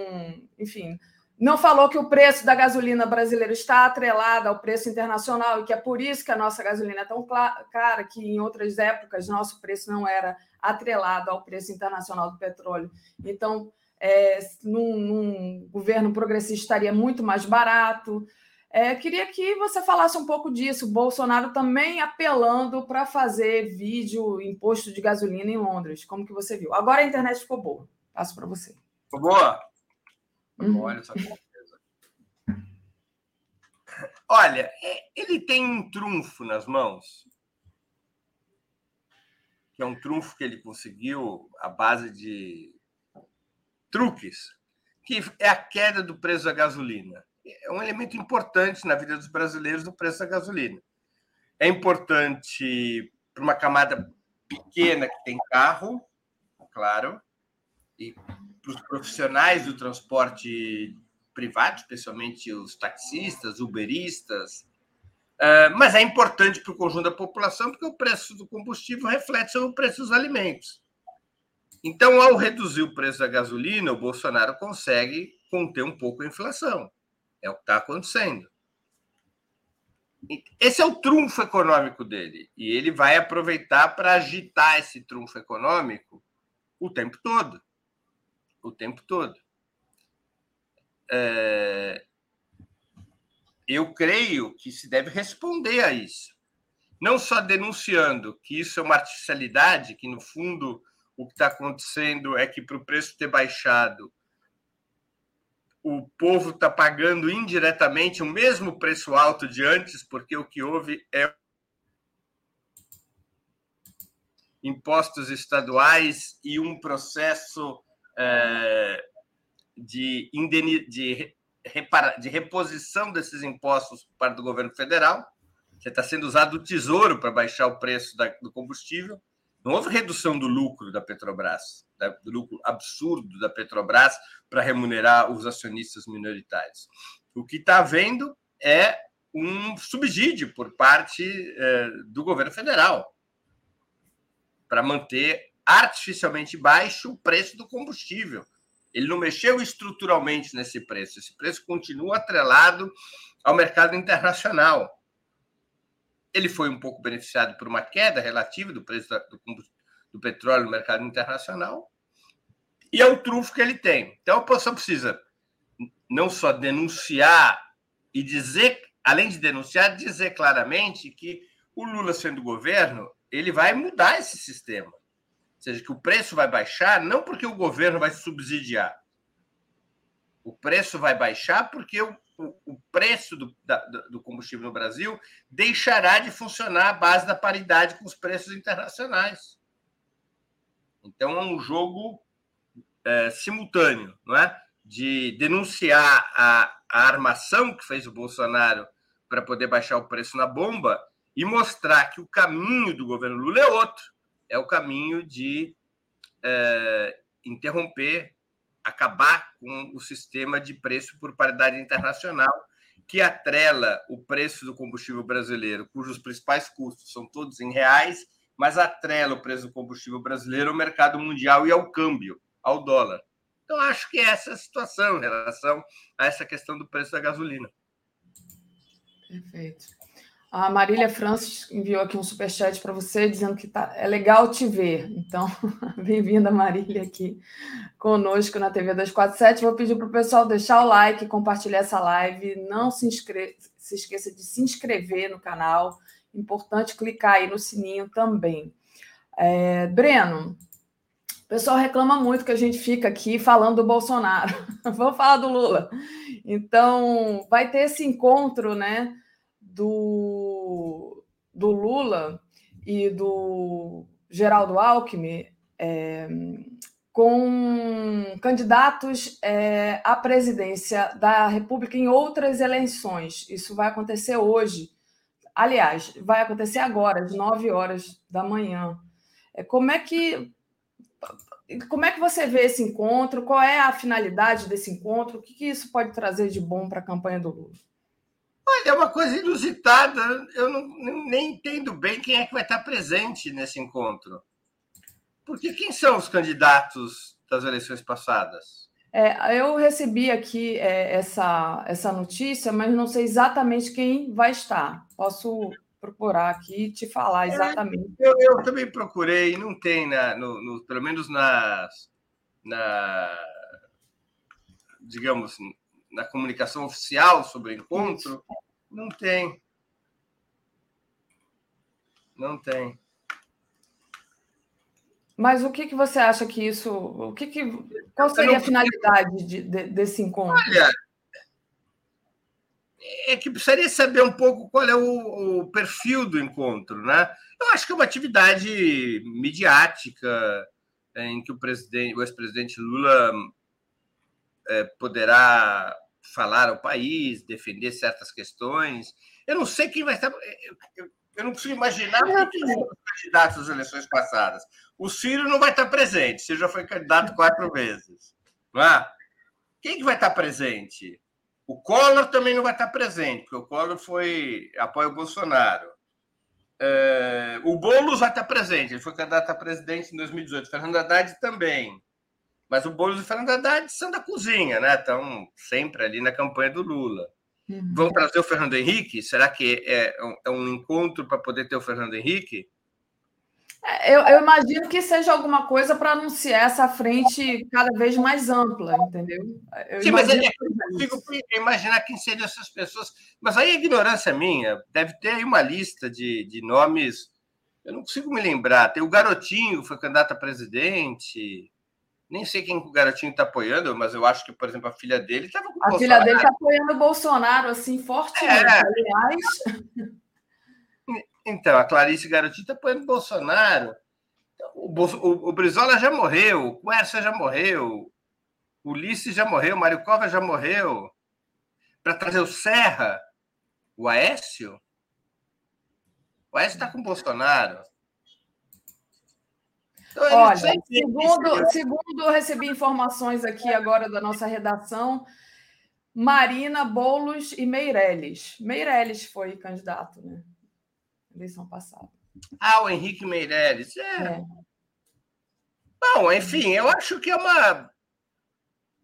enfim, não falou que o preço da gasolina brasileira está atrelado ao preço internacional e que é por isso que a nossa gasolina é tão cara, que em outras épocas nosso preço não era atrelado ao preço internacional do petróleo. Então, é, num, num governo progressista estaria muito mais barato. É, queria que você falasse um pouco disso. Bolsonaro também apelando para fazer vídeo imposto de gasolina em Londres. Como que você viu? Agora a internet ficou boa. Passo para você. Ficou boa? Uhum. Olha só Olha, é, ele tem um trunfo nas mãos, que é um trunfo que ele conseguiu à base de truques, que é a queda do preço da gasolina. É um elemento importante na vida dos brasileiros o preço da gasolina. É importante para uma camada pequena que tem carro, claro, e para os profissionais do transporte privado, especialmente os taxistas, uberistas, uh, mas é importante para o conjunto da população porque o preço do combustível reflete sobre o preço dos alimentos. Então, ao reduzir o preço da gasolina, o Bolsonaro consegue conter um pouco a inflação. É o que está acontecendo. Esse é o trunfo econômico dele. E ele vai aproveitar para agitar esse trunfo econômico o tempo todo. O tempo todo. É... Eu creio que se deve responder a isso. Não só denunciando que isso é uma artificialidade, que no fundo o que está acontecendo é que para o preço ter baixado, o povo está pagando indiretamente o mesmo preço alto de antes, porque o que houve é impostos estaduais e um processo é, de, indeni... de, repara... de reposição desses impostos para o governo federal. Você está sendo usado o tesouro para baixar o preço da... do combustível. Não houve redução do lucro da Petrobras, do lucro absurdo da Petrobras para remunerar os acionistas minoritários. O que está havendo é um subsídio por parte é, do governo federal para manter artificialmente baixo o preço do combustível. Ele não mexeu estruturalmente nesse preço. Esse preço continua atrelado ao mercado internacional ele foi um pouco beneficiado por uma queda relativa do preço do, do petróleo no mercado internacional, e é o trunfo que ele tem. Então, a oposição precisa não só denunciar e dizer, além de denunciar, dizer claramente que o Lula sendo governo, ele vai mudar esse sistema. Ou seja, que o preço vai baixar não porque o governo vai subsidiar. O preço vai baixar porque o o, preço do, da, do combustível no Brasil deixará de funcionar à base da paridade com os preços internacionais. Então, é um jogo é, simultâneo, não é? De denunciar a, a armação que fez o Bolsonaro para poder baixar o preço na bomba e mostrar que o caminho do governo Lula é outro. É o caminho de é, interromper acabar com o sistema de preço por paridade internacional, que atrela o preço do combustível brasileiro, cujos principais custos são todos em reais, mas atrela o preço do combustível brasileiro ao mercado mundial e ao câmbio, ao dólar. Então, acho que essa é a situação em relação a essa questão do preço da gasolina. Perfeito. A Marília Francis enviou aqui um superchat para você, dizendo que tá, é legal te ver. Então, bem-vinda, Marília, aqui conosco na TV 247. Vou pedir para o pessoal deixar o like, compartilhar essa live. Não se, inscre... se esqueça de se inscrever no canal. Importante clicar aí no sininho também. É, Breno, o pessoal reclama muito que a gente fica aqui falando do Bolsonaro. Vamos falar do Lula. Então, vai ter esse encontro, né? Do, do Lula e do Geraldo Alckmin é, com candidatos é, à presidência da República em outras eleições. Isso vai acontecer hoje. Aliás, vai acontecer agora, às 9 horas da manhã. É, como é que como é que você vê esse encontro? Qual é a finalidade desse encontro? O que, que isso pode trazer de bom para a campanha do Lula? Olha, é uma coisa inusitada. Eu não, nem entendo bem quem é que vai estar presente nesse encontro. Porque quem são os candidatos das eleições passadas? É, eu recebi aqui é, essa, essa notícia, mas não sei exatamente quem vai estar. Posso procurar aqui e te falar é, exatamente. É, eu, eu, também procurei, não tem, na, no, no, pelo menos nas, na, digamos, na comunicação oficial sobre o encontro, não tem. Não tem. Mas o que, que você acha que isso. O que que, qual seria a finalidade de, de, desse encontro? Olha, é que precisaria saber um pouco qual é o, o perfil do encontro, né? Eu acho que é uma atividade midiática em que o presidente, o ex-presidente Lula é, poderá falar ao país, defender certas questões. Eu não sei quem vai estar. Eu, eu não consigo imaginar os candidatos às eleições passadas. O Ciro não vai estar presente, Ciro já foi candidato quatro vezes. Não é? Quem que vai estar presente? O Collor também não vai estar presente, porque o Collor foi apoia o Bolsonaro. É, o Boulos vai estar presente, ele foi candidato a presidente em 2018. Fernando Haddad também. Mas o Boulos e Fernando Haddad são da cozinha, né? Estão sempre ali na campanha do Lula. Uhum. Vão trazer o Fernando Henrique? Será que é, é um encontro para poder ter o Fernando Henrique? É, eu, eu, imagino que seja alguma coisa para anunciar essa frente cada vez mais ampla, entendeu? Eu Sim, mas é, eu consigo imaginar quem seriam essas pessoas. Mas aí a ignorância minha deve ter aí uma lista de, de nomes. Eu não consigo me lembrar. Tem o Garotinho, que foi candidato a presidente. Nem sei quem o Garotinho está apoiando, mas eu acho que, por exemplo, a filha dele estava com o A Bolsonaro. filha dele está apoiando o Bolsonaro, assim, fortemente. É. Aliás. Então, a Clarice Garotinho está apoiando o Bolsonaro. O, o, o Brizola já morreu, o Quercia já morreu, o Ulisses já morreu, o Mário Cova já morreu. Para trazer o Serra, o Aécio? O Aécio está com o Bolsonaro. Então, Olha, segundo, segundo eu recebi informações aqui agora da nossa redação, Marina, Boulos e Meirelles. Meirelles foi candidato, né? eleição passada. Ah, o Henrique Meirelles. É. é. Bom, enfim, eu acho que é uma.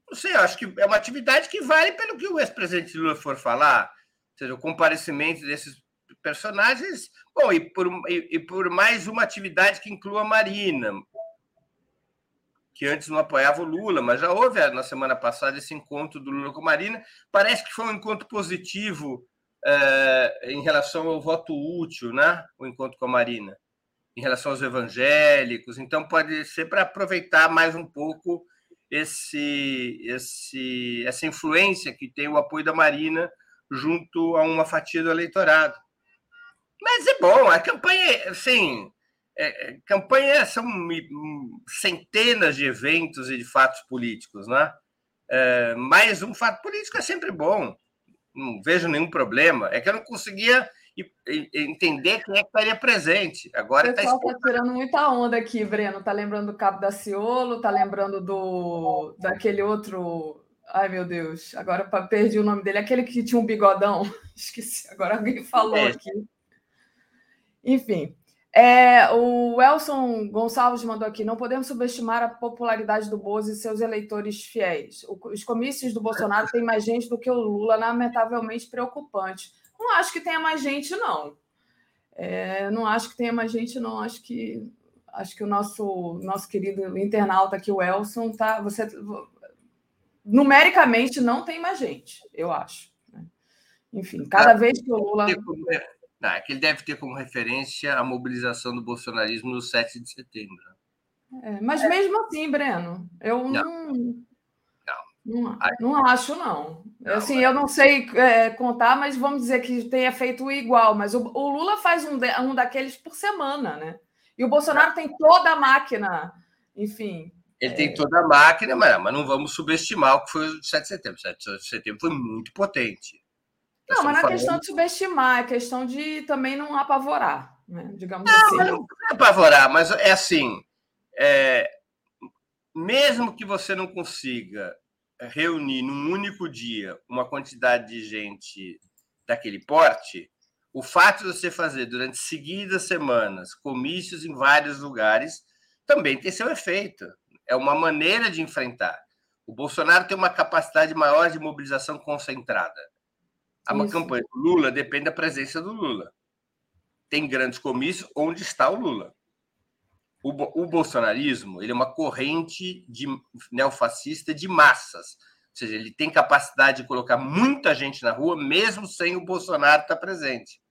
Não sei, eu acho que é uma atividade que vale pelo que o ex-presidente Lula for falar. Ou seja, o comparecimento desses personagens. Bom, e por, e, e por mais uma atividade que inclua a Marina, que antes não apoiava o Lula, mas já houve na semana passada esse encontro do Lula com Marina. Parece que foi um encontro positivo é, em relação ao voto útil, né? O encontro com a Marina, em relação aos evangélicos. Então, pode ser para aproveitar mais um pouco esse, esse, essa influência que tem o apoio da Marina junto a uma fatia do eleitorado. Mas é bom, a campanha, assim, é, campanha são centenas de eventos e de fatos políticos, né? É, mas um fato político é sempre bom não vejo nenhum problema. É que eu não conseguia entender quem é que estaria presente. Agora o tá pessoal está tá tirando muita onda aqui, Breno. Tá lembrando do Cabo da Ciolo, tá lembrando do daquele outro. Ai, meu Deus, agora perdi o nome dele, aquele que tinha um bigodão. Esqueci, agora alguém falou é. aqui. Enfim, é, o Elson Gonçalves mandou aqui: não podemos subestimar a popularidade do Bozo e seus eleitores fiéis. Os comícios do Bolsonaro têm mais gente do que o Lula, lamentavelmente preocupante. Não acho que tenha mais gente, não. É, não acho que tenha mais gente, não. Acho que acho que o nosso nosso querido internauta aqui, o Elson, tá. Você numericamente não tem mais gente, eu acho. Né? Enfim, cada vez que o Lula não, é que ele deve ter como referência a mobilização do bolsonarismo no 7 de setembro. É, mas é. mesmo assim, Breno, eu não. Não, não, não acho, não. não assim, mas... eu não sei é, contar, mas vamos dizer que tenha feito igual. Mas o, o Lula faz um, de, um daqueles por semana, né? E o Bolsonaro tem toda a máquina, enfim. Ele é... tem toda a máquina, mas, mas não vamos subestimar o que foi o 7 de setembro. O 7 de setembro foi muito potente. Não, mas não é questão de subestimar, é questão de também não apavorar, né? digamos não, assim. Não, é apavorar, mas é assim: é, mesmo que você não consiga reunir num único dia uma quantidade de gente daquele porte, o fato de você fazer durante seguidas semanas comícios em vários lugares também tem seu efeito. É uma maneira de enfrentar. O Bolsonaro tem uma capacidade maior de mobilização concentrada. A Isso. campanha do Lula depende da presença do Lula. Tem grandes comícios onde está o Lula. O, o bolsonarismo ele é uma corrente de neofascista de massas. Ou seja, ele tem capacidade de colocar muita gente na rua, mesmo sem o Bolsonaro estar presente.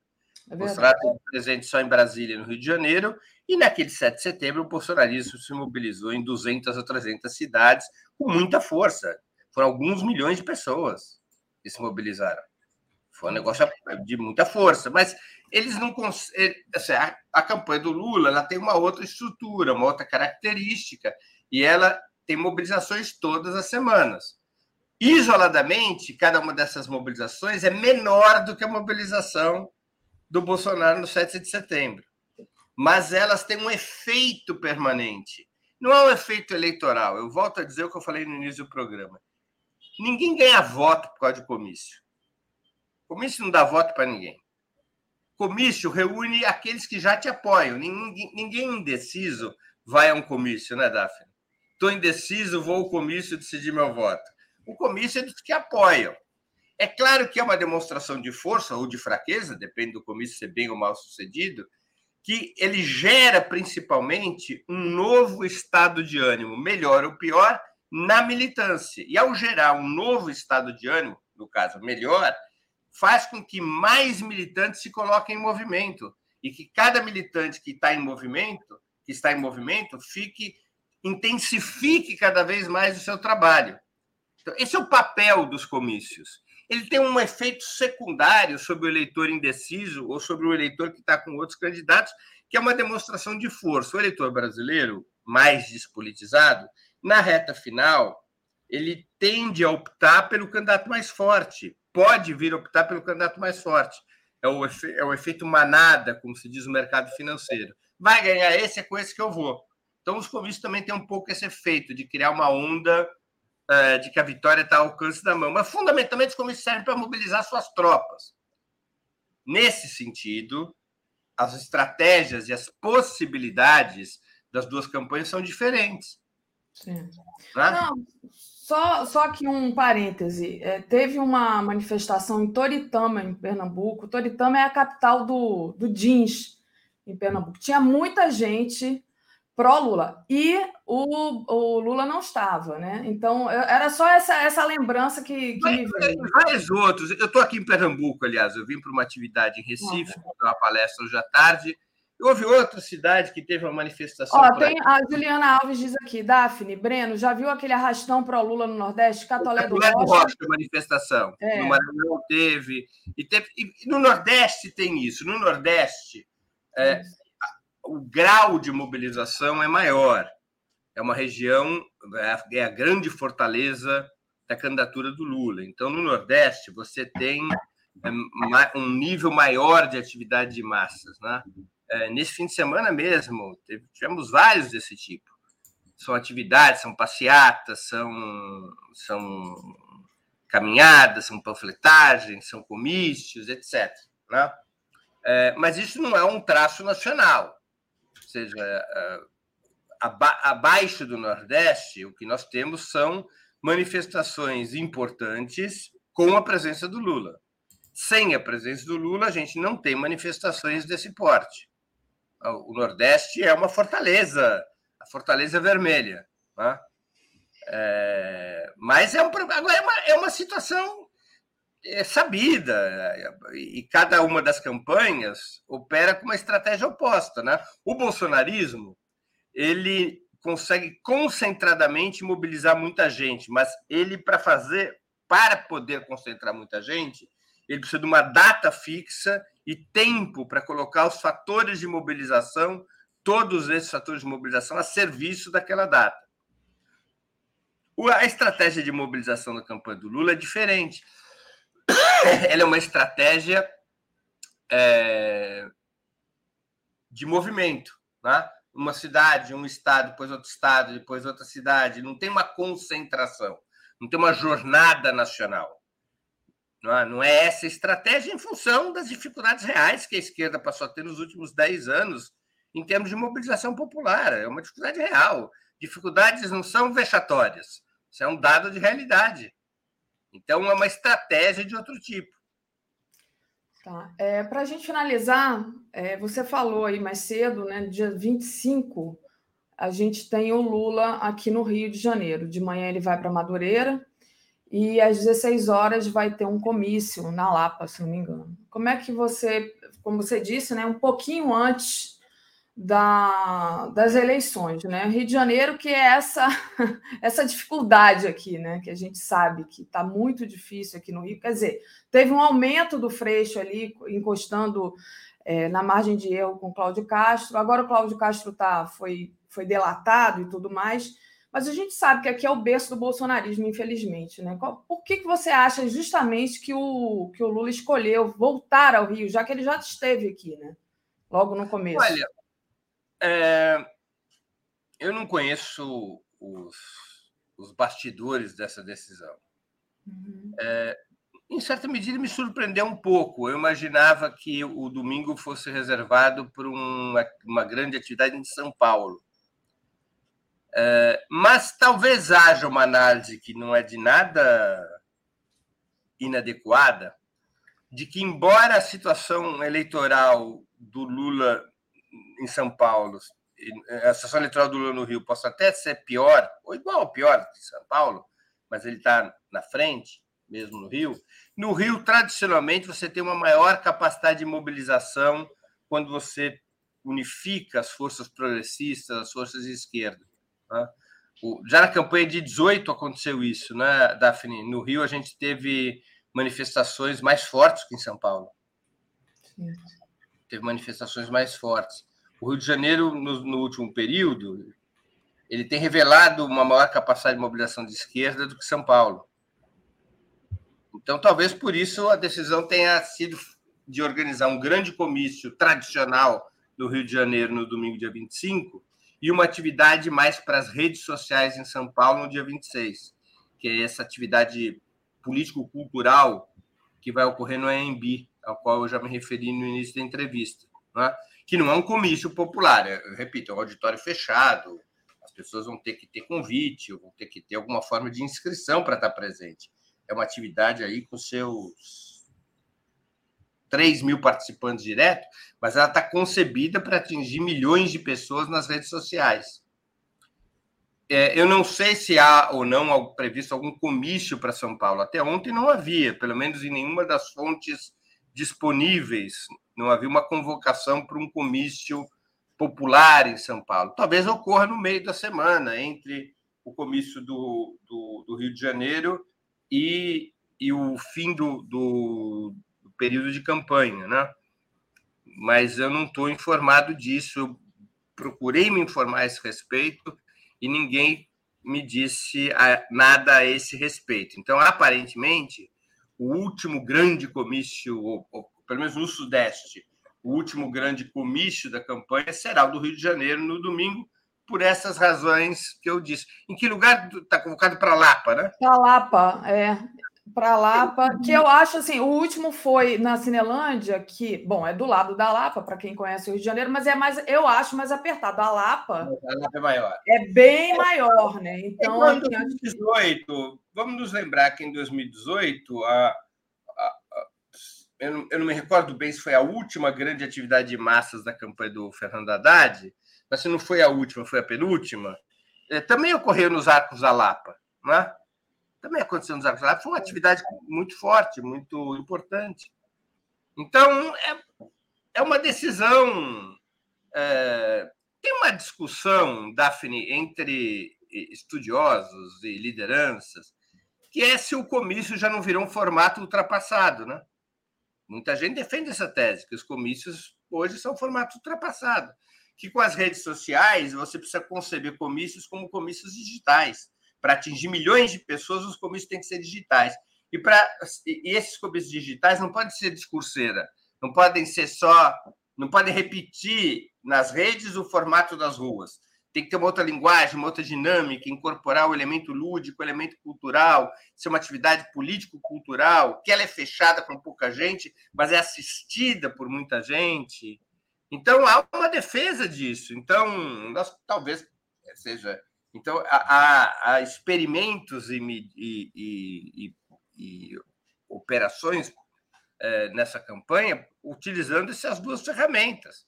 É o Bolsonaro está presente só em Brasília e no Rio de Janeiro, e naquele 7 de setembro o bolsonarismo se mobilizou em 200 ou 300 cidades com muita força. Foram alguns milhões de pessoas que se mobilizaram Foi um negócio de muita força, mas eles não conseguem. Assim, a, a, campanha do Lula ela tem uma outra estrutura, uma outra característica, e ela tem mobilizações todas as semanas. Isoladamente, cada uma dessas mobilizações é menor do que a mobilização do Bolsonaro no 7 de setembro. Mas elas têm um efeito permanente. Não é um efeito eleitoral. Eu volto a dizer o que eu falei no início do programa. Ninguém ganha voto por causa de comício. Comício não dá voto para ninguém. Comício reúne aqueles que já te apoiam. Ninguém, ninguém indeciso vai a um comício, né, Daphne? Estou indeciso, vou ao comício decidir meu voto. O comício é dos que apoiam. É claro que é uma demonstração de força ou de fraqueza, depende do comício ser bem ou mal sucedido, que ele gera principalmente um novo estado de ânimo, melhor ou pior, na militância. E ao gerar um novo estado de ânimo, no caso melhor, faz com que mais militantes se coloquem em movimento e que cada militante que está em movimento, que está em movimento, fique intensifique cada vez mais o seu trabalho. Então, esse é o papel dos comícios. Ele tem um efeito secundário sobre o eleitor indeciso ou sobre o eleitor que está com outros candidatos, que é uma demonstração de força. O eleitor brasileiro, mais despolitizado, na reta final, ele tende a optar pelo candidato mais forte, pode vir a optar pelo candidato mais forte. É o, efe, é o efeito manada, como se diz no mercado financeiro. Vai ganhar esse, é com esse que eu vou. Então, os comícios também têm um pouco esse efeito de criar uma onda uh, de que a vitória está ao alcance da mão. Mas, fundamentalmente, os comícios servem para mobilizar suas tropas. Nesse sentido, as estratégias e as possibilidades das duas campanhas são diferentes. Sim. Né? Não, só, só que um parêntese. É, teve uma manifestação em Toritama, em Pernambuco. Toritama é a capital do, do jeans, em Pernambuco. Tinha muita gente pró-Lula. E o, o Lula não estava, né? Então, eu, era só essa, essa lembrança que, que me veio. Vários outros. Eu estou aqui em Pernambuco, aliás. Eu vim para uma atividade em Recife, para uma palestra hoje à tarde. Houve outra cidade que teve uma manifestação. Ó, tem a Juliana Alves diz aqui, Daphne, Breno, já viu aquele arrastão para o Lula no Nordeste? Catolé do Rocha. Rocha manifestação. É. No Maranhão teve e, teve. e no Nordeste tem isso. No Nordeste, é, o grau de mobilização é maior. É uma região, é a grande fortaleza da candidatura do Lula. Então, no Nordeste, você tem é, um nível maior de atividade de massas, né? É, nesse fim de semana mesmo, tivemos vários desse tipo. São atividades, são passeatas, são, são caminhadas, são panfletagens, são comícios, etc. Né? É, mas isso não é um traço nacional. Ou seja, é, abaixo do Nordeste, o que nós temos são manifestações importantes com a presença do Lula. Sem a presença do Lula, a gente não tem manifestações desse porte o Nordeste é uma fortaleza, a Fortaleza Vermelha. Né? É, mas é um, agora é uma, é uma situação é, sabida, e cada uma das campanhas opera com uma estratégia oposta. Né? O bolsonarismo ele consegue concentradamente mobilizar muita gente, mas ele, para fazer, para poder concentrar muita gente, ele precisa de uma data fixa e tempo para colocar os fatores de mobilização, todos esses fatores de mobilização, a serviço daquela data. A estratégia de mobilização da campanha do Lula é diferente. Ela é uma estratégia é, de movimento. Né? Uma cidade, um estado, depois outro estado, depois outra cidade. Não tem uma concentração, não tem uma jornada nacional. Não é, não é essa estratégia em função das dificuldades reais que a esquerda passou a ter nos últimos 10 anos em termos de mobilização popular. É uma dificuldade real. Dificuldades não são vexatórias. Isso é um dado de realidade. Então, é uma estratégia de outro tipo. Tá. É, Para a gente finalizar, é, você falou aí mais cedo, né, dia 25, a gente tem o Lula aqui no Rio de Janeiro. De manhã ele vai para Madureira, e às 16 horas vai ter um comício na Lapa, se não me engano. Como é que você, como você disse, né, um pouquinho antes da, das eleições, né? Rio de Janeiro, que é essa, essa dificuldade aqui, né? Que a gente sabe que está muito difícil aqui no Rio. Quer dizer, teve um aumento do Freixo ali, encostando é, na margem de erro com Cláudio Castro. Agora o Cláudio Castro tá, foi, foi delatado e tudo mais. Mas a gente sabe que aqui é o berço do bolsonarismo, infelizmente. Né? Por que, que você acha justamente que o, que o Lula escolheu voltar ao Rio, já que ele já esteve aqui, né? logo no começo? Olha, é, eu não conheço os, os bastidores dessa decisão. Uhum. É, em certa medida, me surpreendeu um pouco. Eu imaginava que o domingo fosse reservado para uma, uma grande atividade em São Paulo. É, mas talvez haja uma análise que não é de nada inadequada, de que, embora a situação eleitoral do Lula em São Paulo, a situação eleitoral do Lula no Rio possa até ser pior, ou igual ou pior que São Paulo, mas ele está na frente, mesmo no Rio. No Rio, tradicionalmente, você tem uma maior capacidade de mobilização quando você unifica as forças progressistas, as forças de esquerda. Né? Já na campanha de 18 aconteceu isso, né, Daphne? No Rio, a gente teve manifestações mais fortes que em São Paulo. Sim. Teve manifestações mais fortes. O Rio de Janeiro, no, no, último período, ele tem revelado uma maior capacidade de mobilização de esquerda do que São Paulo. Então, talvez por isso a decisão tenha sido de organizar um grande comício tradicional no Rio de Janeiro no domingo, dia 25, e uma atividade mais para as redes sociais em São Paulo no dia 26, que é essa atividade político-cultural que vai ocorrer no AMB, ao qual eu já me referi no início da entrevista. Né? que não é um comício popular. Eu repito, é um auditório fechado, as pessoas vão ter que ter convite, vão ter que ter alguma forma de inscrição para estar presente. É uma atividade aí com seus 3 mil participantes direto, mas ela está concebida para atingir milhões de pessoas nas redes sociais. É, eu não sei se há ou não previsto algum comício para São Paulo. Até ontem não havia, pelo menos em nenhuma das fontes disponíveis não havia uma convocação para um comício popular em São Paulo. Talvez ocorra no meio da semana, entre o comício do, do, do Rio de Janeiro e, e o fim do, do, período de campanha, né? Mas eu não estou informado disso. Eu procurei me informar a esse respeito e ninguém me disse nada a esse respeito. Então, aparentemente, o último grande comício, ou, ou pelo menos no Sudeste, o último grande comício da campanha será o do Rio de Janeiro no domingo, por essas razões que eu disse. Em que lugar está convocado para Lapa, né? Para Lapa, é. Para Lapa, que eu acho assim, o último foi na Cinelândia, que, bom, é do lado da Lapa, para quem conhece o Rio de Janeiro, mas é mais, eu acho mais apertado. A Lapa, a Lapa é maior. É bem maior, né? Então, em 2018, vamos nos lembrar que em 2018 a, eu não, eu não, me recordo bem se foi a última grande atividade de massas da campanha do Fernando Haddad, mas se não foi a última, foi a penúltima, é, também ocorreu nos Arcos da Lapa, né? Também aconteceu nos Arcos Lapa, foi uma atividade muito forte, muito importante. Então, é, é uma decisão. É, tem uma discussão, Daphne, entre estudiosos e lideranças, que é se o comício já não virou um formato ultrapassado, né? Muita gente defende essa tese, que os comícios hoje são formato ultrapassado, que com as redes sociais você precisa conceber comícios como comícios digitais. Para atingir milhões de pessoas, os comícios têm que ser digitais. E, pra, e esses comícios digitais não podem ser discurseira, não podem ser só, não podem repetir nas redes o formato das ruas tem que ter uma outra linguagem, uma outra dinâmica, incorporar o elemento lúdico, o elemento cultural, ser uma atividade político-cultural, que ela é fechada para pouca gente, mas é assistida por muita gente. Então, há uma defesa disso. Então, nós, talvez seja. Então, há, há experimentos e, e, e, e operações é, nessa campanha utilizando essas duas ferramentas.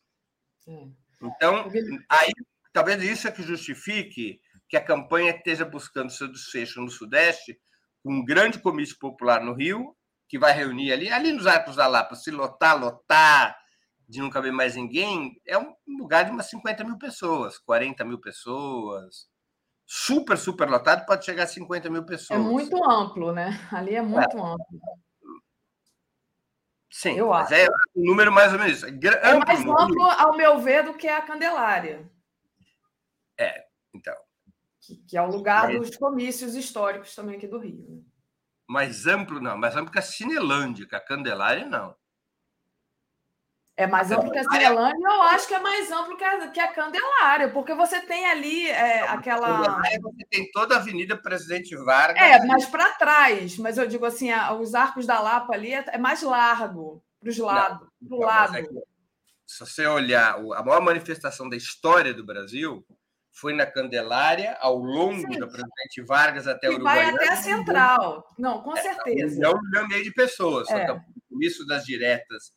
Então, aí Talvez isso é que justifique que a campanha esteja buscando seu desfecho no Sudeste, com um grande comício popular no Rio, que vai reunir ali, ali nos Arcos da Lapa, se lotar, lotar, de não caber mais ninguém, é um lugar de umas 50 mil pessoas, 40 mil pessoas. Super, super lotado, pode chegar a 50 mil pessoas. É muito amplo, né? Ali é muito é. amplo. Sim, eu acho. é um número mais ou menos. É, é mais amplo, ao meu ver, do que a Candelária. É, então. Que, que é o lugar mas... dos comícios históricos também aqui do Rio. Né? Mais amplo, não. Mais amplo que a Cinelândia, que a Candelária, não. É mais amplo que a Cinelândia, eu acho que é mais amplo que a, que a Candelária, porque você tem ali é, aquela. Você tem toda a Avenida Presidente Vargas. É, mas para trás. Mas eu digo assim, a, os arcos da Lapa ali é, é mais largo, para os lados. Pro lado. É se você olhar a maior manifestação da história do Brasil foi na Candelária, ao longo Sim. da Presidente Vargas até o Uruguai. Vai até a Central. Não, com é, certeza. É um milhão e meio de pessoas. É. Só que o comício das diretas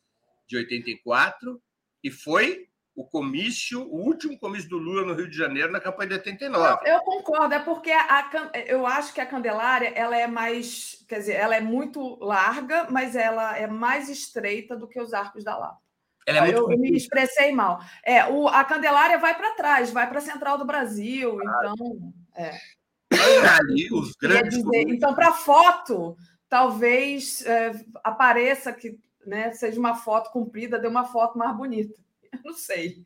de 84 e foi o comício, o último comício do Lula no Rio de Janeiro na campanha de 89. Eu, eu concordo, é porque a, eu acho que a Candelária ela é mais, quer dizer, ela é muito larga, mas ela é mais estreita do que os arcos da Lapa. Ela é eu, me expressei mal. É, o, a Candelária vai para trás, vai para a Central do Brasil, ah. então. É. Ali, os grandes. Dizer, então, para foto, talvez é, apareça que né, seja uma foto comprida, dê uma foto mais bonita. Eu não sei.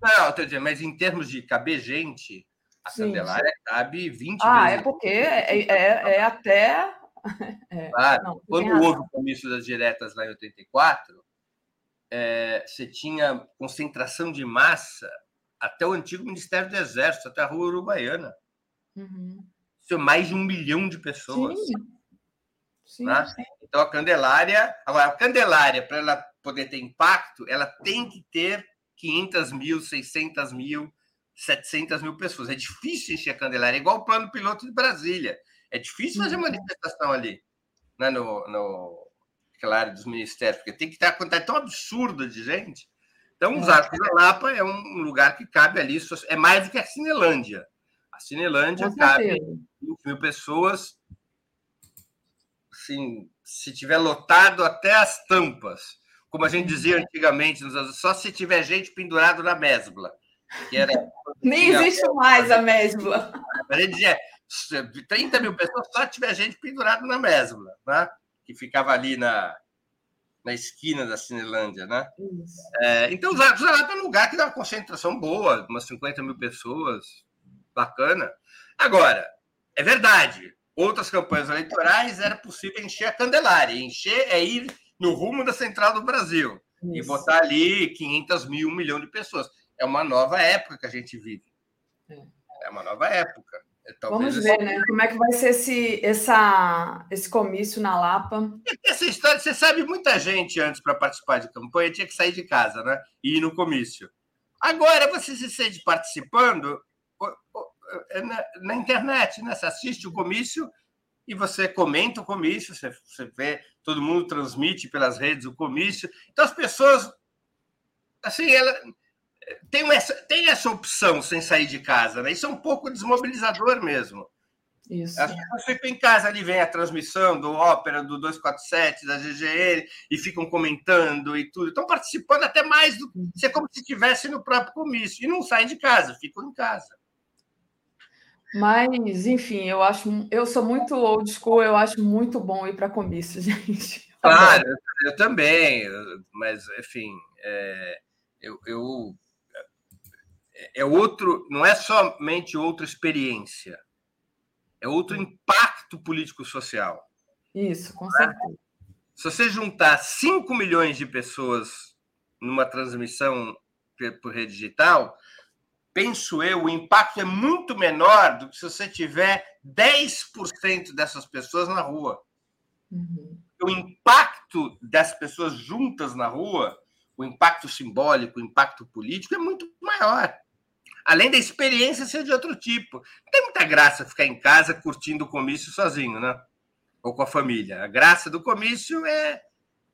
Não, estou dizendo, mas em termos de caber gente, a sim, Candelária cabe 20 ah, vezes. Ah, é porque é, é, é até. É, claro, não, quando houve o comício das diretas lá em 84, é, você tinha concentração de massa até o antigo Ministério do Exército, até a Rua Uruguaiana. Uhum. Isso é mais de um milhão de pessoas. Sim. Sim, né? sim. Então a Candelária, agora a Candelária para ela poder ter impacto, ela tem que ter 500 mil, 600 mil, 700 mil pessoas. É difícil encher a Candelária, é igual o plano piloto de Brasília. É difícil fazer uhum. manifestação ali, né, no, no área dos ministérios, porque tem que ter a quantidade tão absurda de gente. Então, os é. Arcos da Lapa é um lugar que cabe ali, é mais do que a Cinelândia. A Cinelândia cabe 20 mil pessoas, assim, se tiver lotado até as tampas, como a gente dizia antigamente, só se tiver gente pendurado na mesbla. Que era, Nem existe mais a mesbla. A gente dizia 30 mil pessoas só tiver gente pendurado na mesbla, né? que ficava ali na, na esquina da Cinelândia. Né? É, então, Zarape é um lugar que dá uma concentração boa, umas 50 mil pessoas, bacana. Agora, é verdade, outras campanhas eleitorais era possível encher a Candelária. Encher é ir no rumo da Central do Brasil Isso. e botar ali 500 mil, um milhão de pessoas. É uma nova época que a gente vive. É, é uma nova época. É, talvez Vamos ver, né? Como é que vai ser esse, essa, esse comício na Lapa? Essa história, você sabe, muita gente antes para participar de campanha tinha que sair de casa, né? E ir no comício. Agora você se sente participando, é na, na, internet, né? Você assiste o comício e você comenta o comício, você, você vê, todo mundo transmite pelas redes o comício. Então as pessoas, assim, ela tem essa, tem essa opção sem sair de casa, né? Isso é um pouco desmobilizador mesmo. Isso. As pessoas ficam em casa, ali vem a transmissão do Ópera, do 247, da GGN, e ficam comentando e tudo. Estão participando até mais do. Isso é como se estivesse no próprio comício. E não saem de casa, ficam em casa. Mas, enfim, eu acho, eu sou muito old school, eu acho muito bom ir para comício, gente. Claro, eu, eu, também, mas, enfim, é, eu, eu, é, é outro, não é somente outra experiência, é outro impacto político-social. Isso, com certeza. Se você juntar 5 milhões de pessoas numa transmissão por rede digital, penso eu, o impacto é muito menor do que se você tiver 10% dessas pessoas na rua. Uhum. O impacto das pessoas juntas na rua, o impacto simbólico, o impacto político é muito maior. Além da experiência ser de outro tipo. Não tem muita graça ficar em casa curtindo o comício sozinho, né? Ou com a família. A graça do comício é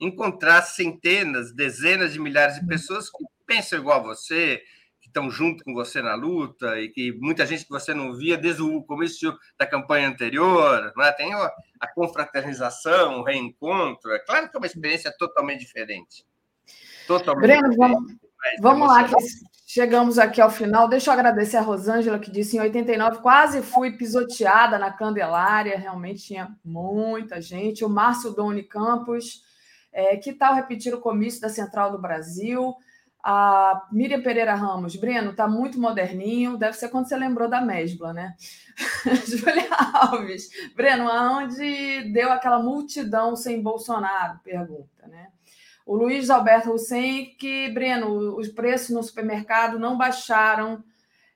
encontrar centenas, dezenas de milhares de pessoas que pensam igual a você, que estão junto com você na luta e que muita gente que você não via desde o começo da campanha anterior, né? tem a confraternização, o reencontro. É claro que é uma experiência totalmente diferente. totalmente. Breno, vamos, vamos lá, que chegamos aqui ao final. Deixa eu agradecer a Rosângela, que disse em 89, quase fui pisoteada na Candelária, realmente tinha muita gente. O Márcio Doni Campos, é, que tal repetir o comício da Central do Brasil? A Miriam Pereira Ramos, Breno, tá muito moderninho, deve ser quando você lembrou da Mesbla, né? Julia Alves, Breno, aonde deu aquela multidão sem Bolsonaro? Pergunta, né? O Luiz Alberto Hussein, que, Breno, os preços no supermercado não baixaram,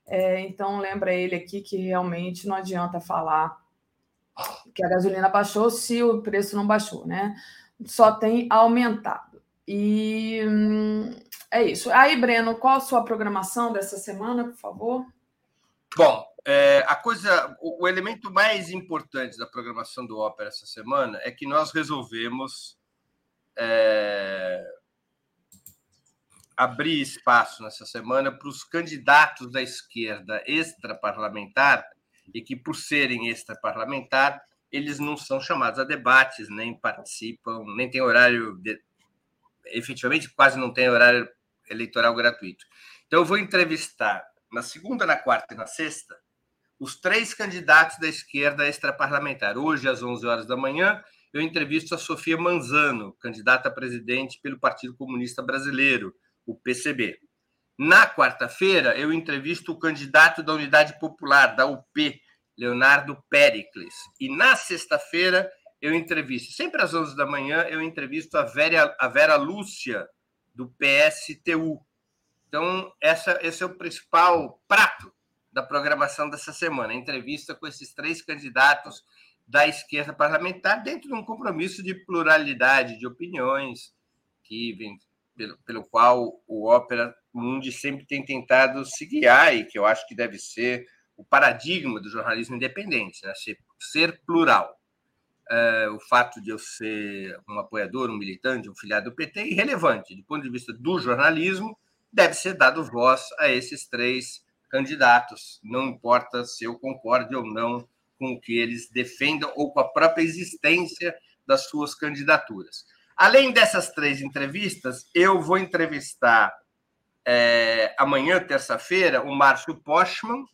é, então lembra ele aqui que realmente não adianta falar que a gasolina baixou se o preço não baixou, né? Só tem aumentado. E hum, é isso. Aí, Breno, qual a sua programação dessa semana, por favor? Bom, é, a coisa, o, o, elemento mais importante da programação do Ópera essa semana é que nós resolvemos é, abrir espaço nessa semana para os candidatos da esquerda extraparlamentar e que, por serem extraparlamentar, eles não são chamados a debates, nem participam, nem tem horário, de, efetivamente quase não tem horário eleitoral gratuito. Então, eu vou entrevistar na segunda, na quarta e na sexta os três candidatos da esquerda extraparlamentar. Hoje, às 11 horas da manhã, eu entrevisto a Sofia Manzano, candidata a presidente pelo Partido Comunista Brasileiro, o PCB. Na quarta-feira, eu entrevisto o candidato da Unidade Popular, da UP, Leonardo Pericles. E na sexta-feira, eu entrevisto, sempre às 11 da manhã, eu entrevisto a Vera, a Vera Lúcia, do PSTU. Então, essa, esse é o principal prato da programação dessa semana, entrevista com esses três candidatos da esquerda parlamentar, dentro de um compromisso de pluralidade de opiniões, que vem, pelo, pelo qual o Ópera Mundi sempre tem tentado se guiar, e que eu acho que deve ser o paradigma do jornalismo independente, né? ser, ser plural o fato de eu ser um apoiador, um militante, um filiado do PT, é irrelevante. Do ponto de vista do jornalismo, deve ser dado voz a esses três candidatos. Não importa se eu concorde ou não com o que eles defendam ou com a própria existência das suas candidaturas. Além dessas três entrevistas, eu vou entrevistar é, amanhã, terça-feira, o Márcio Postman,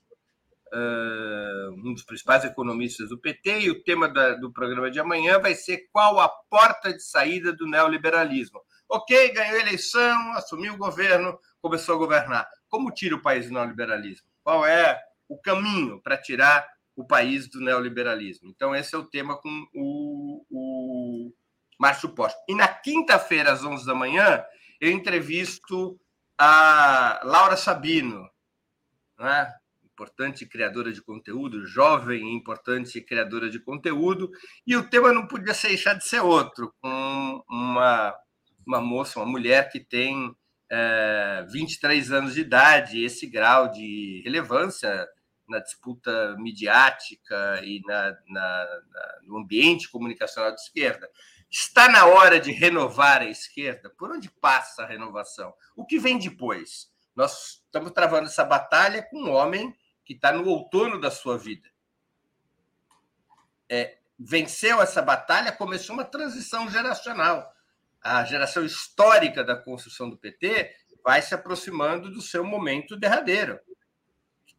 uh, um dos principais economistas do PT, e o tema da, do programa de amanhã vai ser qual a porta de saída do neoliberalismo. Ok, ganhou a eleição, assumiu o governo, começou a governar. Como tira o país do neoliberalismo? Qual é o caminho para tirar o país do neoliberalismo? Então, esse é o tema com o, o Márcio Posto. E na quinta-feira, às 11 da manhã, eu entrevisto a Laura Sabino, né? Importante criadora de conteúdo, jovem importante criadora de conteúdo, e o tema não podia deixar de ser outro, com uma, uma moça, uma mulher que tem é, 23 anos de idade, esse grau de relevância na disputa midiática e na, na, na, no ambiente comunicacional de esquerda. Está na hora de renovar a esquerda? Por onde passa a renovação? O que vem depois? Nós estamos travando essa batalha com um homem que está no outono da sua vida. É, venceu essa batalha, começou uma transição geracional. A geração histórica da construção do PT vai se aproximando do seu momento derradeiro.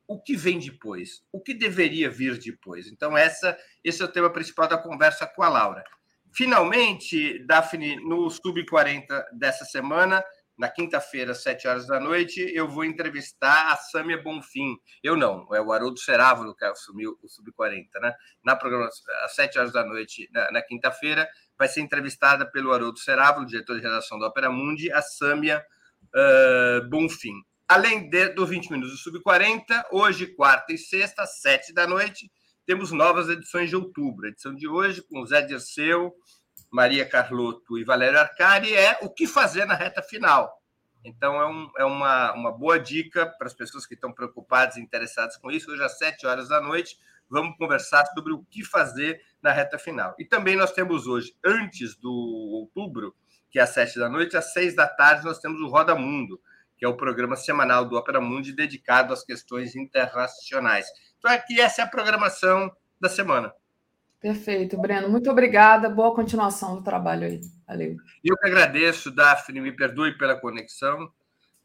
O que vem depois? O que deveria vir depois? Então, essa, esse é o tema principal da conversa com a Laura. Finalmente, Daphne, no Sub-40 dessa semana, na quinta-feira, às sete horas da noite, eu vou entrevistar a Sâmia Bonfim. Eu não, é o Haroldo Cerávulo que assumiu o Sub-40, né? Na programação, às sete horas da noite, na, na quinta-feira, vai ser entrevistada pelo Haroldo Cerávulo, diretor de redação do Opera Mundi, a Sâmia uh, Bonfim. Além de, do 20 minutos do Sub-40, hoje, quarta e sexta, às sete da noite, temos novas edições de outubro. A edição de hoje com o Zé Dirceu, Maria Carlotto e Valério Arcari é o que fazer na reta final. Então, é, um, é uma, uma boa dica para as pessoas que estão preocupadas e interessadas com isso. Hoje, às sete horas da noite, vamos conversar sobre o que fazer na reta final. E também nós temos hoje, antes do outubro, que é às sete da noite, às seis da tarde, nós temos o Roda Mundo, que é o programa semanal do Opera Mundi dedicado às questões internacionais. Então, aqui essa é a programação da semana. Perfeito, Breno. Muito obrigada. Boa continuação do trabalho aí. Valeu. Eu que agradeço, Daphne. Me perdoe pela conexão.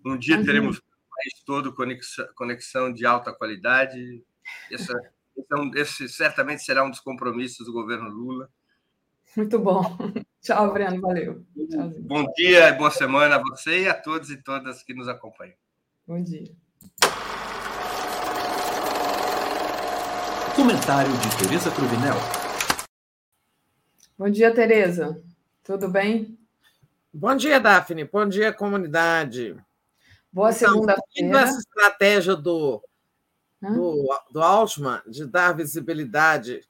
Um dia Imagina. teremos o país todo conexão, conexão de alta qualidade. É um, esse certamente será um dos compromissos do governo Lula. Muito bom. Tchau, Breno. Valeu. Tchauzinho. Bom dia e boa semana a você e a todos e todas que nos acompanham. Bom dia. Comentário de Tereza Cruvinel. Bom dia, Tereza. Tudo bem? Bom dia, Daphne. Bom dia, comunidade. Boa então, segunda-feira. Essa estratégia do, do, do Altman de dar visibilidade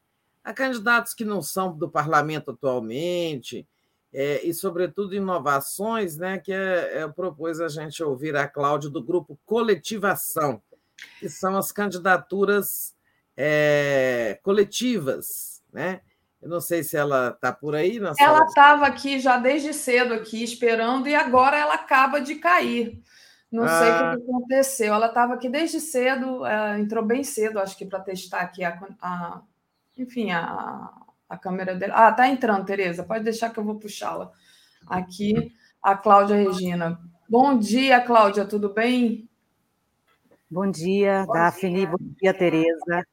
a candidatos que não são do parlamento atualmente, é, e, sobretudo, inovações, né, que é, é, propôs a gente ouvir a Cláudia do grupo Coletivação, que são as candidaturas é, coletivas, né? Eu não sei se ela está por aí. Na ela estava aqui já desde cedo aqui esperando e agora ela acaba de cair. Não ah. sei o que ah. aconteceu. Ela estava aqui desde cedo, é, entrou bem cedo, acho que para testar aqui a, a enfim, a, a câmera dela. Ah, tá entrando, Tereza. Pode deixar que eu vou puxá-la. Aqui, a Cláudia Regina. Bom dia, Cláudia, tudo bem? Bom dia, Bom Daphne. Dia. Bom dia, Tereza.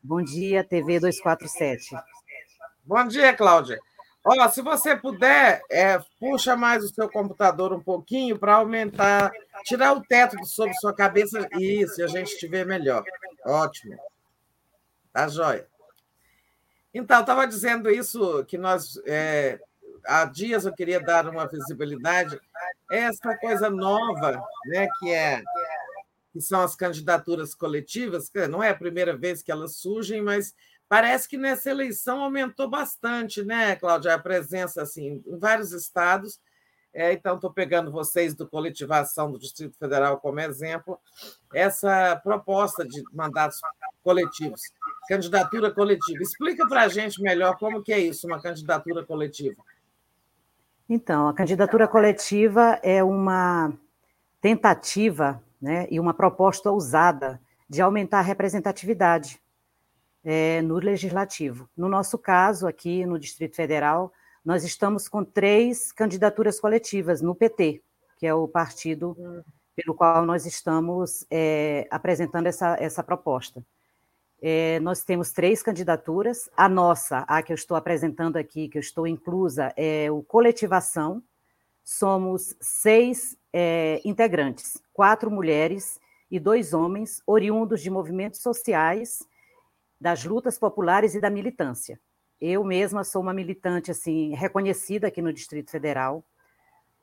Bom dia, TV 247. Bom dia, Cláudia. Olha, se você puder, é, puxa mais o seu computador um pouquinho para aumentar, tirar o teto sobre sua cabeça. Isso, a gente te vê melhor. Ótimo. Tá joia. Então, estava dizendo isso, que nós, é, há dias eu queria dar uma visibilidade, essa coisa nova, né, que, é, que são as candidaturas coletivas, não é a primeira vez que elas surgem, mas Parece que nessa eleição aumentou bastante, né, Cláudia, a presença assim, em vários estados. É, então, estou pegando vocês do Coletivação do Distrito Federal como exemplo, essa proposta de mandatos coletivos, candidatura coletiva. Explica para a gente melhor como que é isso, uma candidatura coletiva. Então, a candidatura coletiva é uma tentativa né, e uma proposta ousada de aumentar a representatividade é, no legislativo. No nosso caso, aqui no Distrito Federal, nós estamos com três candidaturas coletivas no PT, que é o partido pelo qual nós estamos é, apresentando essa, essa proposta. É, nós temos três candidaturas. A nossa, a que eu estou apresentando aqui, que eu estou inclusa, é o Coletivação. Somos seis é, integrantes, quatro mulheres e dois homens, oriundos de movimentos sociais das lutas populares e da militância. Eu mesma sou uma militante assim reconhecida aqui no Distrito Federal,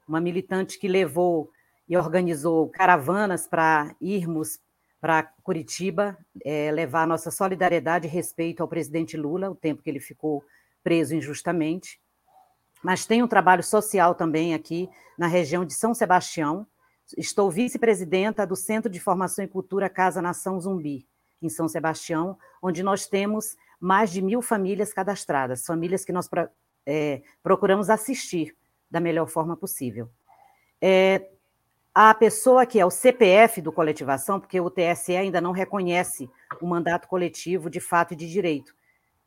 uma militante que levou e organizou caravanas para irmos para Curitiba, é, levar nossa solidariedade e respeito ao presidente Lula, o tempo que ele ficou preso injustamente. Mas tem um trabalho social também aqui na região de São Sebastião. Estou vice-presidenta do Centro de Formação e Cultura Casa Nação Zumbi, em São Sebastião, onde nós temos mais de mil famílias cadastradas, famílias que nós é, procuramos assistir da melhor forma possível. É, a pessoa que é o CPF do coletivação, porque o TSE ainda não reconhece o mandato coletivo de fato e de direito.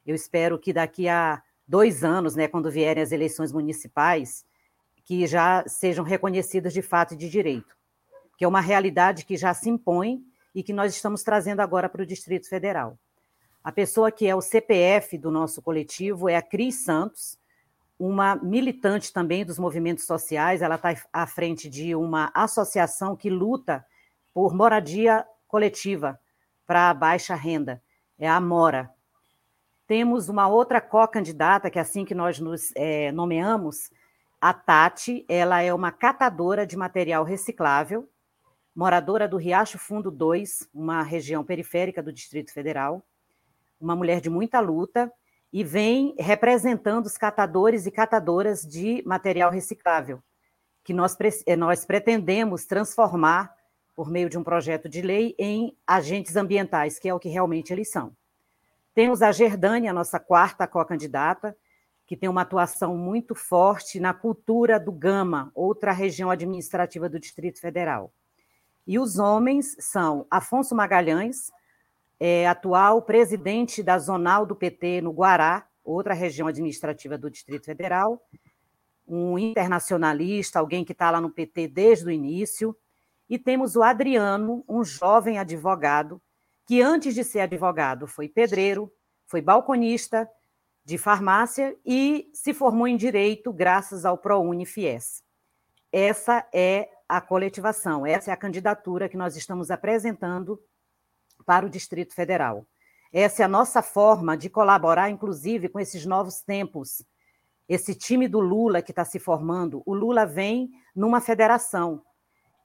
Eu espero que daqui a dois anos, né, quando vierem as eleições municipais, que já sejam reconhecidas de fato e de direito, que é uma realidade que já se impõe e que nós estamos trazendo agora para o Distrito Federal. A pessoa que é o CPF do nosso coletivo é a Cris Santos, uma militante também dos movimentos sociais. Ela está à frente de uma associação que luta por moradia coletiva para baixa renda, é a Mora. Temos uma outra co-candidata, que assim que nós nos é, nomeamos, a Tati, ela é uma catadora de material reciclável, moradora do Riacho Fundo 2, uma região periférica do Distrito Federal, uma mulher de muita luta, e vem representando os catadores e catadoras de material reciclável, que nós, eh, nós pretendemos transformar, por meio de um projeto de lei, em agentes ambientais, que é o que realmente eles são. Temos a Gerdane, a nossa quarta co-candidata, que tem uma atuação muito forte na cultura do Gama, outra região administrativa do Distrito Federal. E os homens são Afonso Magalhães, é, atual presidente da Zonal do PT no Guará, outra região administrativa do Distrito Federal, um internacionalista, alguém que está lá no PT desde o início, e temos o Adriano, um jovem advogado, que antes de ser advogado foi pedreiro, foi balconista de farmácia e se formou em direito graças ao ProUni Fies. Essa é a coletivação, essa é a candidatura que nós estamos apresentando para o Distrito Federal. Essa é a nossa forma de colaborar, inclusive, com esses novos tempos. Esse time do Lula que está se formando, o Lula vem numa federação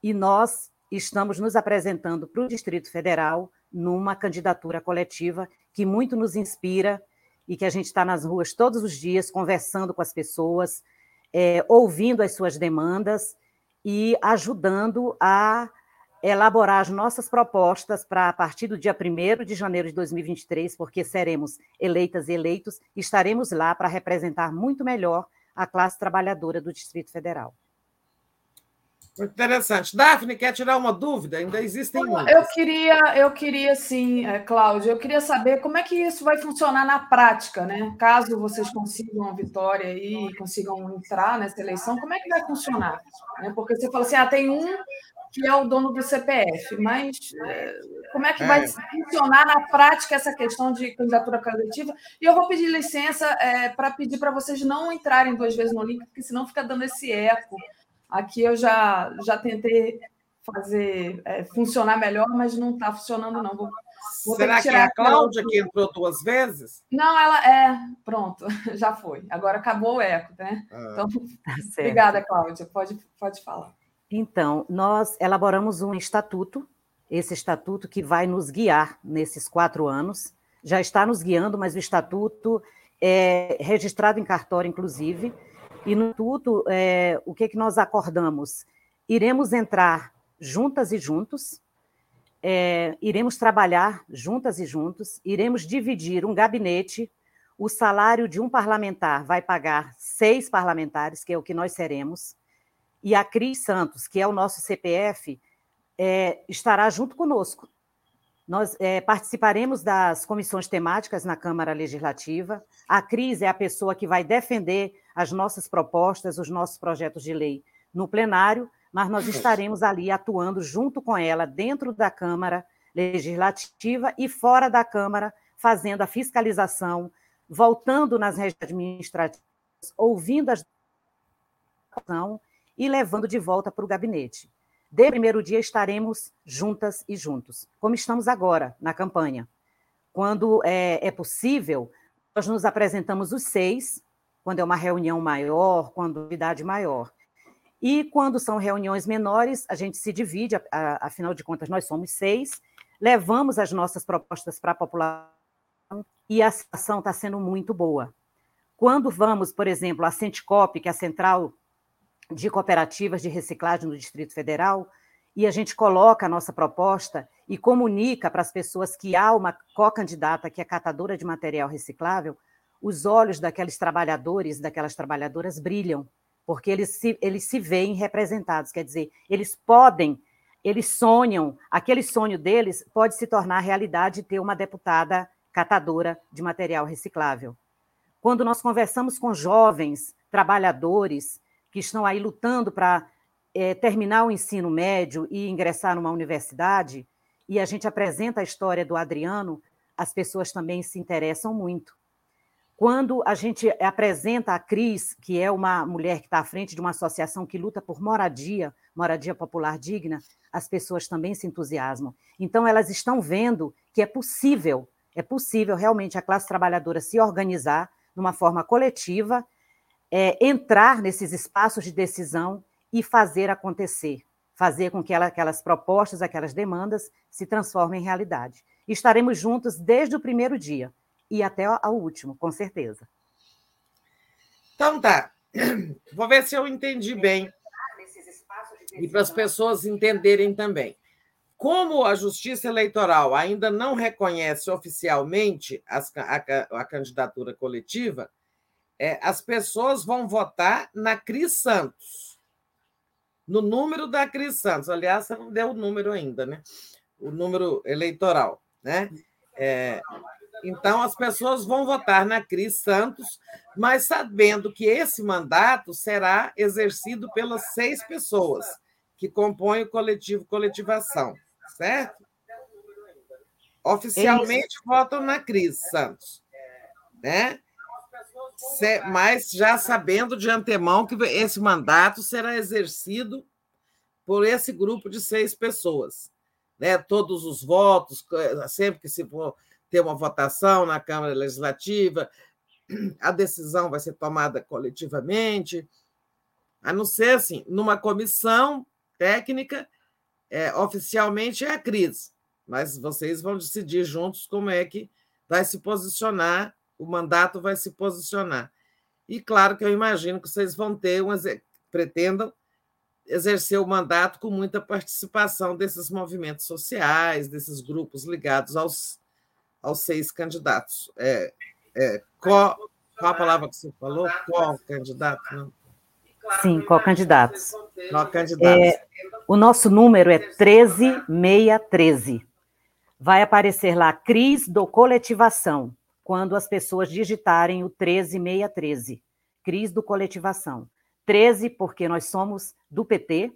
e nós estamos nos apresentando para o Distrito Federal numa candidatura coletiva que muito nos inspira e que a gente está nas ruas todos os dias conversando com as pessoas, é, ouvindo as suas demandas e ajudando a elaborar as nossas propostas para a partir do dia 1 de janeiro de 2023, porque seremos eleitas e eleitos, estaremos lá para representar muito melhor a classe trabalhadora do Distrito Federal. Muito interessante. Daphne, quer tirar uma dúvida? Ainda existem muitas. Eu queria, eu queria sim, é, Cláudia, eu queria saber como é que isso vai funcionar na prática, né? Caso vocês consigam a vitória e consigam entrar nessa eleição, como é que vai funcionar? Né? Porque você falou assim, ah, tem um que é o dono do CPF, mas é, como é que vai é. funcionar na prática essa questão de candidatura coletiva? E eu vou pedir licença é, para pedir para vocês não entrarem duas vezes no link, porque senão fica dando esse eco Aqui eu já, já tentei fazer é, funcionar melhor, mas não está funcionando, não. Vou, vou Será que, que é a Cláudia que entrou duas vezes? Não, ela é. Pronto, já foi. Agora acabou o eco, né? Ah. Então, tá obrigada, Cláudia. Pode, pode falar. Então, nós elaboramos um estatuto, esse estatuto que vai nos guiar nesses quatro anos. Já está nos guiando, mas o estatuto é registrado em cartório, inclusive e no tudo, é, o que, que nós acordamos? Iremos entrar juntas e juntos, é, iremos trabalhar juntas e juntos, iremos dividir um gabinete. O salário de um parlamentar vai pagar seis parlamentares, que é o que nós seremos, e a Cris Santos, que é o nosso CPF, é, estará junto conosco. Nós é, participaremos das comissões temáticas na Câmara Legislativa. A Cris é a pessoa que vai defender as nossas propostas, os nossos projetos de lei no plenário, mas nós estaremos ali atuando junto com ela dentro da Câmara Legislativa e fora da Câmara, fazendo a fiscalização, voltando nas redes administrativas, ouvindo as e levando de volta para o gabinete. De primeiro dia estaremos juntas e juntos, como estamos agora na campanha. Quando é, é possível, nós nos apresentamos os seis, quando é uma reunião maior, quando novidade maior. E quando são reuniões menores, a gente se divide, afinal de contas, nós somos seis, levamos as nossas propostas para a população e a situação está sendo muito boa. Quando vamos, por exemplo, à Centicop, que é a Central de Cooperativas de Reciclagem do Distrito Federal, e a gente coloca a nossa proposta e comunica para as pessoas que há uma co-candidata que é catadora de material reciclável, os olhos daqueles trabalhadores, daquelas trabalhadoras brilham, porque eles se, eles se veem representados, quer dizer, eles podem, eles sonham, aquele sonho deles pode se tornar realidade ter uma deputada catadora de material reciclável. Quando nós conversamos com jovens trabalhadores que estão aí lutando para é, terminar o ensino médio e ingressar numa universidade, e a gente apresenta a história do Adriano, as pessoas também se interessam muito. Quando a gente apresenta a Cris, que é uma mulher que está à frente de uma associação que luta por moradia, moradia popular digna, as pessoas também se entusiasmam. Então, elas estão vendo que é possível, é possível realmente a classe trabalhadora se organizar de uma forma coletiva, é, entrar nesses espaços de decisão e fazer acontecer, fazer com que ela, aquelas propostas, aquelas demandas se transformem em realidade. estaremos juntos desde o primeiro dia e até ao último, com certeza. Então tá. Vou ver se eu entendi bem. E para as pessoas entenderem também. Como a Justiça Eleitoral ainda não reconhece oficialmente as, a, a, candidatura coletiva, é, as pessoas vão votar na Cris Santos, no número da Cris Santos. Aliás, você não deu o número ainda, né? O número eleitoral, né? É, Então, as pessoas vão votar na Cris Santos, mas sabendo que esse mandato será exercido pelas seis pessoas que compõem o coletivo coletivação, certo? Oficialmente votam na Cris Santos, né? Mas já sabendo de antemão que esse mandato será exercido por esse grupo de seis pessoas. Né? Todos os votos, sempre que se for ter uma votação na Câmara Legislativa, a decisão vai ser tomada coletivamente, a não ser assim, numa comissão técnica, é, oficialmente é a crise, mas vocês vão decidir juntos como é que vai se posicionar, o mandato vai se posicionar. E claro que eu imagino que vocês vão ter, um, pretendam exercer o mandato com muita participação desses movimentos sociais, desses grupos ligados aos, aos seis candidatos. É, é, qual, qual a palavra que você falou? Qual candidato? Não? Sim, qual candidatos? Qual candidatos? É, o nosso número é 13613. Vai aparecer lá Cris do Coletivação, quando as pessoas digitarem o 13613. Cris do Coletivação. 13, porque nós somos do PT,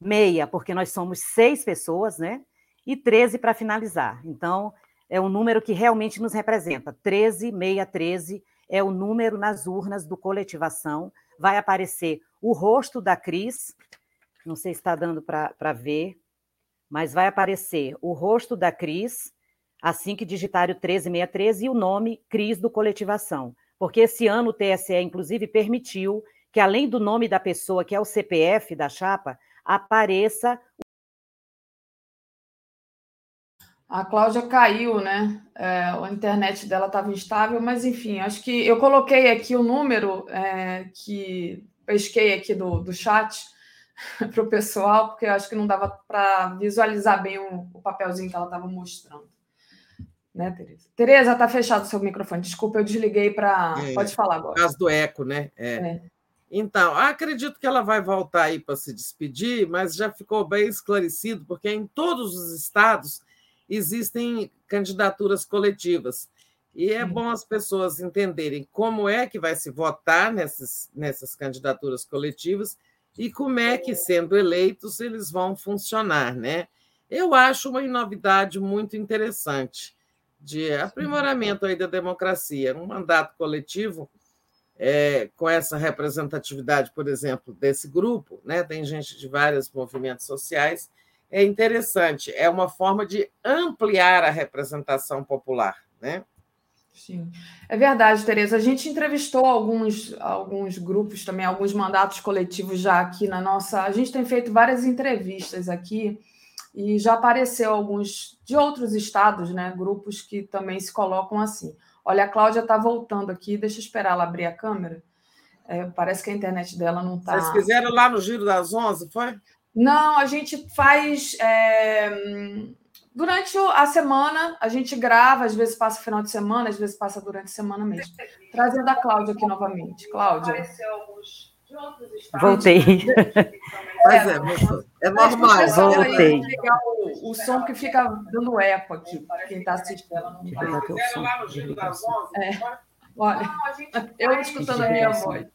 meia, porque nós somos seis pessoas, né? E 13 para finalizar. Então, é um número que realmente nos representa. 13, meia, 13 é o número nas urnas do coletivação. Vai aparecer o rosto da Cris, não sei se está dando para ver, mas vai aparecer o rosto da Cris, assim que digitar o 13613 e o nome Cris do Coletivação. Porque esse ano o TSE, inclusive, permitiu que além do nome da pessoa, que é o CPF da chapa, apareça. A Cláudia caiu, né? É, a internet dela estava instável, mas enfim, acho que eu coloquei aqui o número é, que pesquei aqui do, do chat para o pessoal, porque eu acho que não dava para visualizar bem o, o papelzinho que ela estava mostrando né, Tereza? Tereza, tá fechado o seu microfone. Desculpa, eu desliguei para. É, Pode falar agora. Causa do eco, né? É. é. Então, acredito que ela vai voltar aí para se despedir, mas já ficou bem esclarecido, porque em todos os estados existem candidaturas coletivas. E é bom as pessoas entenderem como é que vai se votar nessas, nessas candidaturas coletivas e como é que, sendo eleitos, eles vão funcionar. Né? Eu acho uma novidade muito interessante de aprimoramento aí da democracia. Um mandato coletivo é, com essa representatividade, por exemplo, desse grupo, né? tem gente de vários movimentos sociais, é interessante, é uma forma de ampliar a representação popular. Né? Sim, é verdade, Tereza. A gente entrevistou alguns, alguns grupos também, alguns mandatos coletivos já aqui na nossa. A gente tem feito várias entrevistas aqui e já apareceu alguns de outros estados, né? Grupos que também se colocam assim. Olha, a Cláudia está voltando aqui, deixa eu esperar ela abrir a câmera. É, parece que a internet dela não está. Vocês fizeram lá no Giro das Onze, foi? Não, a gente faz. É... Durante a semana, a gente grava, às vezes passa final de semana, às vezes passa durante a semana mesmo. Trazendo a Cláudia aqui novamente. Cláudia. Voltei. Mas é, é normal. Voltei. O, o som que fica dando eco aqui, quem está assistindo. É. Olha, eu escutando a minha voz.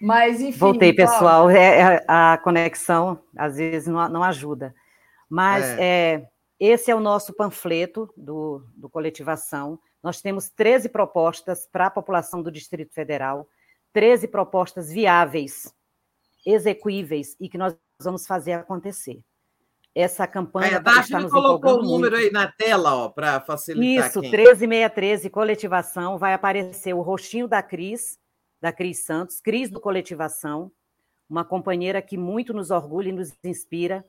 Mas, enfim. Voltei, pessoal. É, é, a conexão, às vezes, não, não ajuda. Mas é. é. esse é o nosso panfleto do, do Coletivação. Nós temos 13 propostas para a população do Distrito Federal 13 propostas viáveis, execuíveis e que nós vamos fazer acontecer. Essa campanha. É, Daphne está nos colocou o número muito. aí na tela para facilitar. Isso, quem... 13613, coletivação, vai aparecer o rostinho da Cris, da Cris Santos, Cris do Coletivação, uma companheira que muito nos orgulha e nos inspira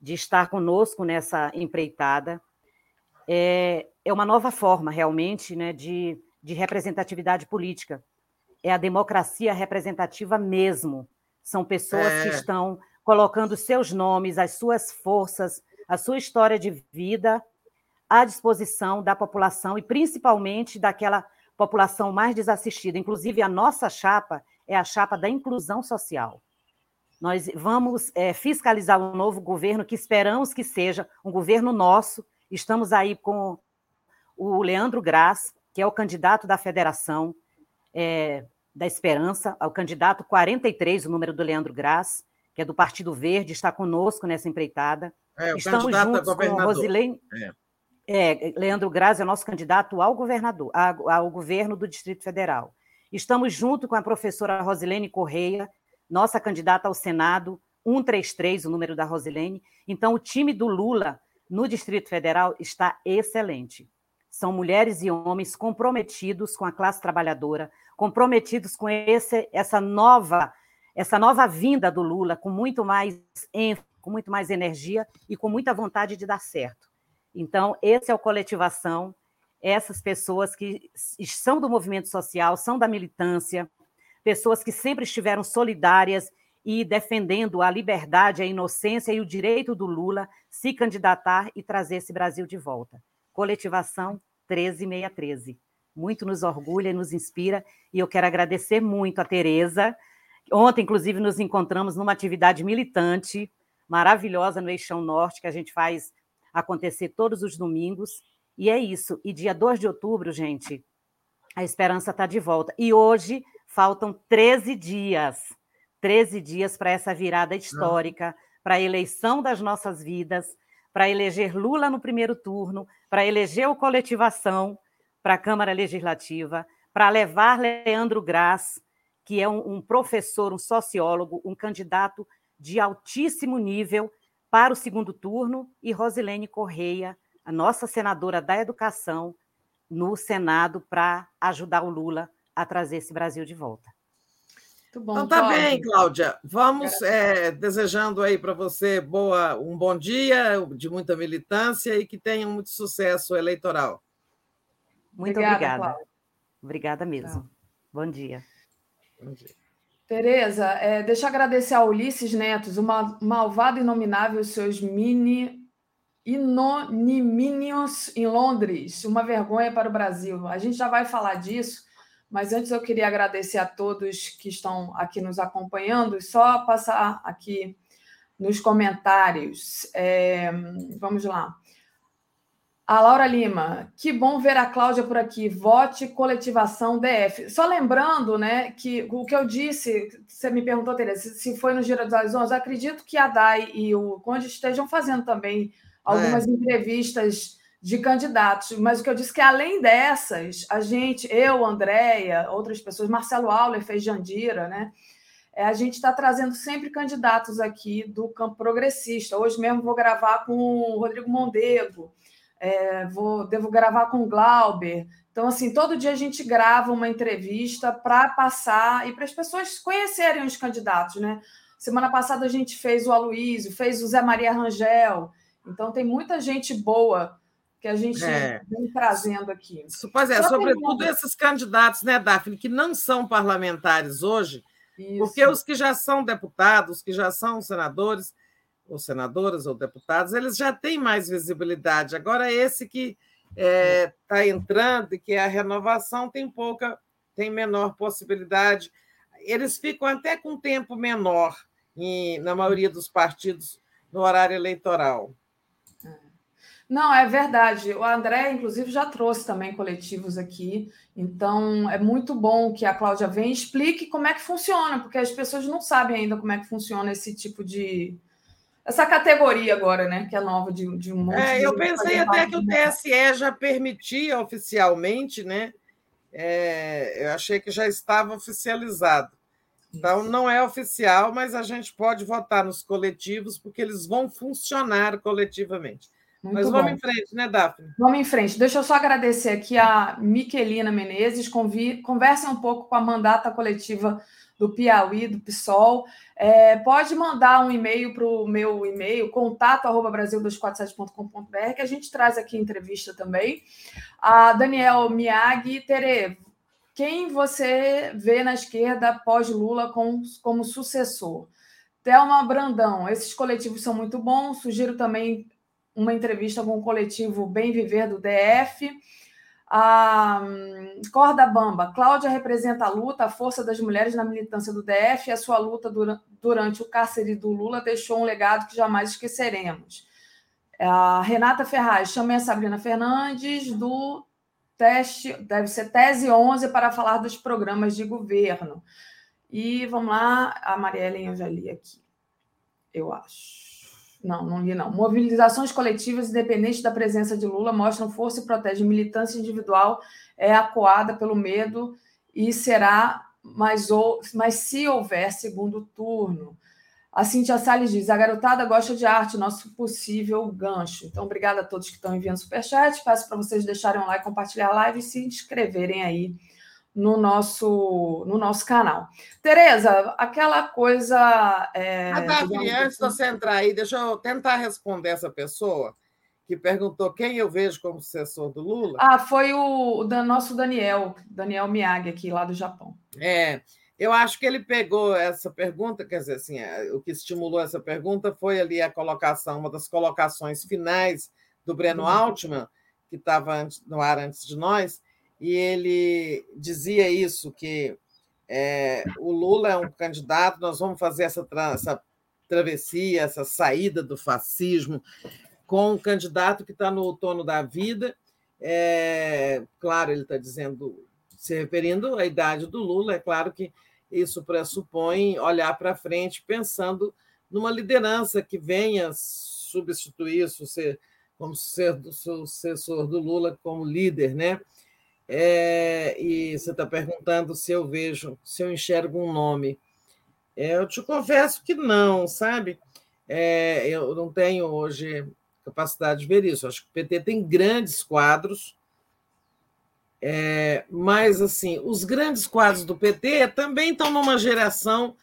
de estar conosco nessa empreitada. É, é uma nova forma, realmente, né, de, de representatividade política é a democracia representativa mesmo. São pessoas é. que estão colocando seus nomes, as suas forças, a sua história de vida à disposição da população e principalmente daquela população mais desassistida. Inclusive, a nossa chapa é a chapa da inclusão social. Nós vamos é, fiscalizar o novo governo, que esperamos que seja um governo nosso. Estamos aí com o Leandro Graz, que é o candidato da Federação é, da Esperança, o candidato 43, o número do Leandro Graz, que é do Partido Verde, está conosco nessa empreitada. É, Estamos juntos com. Rosilene. É. É, Leandro Graz é nosso candidato ao governador, ao governo do Distrito Federal. Estamos junto com a professora Rosilene Correia, nossa candidata ao Senado, 133, o número da Rosilene. Então, o time do Lula no Distrito Federal está excelente. São mulheres e homens comprometidos com a classe trabalhadora, comprometidos com esse, essa nova essa nova vinda do Lula com muito mais ênfase, com muito mais energia e com muita vontade de dar certo. Então, esse é o coletivação, essas pessoas que são do movimento social, são da militância, pessoas que sempre estiveram solidárias e defendendo a liberdade, a inocência e o direito do Lula se candidatar e trazer esse Brasil de volta. Coletivação 13613. Muito nos orgulha e nos inspira, e eu quero agradecer muito a Tereza. Ontem, inclusive, nos encontramos numa atividade militante maravilhosa no Eixão Norte, que a gente faz acontecer todos os domingos. E é isso. E dia 2 de outubro, gente, a esperança está de volta. E hoje faltam 13 dias 13 dias para essa virada histórica, para a eleição das nossas vidas, para eleger Lula no primeiro turno, para eleger o coletivação para a Câmara Legislativa, para levar Leandro Graz, que é um, um professor, um sociólogo, um candidato de altíssimo nível para o segundo turno, e Rosilene Correia, a nossa senadora da Educação, no Senado, para ajudar o Lula a trazer esse Brasil de volta. Muito bom, Então tá Cláudia. bem, Cláudia. Vamos é, desejando aí para você boa, um bom dia, de muita militância e que tenha muito sucesso eleitoral. Muito Obrigada, obrigada. Obrigada mesmo. Bom dia. Tereza, é, deixa eu agradecer ao Ulisses Netos, o ma- malvado inominável, seus mini inonimínios em Londres. Uma vergonha para o Brasil. A gente já vai falar disso, mas antes eu queria agradecer a todos que estão aqui nos acompanhando e só passar aqui nos comentários. É, vamos lá. A Laura Lima, que bom ver a Cláudia por aqui. Vote coletivação DF. Só lembrando, né, que o que eu disse, você me perguntou, Tereza, se- foi no Gira dos Horizontes, acredito que a Dai e o Conde estejam fazendo também algumas É. entrevistas de candidatos, mas o que eu disse é que além dessas, a gente, eu, Andréia, outras pessoas, Marcelo Auler fez Jandira, né? É, a gente está trazendo sempre candidatos aqui do campo progressista. Hoje mesmo vou gravar com o Rodrigo Mondego, é, vou, devo gravar com o Glauber. Então, assim, todo dia a gente grava uma entrevista para passar e para as pessoas conhecerem os candidatos, né? Semana passada a gente fez o Aloysio, fez o Zé Maria Rangel. Então, tem muita gente boa que a gente É. vem trazendo aqui. Pois é, Só sobretudo pergunta. esses candidatos, né, Daphne, que não são parlamentares hoje, porque Isso. os que já são deputados, os que já são senadores, ou senadoras ou deputados, eles já têm mais visibilidade. Agora, esse que está entrando e que é a renovação tem pouca, tem menor possibilidade. Eles ficam até com tempo menor em- na maioria dos partidos no horário eleitoral. Não, é verdade. O André, inclusive, já trouxe também coletivos aqui. Então, é muito bom que a Cláudia venha e explique como é que funciona, porque as pessoas não sabem ainda como é que funciona esse tipo de. Essa categoria agora, né? Que é nova de, de um monte É, de. eu pensei até que o TSE já permitia oficialmente, né? É, eu achei que já estava oficializado. Então, não é oficial, mas a gente pode votar nos coletivos, porque eles vão funcionar coletivamente. Muito mas vamos bom. em frente, né, Daphne? Vamos em frente. Deixa eu só agradecer aqui a Miquelina Menezes. Convi... Conversem um pouco com a mandata coletiva do Piauí, do PSOL. É, pode mandar um e-mail para o meu e-mail, contato.brasil247.com.br, que a gente traz aqui entrevista também. A Daniel Miag, Tere, quem você vê na esquerda pós-Lula como, como sucessor? Thelma Brandão, esses coletivos são muito bons. Sugiro também uma entrevista com o coletivo Bem Viver do DF. A hum, Corda Bamba, Cláudia representa a luta, a força das mulheres na militância do DF e a sua luta dura- durante o cárcere do Lula deixou um legado que jamais esqueceremos. A Renata Ferraz, chamei a Sabrina Fernandes do teste, deve ser tese 11 para falar dos programas de governo. E vamos lá, a Marielle eu já li aqui, eu acho. Não, não li não. Mobilizações coletivas, independente da presença de Lula, mostram força e protegem militância individual, é acuada pelo medo e será, mas, ou, mas se houver segundo turno. A Cintia Salles diz: a garotada gosta de arte, nosso possível gancho. Então, obrigada a todos que estão enviando superchat. Peço para vocês deixarem um like, compartilhar a live e se inscreverem aí no nosso, no nosso canal. Tereza, aquela coisa. É, a Davi, antes de você entrar aí, deixa eu tentar responder essa pessoa que perguntou quem eu vejo como sucessor do Lula. Ah, foi o, o nosso Daniel, Daniel Miyagi, aqui lá do Japão. É. Eu acho que ele pegou essa pergunta, quer dizer, assim, é, o que estimulou essa pergunta foi ali a colocação, uma das colocações finais do Breno uhum. Altman, que estava no ar antes de nós, e ele dizia isso, que é, o Lula é um candidato, nós vamos fazer essa, tra essa travessia, essa saída do fascismo com um candidato que está no outono da vida. É, claro, ele está dizendo, se referindo à idade do Lula, é claro que isso pressupõe olhar para frente pensando numa liderança que venha substituir ser como ser do sucessor do Lula como líder, né? É, e você está perguntando se eu vejo, se eu enxergo um nome. É, eu te confesso que não, sabe? É, eu não tenho hoje capacidade de ver isso. Acho que o PT tem grandes quadros, é, mas, assim, os grandes quadros do PT também estão numa geração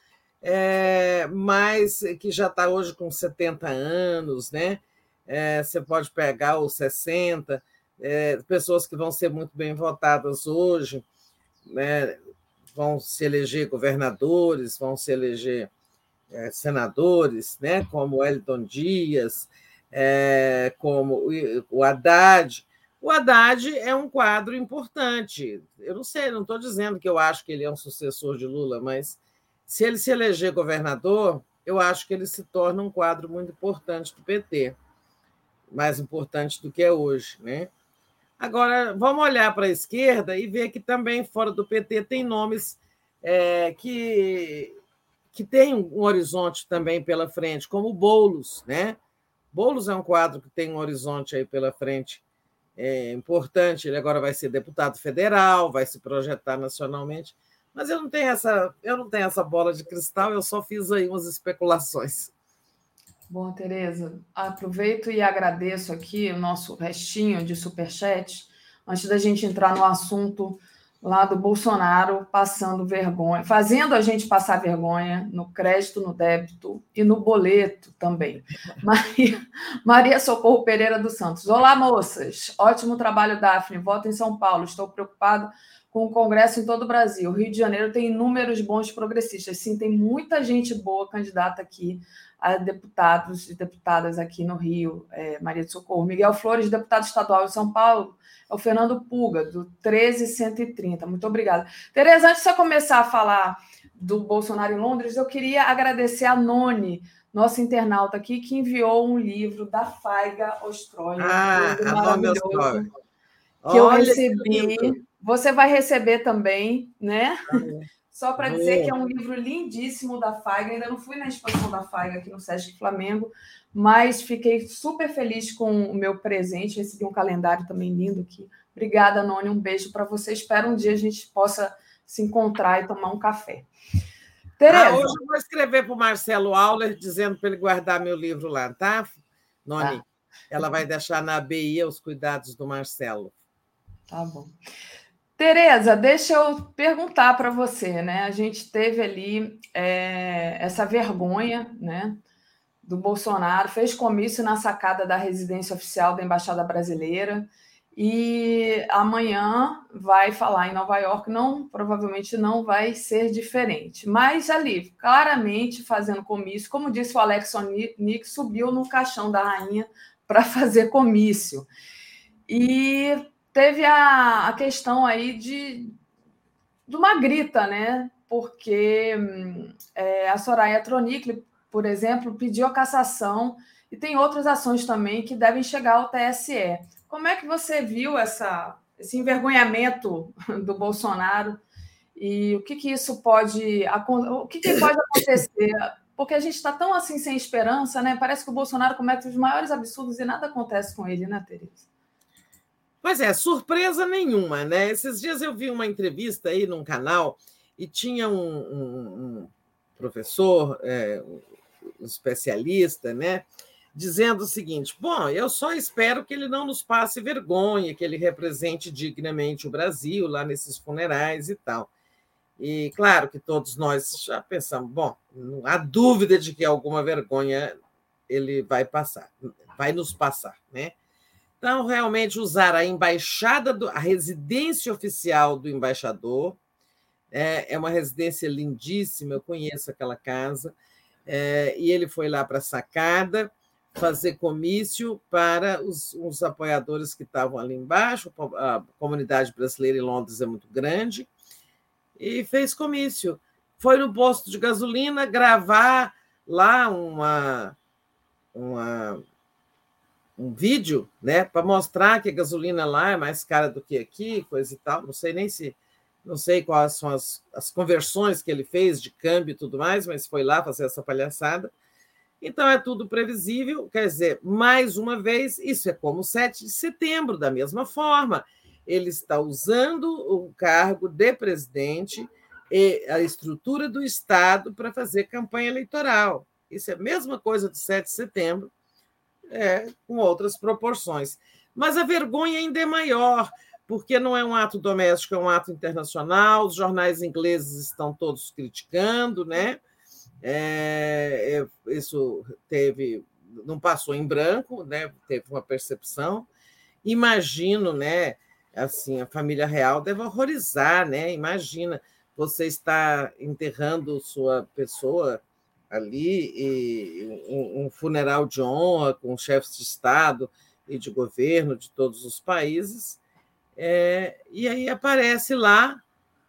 é, mais que já está hoje com 70 anos, né? É, você pode pegar os 60, é, pessoas que vão ser muito bem votadas hoje, né? vão se eleger governadores, vão se eleger é, senadores, né? como Elton Dias, é, como o Haddad. O Haddad é um quadro importante. Eu não sei, não estou dizendo que eu acho que ele é um sucessor de Lula, mas se ele se eleger governador, eu acho que ele se torna um quadro muito importante do PT, mais importante do que é hoje. Né? Agora, vamos olhar para a esquerda e ver que também fora do PT tem nomes é, que, que têm um horizonte também pela frente, como Boulos. Né? Boulos é um quadro que tem um horizonte aí pela frente é importante. Ele agora vai ser deputado federal, vai se projetar nacionalmente. Mas eu não tenho essa, eu não tenho essa bola de cristal, eu só fiz aí umas especulações. Bom, Tereza, aproveito e agradeço aqui o nosso restinho de superchat, antes da gente entrar no assunto lá do Bolsonaro passando vergonha, fazendo a gente passar vergonha no crédito, no débito e no boleto também. Maria, Maria Socorro Pereira dos Santos. Olá, moças. Ótimo trabalho, Daphne. Voto em São Paulo. Estou preocupado com o Congresso em todo o Brasil. Rio de Janeiro tem inúmeros bons progressistas. Sim, tem muita gente boa candidata aqui a deputados e deputadas aqui no Rio. É, Maria de Socorro. Miguel Flores, deputado estadual de São Paulo é o Fernando Puga, do 13130. Muito obrigada. Tereza, antes de eu começar a falar do Bolsonaro em Londres, eu queria agradecer a Noni, nossa internauta aqui, que enviou um livro da Faiga Ostroia. Ah, um maravilhoso, que eu recebi. Você vai receber também, né? Ah, Só para dizer que é um livro lindíssimo da Faiga. Ainda não fui na exposição da Faiga aqui no Sesc Flamengo, mas fiquei super feliz com o meu presente. Recebi um calendário também lindo aqui. Obrigada, Noni. Um beijo para você. Espero um dia a gente possa se encontrar e tomar um café. Tereza. Ah, hoje eu vou escrever para o Marcelo Auler dizendo para ele guardar meu livro lá, tá, Noni? Tá. Ela vai deixar na ABI os cuidados do Marcelo. Tá bom. Tereza, deixa eu perguntar para você, né? A gente teve ali é, essa vergonha, né? Do Bolsonaro, fez comício na sacada da residência oficial da Embaixada Brasileira e amanhã vai falar em Nova York, não, provavelmente não vai ser diferente. Mas ali, claramente fazendo comício, como disse o Alex Nick, subiu no caixão da rainha para fazer comício. E teve a, a questão aí de, de uma grita, né? Porque é, a Soraya Tronic, por exemplo, pediu a cassação e tem outras ações também que devem chegar ao TSE. Como é que você viu essa, esse envergonhamento do Bolsonaro e o que, que isso pode, o que, que pode acontecer? Porque a gente está tão assim sem esperança, né? Parece que o Bolsonaro comete os maiores absurdos e nada acontece com ele, né, Tereza? Pois é, surpresa nenhuma, né? Esses dias eu vi uma entrevista aí num canal e tinha um, um, um professor, é, um especialista, né? Dizendo o seguinte: bom, eu só espero que ele não nos passe vergonha, que ele represente dignamente o Brasil lá nesses funerais e tal. E claro que todos nós já pensamos, bom, não há dúvida de que alguma vergonha ele vai passar, vai nos passar, né? Então, realmente usar a embaixada, do, a residência oficial do embaixador, é, é uma residência lindíssima, eu conheço aquela casa, é, e ele foi lá para a sacada fazer comício para os, os apoiadores que estavam ali embaixo, a comunidade brasileira em Londres é muito grande, e fez comício. Foi no posto de gasolina gravar lá uma, uma um vídeo, né, para mostrar que a gasolina lá é mais cara do que aqui, coisa e tal. Não sei nem se não sei quais são as, as conversões que ele fez de câmbio e tudo mais, mas foi lá fazer essa palhaçada. Então é tudo previsível, quer dizer, mais uma vez, isso é como o 7 de setembro, da mesma forma ele está usando o cargo de presidente e a estrutura do Estado para fazer campanha eleitoral. Isso é a mesma coisa do 7 de setembro, é, com outras proporções. Mas a vergonha ainda é maior, porque não é um ato doméstico, é um ato internacional. Os jornais ingleses estão todos criticando, né? É, é isso teve, não passou em branco, né? Teve uma percepção. Imagino, né? assim, a família real deve horrorizar, né? Imagina, você está enterrando sua pessoa ali um, um funeral de honra com chefes de Estado e de governo de todos os países, é, e aí aparece lá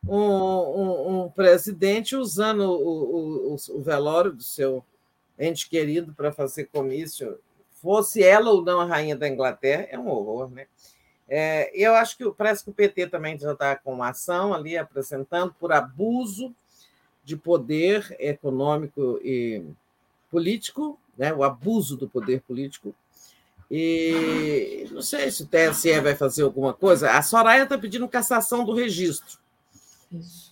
um, um, um presidente usando o, o, o, velório do seu ente querido para fazer comício, fosse ela ou não a rainha da Inglaterra, é um horror, né? É, eu acho que parece que o PT também já está com uma ação ali apresentando por abuso de poder econômico e político, né, o abuso do poder político. E não sei se o TSE vai fazer alguma coisa. A Soraya está pedindo cassação do registro.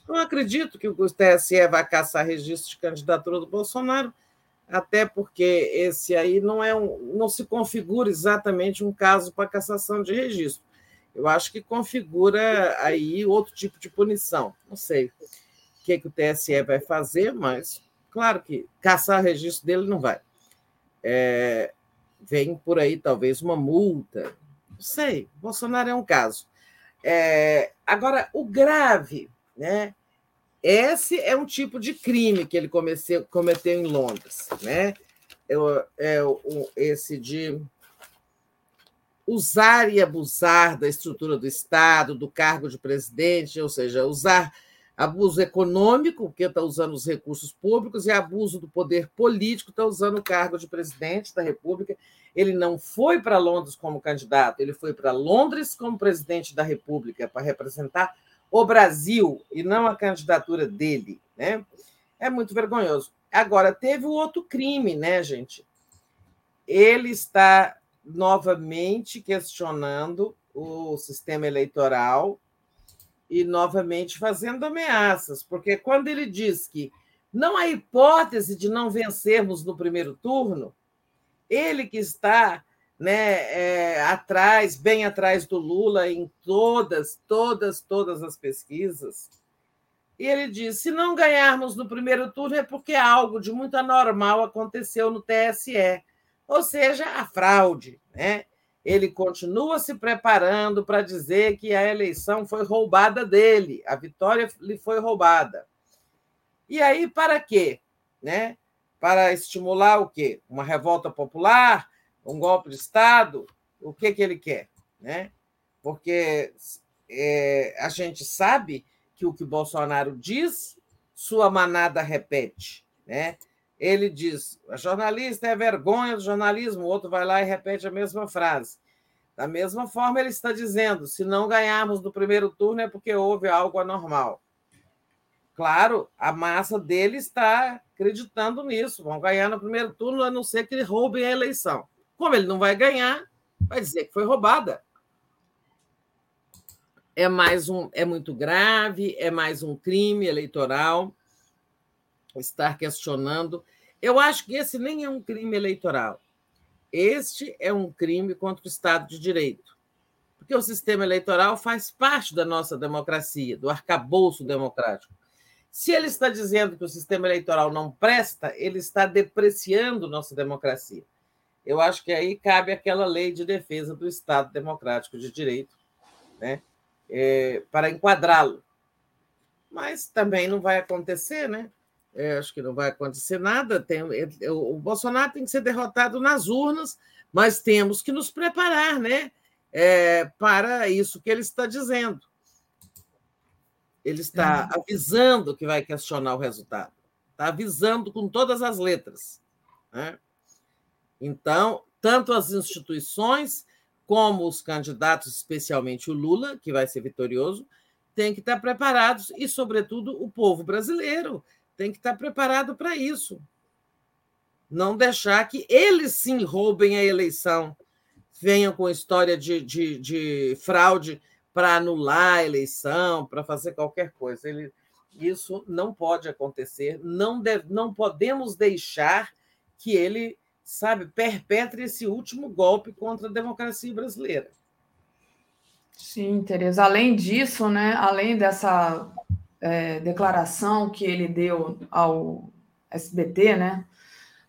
Não acredito que o TSE vai caçar registro de candidatura do Bolsonaro, até porque esse aí não é um, não se configura exatamente um caso para cassação de registro. Eu acho que configura aí outro tipo de punição. Não sei o que, que o TSE vai fazer, mas claro que caçar registro dele não vai. É, vem por aí talvez uma multa. Não sei. Bolsonaro é um caso. É, agora, o grave, né? Esse é um tipo de crime que ele comeceu, cometeu em Londres, né? É, é, esse de usar e abusar da estrutura do Estado, do cargo de presidente, ou seja, usar abuso econômico, porque está usando os recursos públicos, e abuso do poder político, está usando o cargo de presidente da República. Ele não foi para Londres como candidato, ele foi para Londres como presidente da República, para representar o Brasil e não a candidatura dele, né? É muito vergonhoso. Agora, teve o outro crime, né, gente? Ele está novamente questionando o sistema eleitoral e novamente fazendo ameaças, porque quando ele diz que não há hipótese de não vencermos no primeiro turno, ele que está né, é, atrás, bem atrás do Lula em todas, todas, todas as pesquisas. E ele diz: se não ganharmos no primeiro turno é porque algo de muito anormal aconteceu no TSE, ou seja, a fraude. Né? Ele continua se preparando para dizer que a eleição foi roubada dele, a vitória lhe foi roubada. E aí, para quê? Né? Para estimular o quê? Uma revolta popular, um golpe de Estado, o que, que ele quer? Né? Porque é, a gente sabe que o que Bolsonaro diz, sua manada repete. Né? Ele diz: jornalista é vergonha do jornalismo, o outro vai lá e repete a mesma frase. Da mesma forma, ele está dizendo: se não ganharmos no primeiro turno é porque houve algo anormal. Claro, a massa dele está acreditando nisso. Vão ganhar no primeiro turno, a não ser que roubem a eleição. Como ele não vai ganhar, vai dizer que foi roubada. É mais um, é muito grave, é mais um crime eleitoral. Estar questionando. Eu acho que esse nem é um crime eleitoral. Este é um crime contra o Estado de Direito. Porque o sistema eleitoral faz parte da nossa democracia, do arcabouço democrático. Se ele está dizendo que o sistema eleitoral não presta, ele está depreciando nossa democracia. Eu acho que aí cabe aquela lei de defesa do Estado democrático de direito, né? É, para enquadrá-lo. Mas também não vai acontecer, né? É, acho que não vai acontecer nada. Tem, o Bolsonaro tem que ser derrotado nas urnas, mas temos que nos preparar, né? É, para isso que ele está dizendo. Ele está é. avisando que vai questionar o resultado. Está avisando com todas as letras. Né? Então, tanto as instituições como os candidatos, especialmente o Lula, que vai ser vitorioso, têm que estar preparados, e, sobretudo, o povo brasileiro tem que estar preparado para isso. Não deixar que eles sim roubem a eleição, venham com história de, de, de fraude para anular a eleição, para fazer qualquer coisa. Ele, isso não pode acontecer, não, deve, não podemos deixar que ele, sabe, perpetre esse último golpe contra a democracia brasileira. Sim, Tereza. Além disso, né, além dessa é, declaração que ele deu ao SBT, né,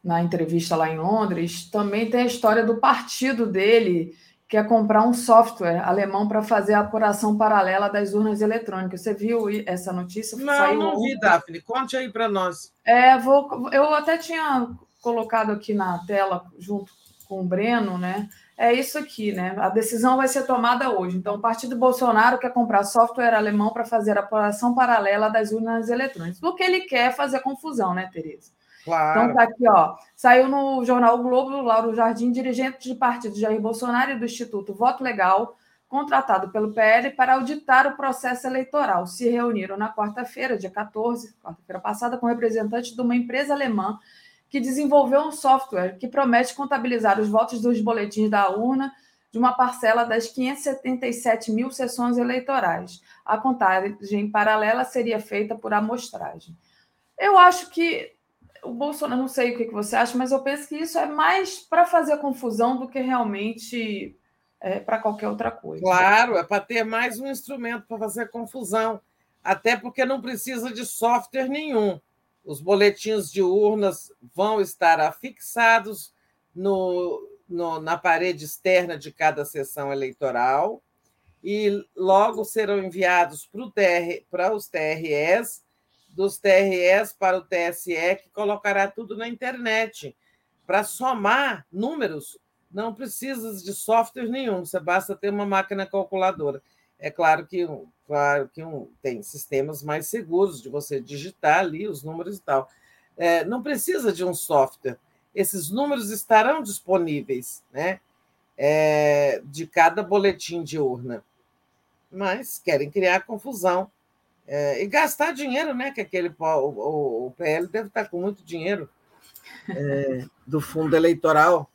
na entrevista lá em Londres, também tem a história do partido dele quer comprar um software alemão para fazer a apuração paralela das urnas eletrônicas. Você viu essa notícia? Não, Saiu não vi, Daphne. Conte aí para nós. É, vou, eu até tinha colocado aqui na tela, junto com o Breno, né? É isso aqui, né? A decisão vai ser tomada hoje. Então, o partido Bolsonaro quer comprar software alemão para fazer a apuração paralela das urnas eletrônicas. O que ele quer é fazer confusão, né, Tereza? Claro. Então tá aqui, ó. Saiu no jornal o Globo, Lauro Jardim, dirigente de partido Jair Bolsonaro e do Instituto Voto Legal, contratado pelo PL para auditar o processo eleitoral. Se reuniram na quarta-feira, dia 14, quarta-feira passada, com representantes de uma empresa alemã que desenvolveu um software que promete contabilizar os votos dos boletins da urna de uma parcela das 577 mil sessões eleitorais. A contagem paralela seria feita por amostragem. Eu acho que o Bolsonaro, não sei o que você acha, mas eu penso que isso é mais para fazer confusão do que realmente é, para qualquer outra coisa. Claro, é para ter mais um instrumento para fazer confusão, até porque não precisa de software nenhum. Os boletins de urnas vão estar afixados no, no, na parede externa de cada sessão eleitoral e logo serão enviados para, TR, para os TREs dos TREs para o TSE, que colocará tudo na internet. Para somar números, não precisa de software nenhum, você basta ter uma máquina calculadora. É claro que, claro que um, tem sistemas mais seguros de você digitar ali os números e tal. É, não precisa de um software. Esses números estarão disponíveis né, é, de cada boletim de urna. Mas querem criar confusão é, e gastar dinheiro, né? Que aquele o, o, PL deve estar com muito dinheiro é, do fundo eleitoral.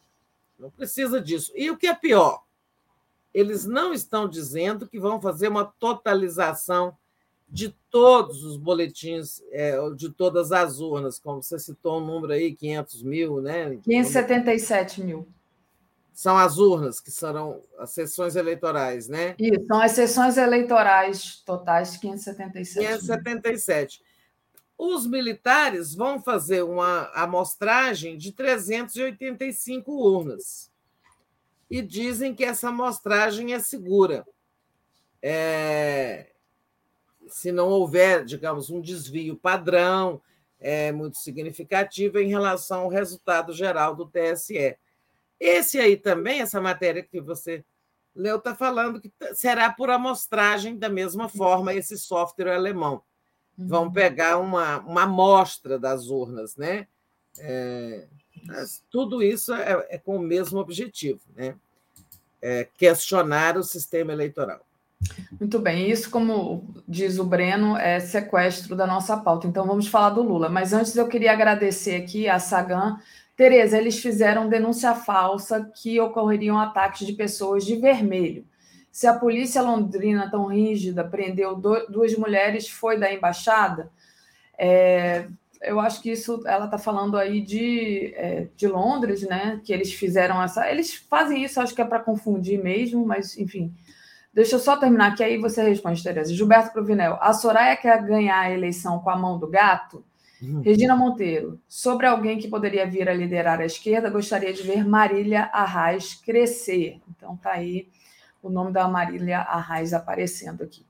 Não precisa disso. E o que é pior? Eles não estão dizendo que vão fazer uma totalização de todos os boletins, é, de todas as urnas, como você citou um número aí, 500 mil, né? 577 mil são as urnas, que serão as sessões eleitorais, né? Isso, são as sessões eleitorais totais 577. 577. Os militares vão fazer uma amostragem de 385 urnas. E dizem que essa amostragem é segura. É... Se não houver, digamos, um desvio padrão é muito significativo em relação ao resultado geral do TSE. Esse aí também, essa matéria que você leu, está falando que será por amostragem da mesma forma esse software alemão. Vão uhum. pegar uma, uma amostra das urnas, né? É, tudo isso é, é, com o mesmo objetivo, né? é, questionar o sistema eleitoral. Muito bem, isso, como diz o Breno, é sequestro da nossa pauta. Então vamos falar do Lula. Mas antes eu queria agradecer aqui a Sagan. Tereza, eles fizeram denúncia falsa que ocorreriam ataques de pessoas de vermelho. Se a polícia londrina tão rígida prendeu duas mulheres, foi da embaixada? É, eu acho que isso ela está falando aí de, é, de Londres, né? Que eles fizeram essa. Eles fazem isso, acho que é para confundir mesmo, mas enfim. Deixa eu só terminar, que aí você responde, Tereza. Gilberto Provinel, a Soraya quer ganhar a eleição com a mão do gato? Uhum. Regina Monteiro, sobre alguém que poderia vir a liderar a esquerda, gostaria de ver Marília Arraes crescer. Então tá aí o nome da Marília Arraes aparecendo aqui.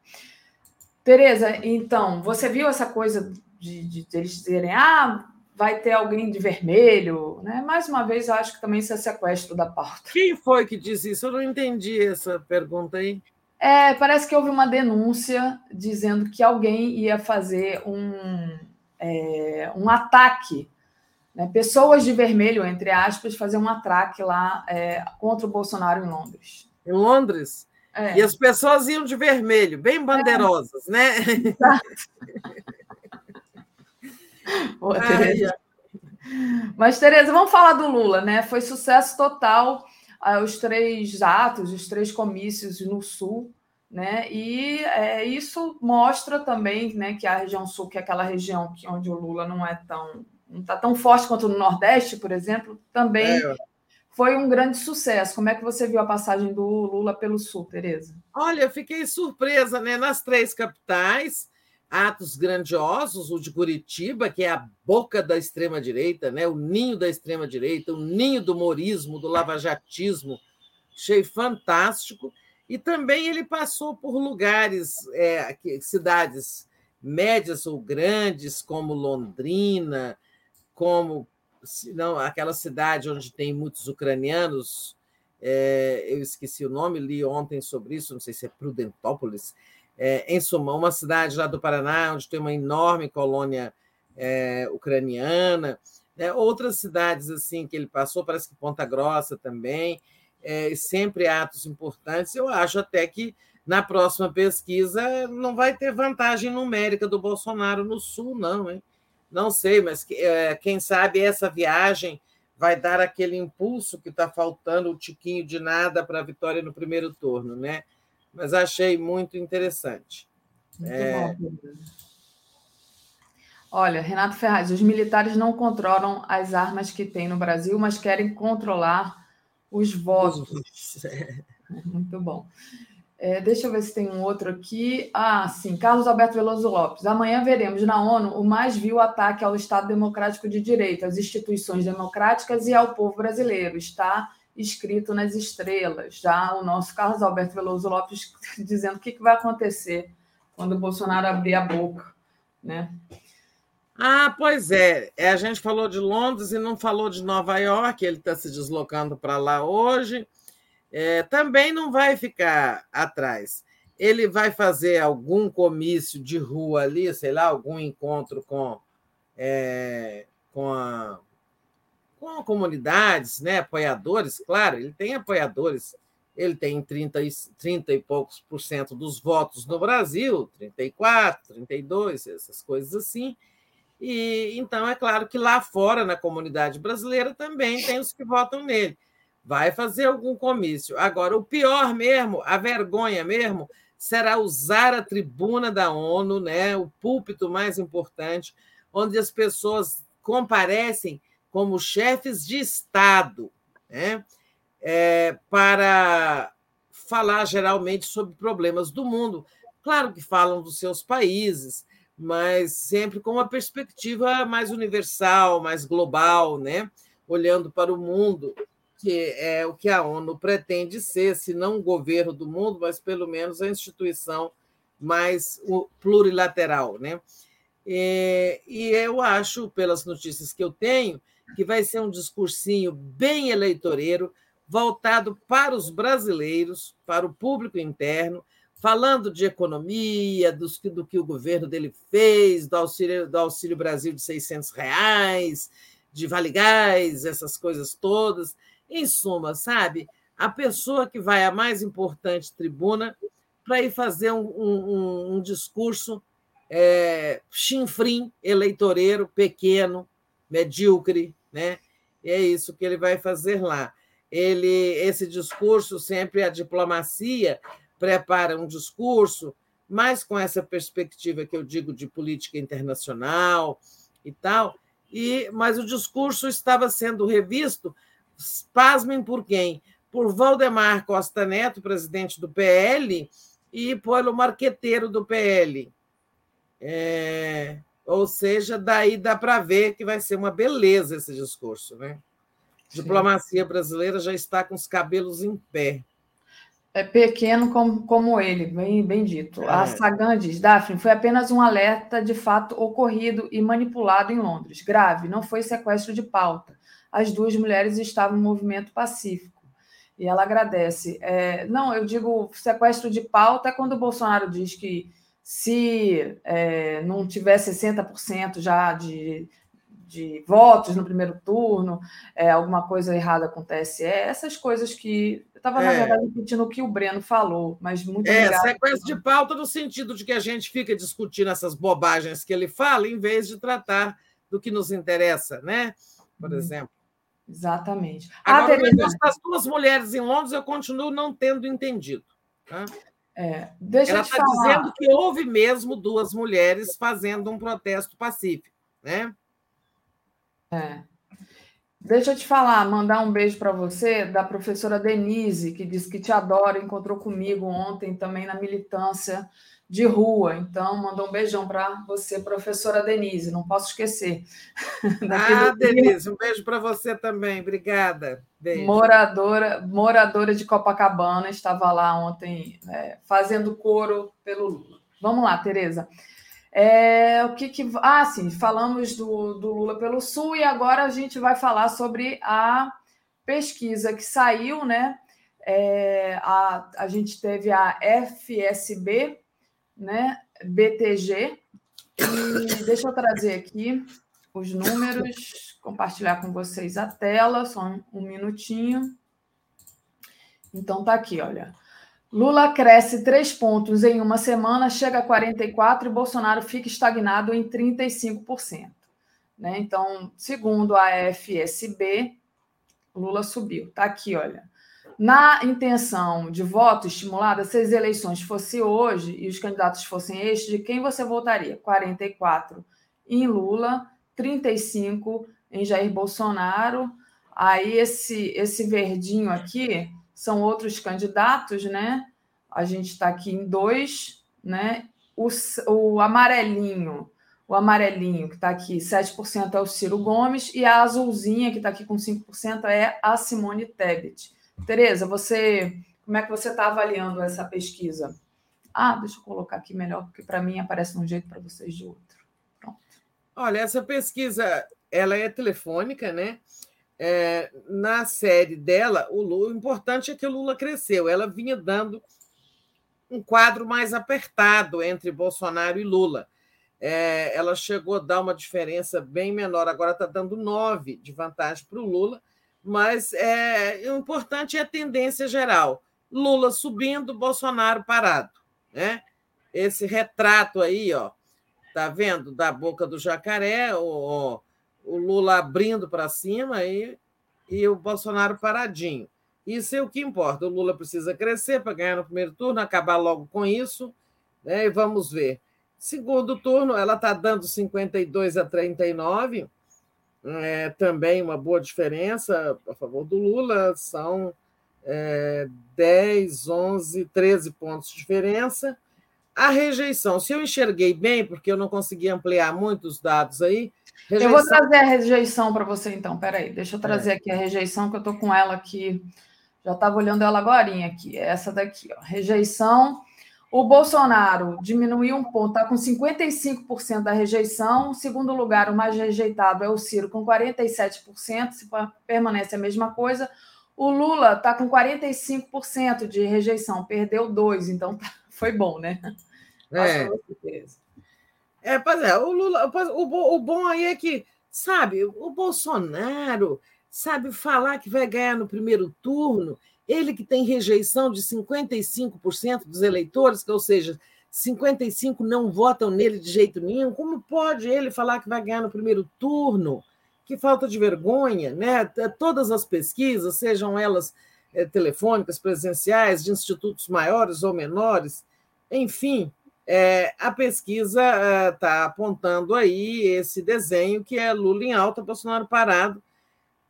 Tereza, então, você viu essa coisa de, de, de eles dizerem, ah, vai ter alguém de vermelho, né? Mais uma vez, acho que também isso é sequestro da pauta. Quem foi que disse isso? Eu não entendi essa pergunta aí. É, parece que houve uma denúncia dizendo que alguém ia fazer um, é, um ataque, né? pessoas de vermelho, entre aspas, fazer um ataque lá é, contra o Bolsonaro em Londres. Em Londres? É. E as pessoas iam de vermelho, bem bandeirosas, né? Exato. Boa, Tereza. Mas, Tereza, vamos falar do Lula, né? Foi sucesso total uh, os três atos, os três comícios no Sul, né? E é, isso mostra também né, que a região Sul, que é aquela região que, onde o Lula não é tão não está tão forte quanto no Nordeste, por exemplo, também é. foi um grande sucesso. Como é que você viu a passagem do Lula pelo Sul, Tereza? Olha, eu fiquei surpresa, né? Nas três capitais, atos grandiosos, o de Curitiba, que é a boca da extrema-direita, né? o ninho da extrema-direita, o ninho do morismo, do lavajatismo, achei fantástico. E também ele passou por lugares, é, cidades médias ou grandes, como Londrina, como não, aquela cidade onde tem muitos ucranianos, é, eu esqueci o nome, li ontem sobre isso, não sei se é Prudentópolis, é, em suma, uma cidade lá do Paraná, onde tem uma enorme colônia é, ucraniana, né? outras cidades assim que ele passou, parece que Ponta Grossa também, é, sempre atos importantes. Eu acho até que na próxima pesquisa não vai ter vantagem numérica do Bolsonaro no Sul, não, hein? Não sei, mas é, quem sabe essa viagem vai dar aquele impulso que está faltando, o tiquinho de nada para a vitória no primeiro turno, né? Mas achei muito interessante. Muito é... Olha, Renato Ferraz, os militares não controlam as armas que tem no Brasil, mas querem controlar os votos. Muito bom. É, deixa eu ver se tem um outro aqui. Ah, sim, Carlos Alberto Veloso Lopes. Amanhã veremos na ONU o mais vil ataque ao Estado Democrático de Direito, às instituições democráticas e ao povo brasileiro. Está escrito nas estrelas. Já o nosso Carlos Alberto Veloso Lopes dizendo o que, vai acontecer quando o Bolsonaro abrir a boca, né? Ah, pois é. é. A gente falou de Londres e não falou de Nova York. Ele está se deslocando para lá hoje. É, também não vai ficar atrás. Ele vai fazer algum comício de rua ali, sei lá, algum encontro com, é, com a com comunidades, né, apoiadores, claro, ele tem apoiadores, ele tem 30 e, 30 e poucos por cento dos votos no Brasil, 34, 32, essas coisas assim. E então é claro que lá fora, na comunidade brasileira, também tem os que votam nele. Vai fazer algum comício. Agora, o pior mesmo, a vergonha mesmo, será usar a tribuna da ONU, né, o púlpito mais importante, onde as pessoas comparecem como chefes de Estado, né? É, para falar geralmente sobre problemas do mundo. Claro que falam dos seus países, mas sempre com uma perspectiva mais universal, mais global, né? olhando para o mundo, que é o que a ONU pretende ser, se não o governo do mundo, mas pelo menos a instituição mais plurilateral. Né? E eu acho, pelas notícias que eu tenho, que vai ser um discursinho bem eleitoreiro, voltado para os brasileiros, para o público interno, falando de economia, do, que o governo dele fez, do auxílio, do auxílio Brasil de 600 reais, de Vale Gás, essas coisas todas. Em suma, sabe, a pessoa que vai à mais importante tribuna para ir fazer um, um, um discurso é, chinfrim, eleitoreiro, pequeno, medíocre, né? E é isso que ele vai fazer lá. Ele, esse discurso sempre a diplomacia prepara um discurso, mas com essa perspectiva que eu digo de política internacional e tal. E mas o discurso estava sendo revisto, pasmem por quem? Por Valdemar Costa Neto, presidente do PL, e pelo marqueteiro do PL, é, ou seja, daí dá para ver que vai ser uma beleza esse discurso. Né? A diplomacia brasileira já está com os cabelos em pé. É pequeno como, como ele, bem, bem dito. É. A Sagan diz: Daphne, foi apenas um alerta de fato ocorrido e manipulado em Londres. Grave, não foi sequestro de pauta. As duas mulheres estavam em movimento pacífico. E ela agradece. É, não, eu digo sequestro de pauta é quando o Bolsonaro diz que se é, não tiver 60% já de, de votos no primeiro turno, é, alguma coisa errada acontece. É essas coisas que. Eu estava, é. na verdade, repetindo o que o Breno falou, mas muito É, obrigado. sequência de pauta no sentido de que a gente fica discutindo essas bobagens que ele fala, em vez de tratar do que nos interessa, né? Por hum. exemplo. Exatamente. Agora, ah, o negócio das duas mulheres em Londres, eu continuo não tendo entendido. Tá? É, deixa Ela está dizendo que houve mesmo duas mulheres fazendo um protesto pacífico, né? É. Deixa eu te falar, mandar um beijo para você da professora Denise, que disse que te adora, encontrou comigo ontem também na militância de rua. Então, mandou um beijão para você, professora Denise, não posso esquecer. Ah, Denise, um beijo para você também, obrigada. Beijo. Moradora, moradora de Copacabana, estava lá ontem é, fazendo coro pelo Lula. Vamos lá, Tereza. É, o que, que ah sim falamos do, do Lula pelo Sul e agora a gente vai falar sobre a pesquisa que saiu né é, a, a gente teve a FSB né BTG e deixa eu trazer aqui os números compartilhar com vocês a tela só um, um minutinho então tá aqui olha Lula cresce três pontos em uma semana, chega a 44% e Bolsonaro fica estagnado em 35%. Né? Então, segundo a FSB, Lula subiu. Está aqui, olha. Na intenção de voto estimulada, se as eleições fossem hoje e os candidatos fossem estes, de quem você votaria? 44 em Lula, 35 em Jair Bolsonaro. Aí esse esse verdinho aqui são outros candidatos, né? A gente está aqui em dois, né? O, o amarelinho, o amarelinho que está aqui, 7% é o Ciro Gomes, e a azulzinha, que está aqui com 5%, é a Simone Tebet. Tereza, você como é que você está avaliando essa pesquisa? Ah, deixa eu colocar aqui melhor, porque para mim aparece de um jeito para vocês de outro. Pronto. Olha, essa pesquisa ela é telefônica, né? é, na série dela, o, Lula, o importante é que o Lula cresceu. Ela vinha dando um quadro mais apertado entre Bolsonaro e Lula. É, ela chegou a dar uma diferença bem menor, agora está dando nove de vantagem para o Lula, mas é, o importante é a tendência geral. Lula subindo, Bolsonaro parado. Né? Esse retrato aí, ó, tá vendo? Da boca do jacaré, o, o Lula abrindo para cima e, e o Bolsonaro paradinho. Isso é o que importa. O Lula precisa crescer para ganhar no primeiro turno, acabar logo com isso, né? e vamos ver. Segundo turno, ela está dando 52 a 39, é, também uma boa diferença a favor do Lula, são é, 10, 11, 13 pontos de diferença. A rejeição, se eu enxerguei bem, porque eu não consegui ampliar muitos dados aí, Rejeição... Eu vou trazer a rejeição para você, então. Peraí, deixa eu trazer é. aqui a rejeição, que eu estou com ela aqui. Já estava olhando ela agora aqui. É essa daqui, ó. Rejeição. O Bolsonaro diminuiu um ponto, está com 55% da rejeição. segundo lugar, o mais rejeitado é o Ciro, com 47%, se permanece a mesma coisa. O Lula está com 45% de rejeição, perdeu dois, então tá, foi bom, né? É. É, pois é, o Lula, o, o bom aí é que, sabe, o Bolsonaro, sabe, falar que vai ganhar no primeiro turno, Ele que tem rejeição de 55% dos eleitores, que, ou seja, 55 não votam nele de jeito nenhum. Como pode ele falar que vai ganhar no primeiro turno? Que falta de vergonha, né? Todas as pesquisas, sejam elas é, telefônicas, presenciais, de institutos maiores ou menores, enfim, é, a pesquisa está apontando aí esse desenho que é Lula em alta, Bolsonaro parado.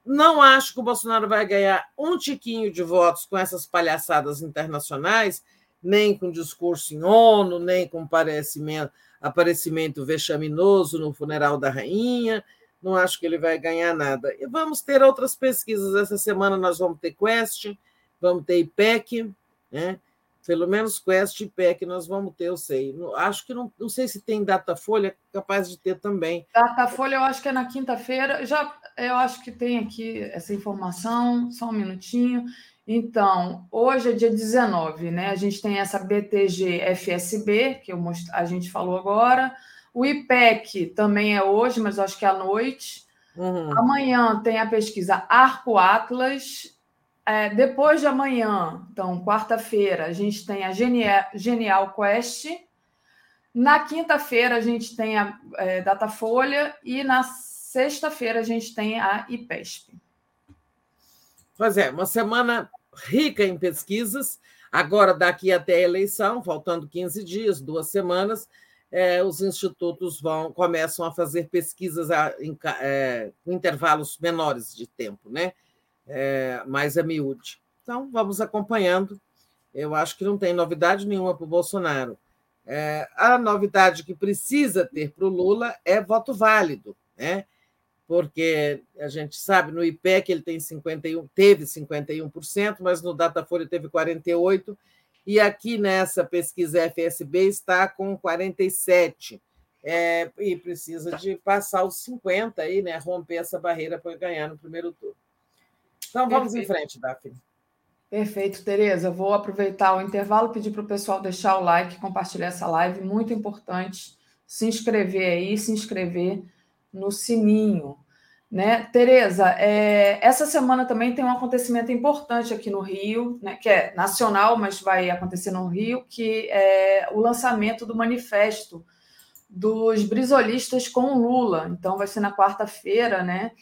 Não acho que o Bolsonaro vai ganhar um tiquinho de votos com essas palhaçadas internacionais, nem com discurso em ONU, nem com aparecimento, aparecimento vexaminoso no funeral da rainha. Não acho que ele vai ganhar nada. E vamos ter outras pesquisas. Essa semana nós vamos ter Quest, vamos ter IPEC, né? Pelo menos Quest e IPEC nós vamos ter, eu sei. Acho que não, não sei se tem Datafolha, capaz de ter também. Datafolha eu acho que é na quinta-feira. Já eu acho que tem aqui essa informação, só um minutinho. Então, hoje é dia 19, né? A gente tem essa BTG FSB, que most... a gente falou agora. O IPEC também é hoje, mas acho que é à noite. Uhum. Amanhã tem a pesquisa Arco Atlas. É, depois de amanhã, então, quarta-feira, a gente tem a Genial, Genial Quest. Na quinta-feira, a gente tem a é, Datafolha. E na sexta-feira, a gente tem a IPESP. Pois é, uma semana rica em pesquisas. Agora, daqui até a eleição, faltando 15 dias, duas semanas, é, os institutos vão começam a fazer pesquisas a, em é, intervalos menores de tempo, né? É, mais a miúde. Então, vamos acompanhando. Eu acho que não tem novidade nenhuma para o Bolsonaro. A novidade que precisa ter para o Lula é voto válido, né? Porque a gente sabe no IPEC ele tem 51, teve 51%, mas no Datafolha teve 48%, e aqui nessa pesquisa FSB está com 47%. É, e precisa de passar os 50 aí, né? Romper essa barreira para ganhar no primeiro turno. Então vamos Perfeito. em frente, Daphne. Perfeito, Tereza. Vou aproveitar o intervalo, pedir para o pessoal deixar o like, compartilhar essa live, muito importante. Se inscrever aí, se inscrever no sininho. Né? Tereza, é, essa semana também tem um acontecimento importante aqui no Rio, né, que é nacional, mas vai acontecer no Rio, que é o lançamento do manifesto dos brisolistas com Lula. Então, vai ser na quarta-feira, né?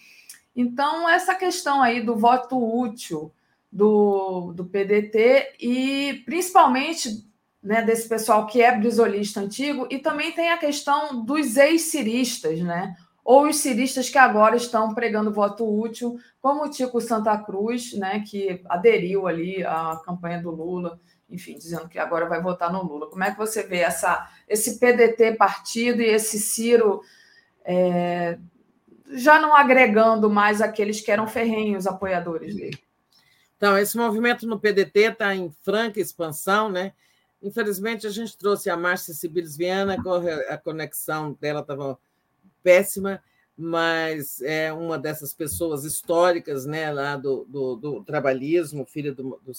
Então, essa questão aí do voto útil do, do PDT e principalmente né, desse pessoal que é brisolista antigo, e também tem a questão dos ex-ciristas, né? Ou os ciristas que agora estão pregando voto útil, como o Tico Santa Cruz, né, que aderiu ali à campanha do Lula, enfim, dizendo que agora vai votar no Lula. Como é que você vê essa, esse PDT partido e esse Ciro é, já não agregando mais aqueles que eram ferrenhos apoiadores dele? Então, esse movimento no PDT está em franca expansão, né? Infelizmente, a gente trouxe a Márcia Sibilis Viana, a conexão dela estava péssima, mas é uma dessas pessoas históricas né, lá do, do, do trabalhismo, filha do, do.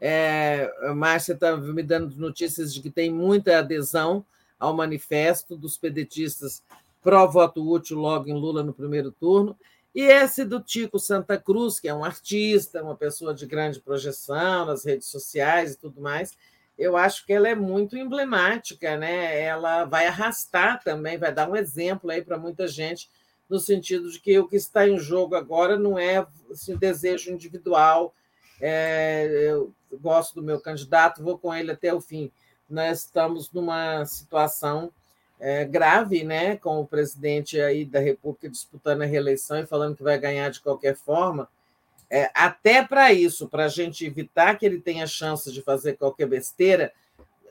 É, a Márcia está me dando notícias de que tem muita adesão ao manifesto dos pedetistas pró-voto útil logo em Lula no primeiro turno. E esse do Tico Santa Cruz, que é um artista, uma pessoa de grande projeção nas redes sociais e tudo mais, eu acho que ela é muito emblemática, né? Ela vai arrastar também, vai dar um exemplo aí para muita gente, no sentido de que o que está em jogo agora não é assim, desejo individual. É, eu gosto do meu candidato, vou com ele até o fim. Nós estamos numa situação é, grave, né, com o presidente aí da República disputando a reeleição e falando que vai ganhar de qualquer forma é, até para isso, para a gente evitar que ele tenha chance de fazer qualquer besteira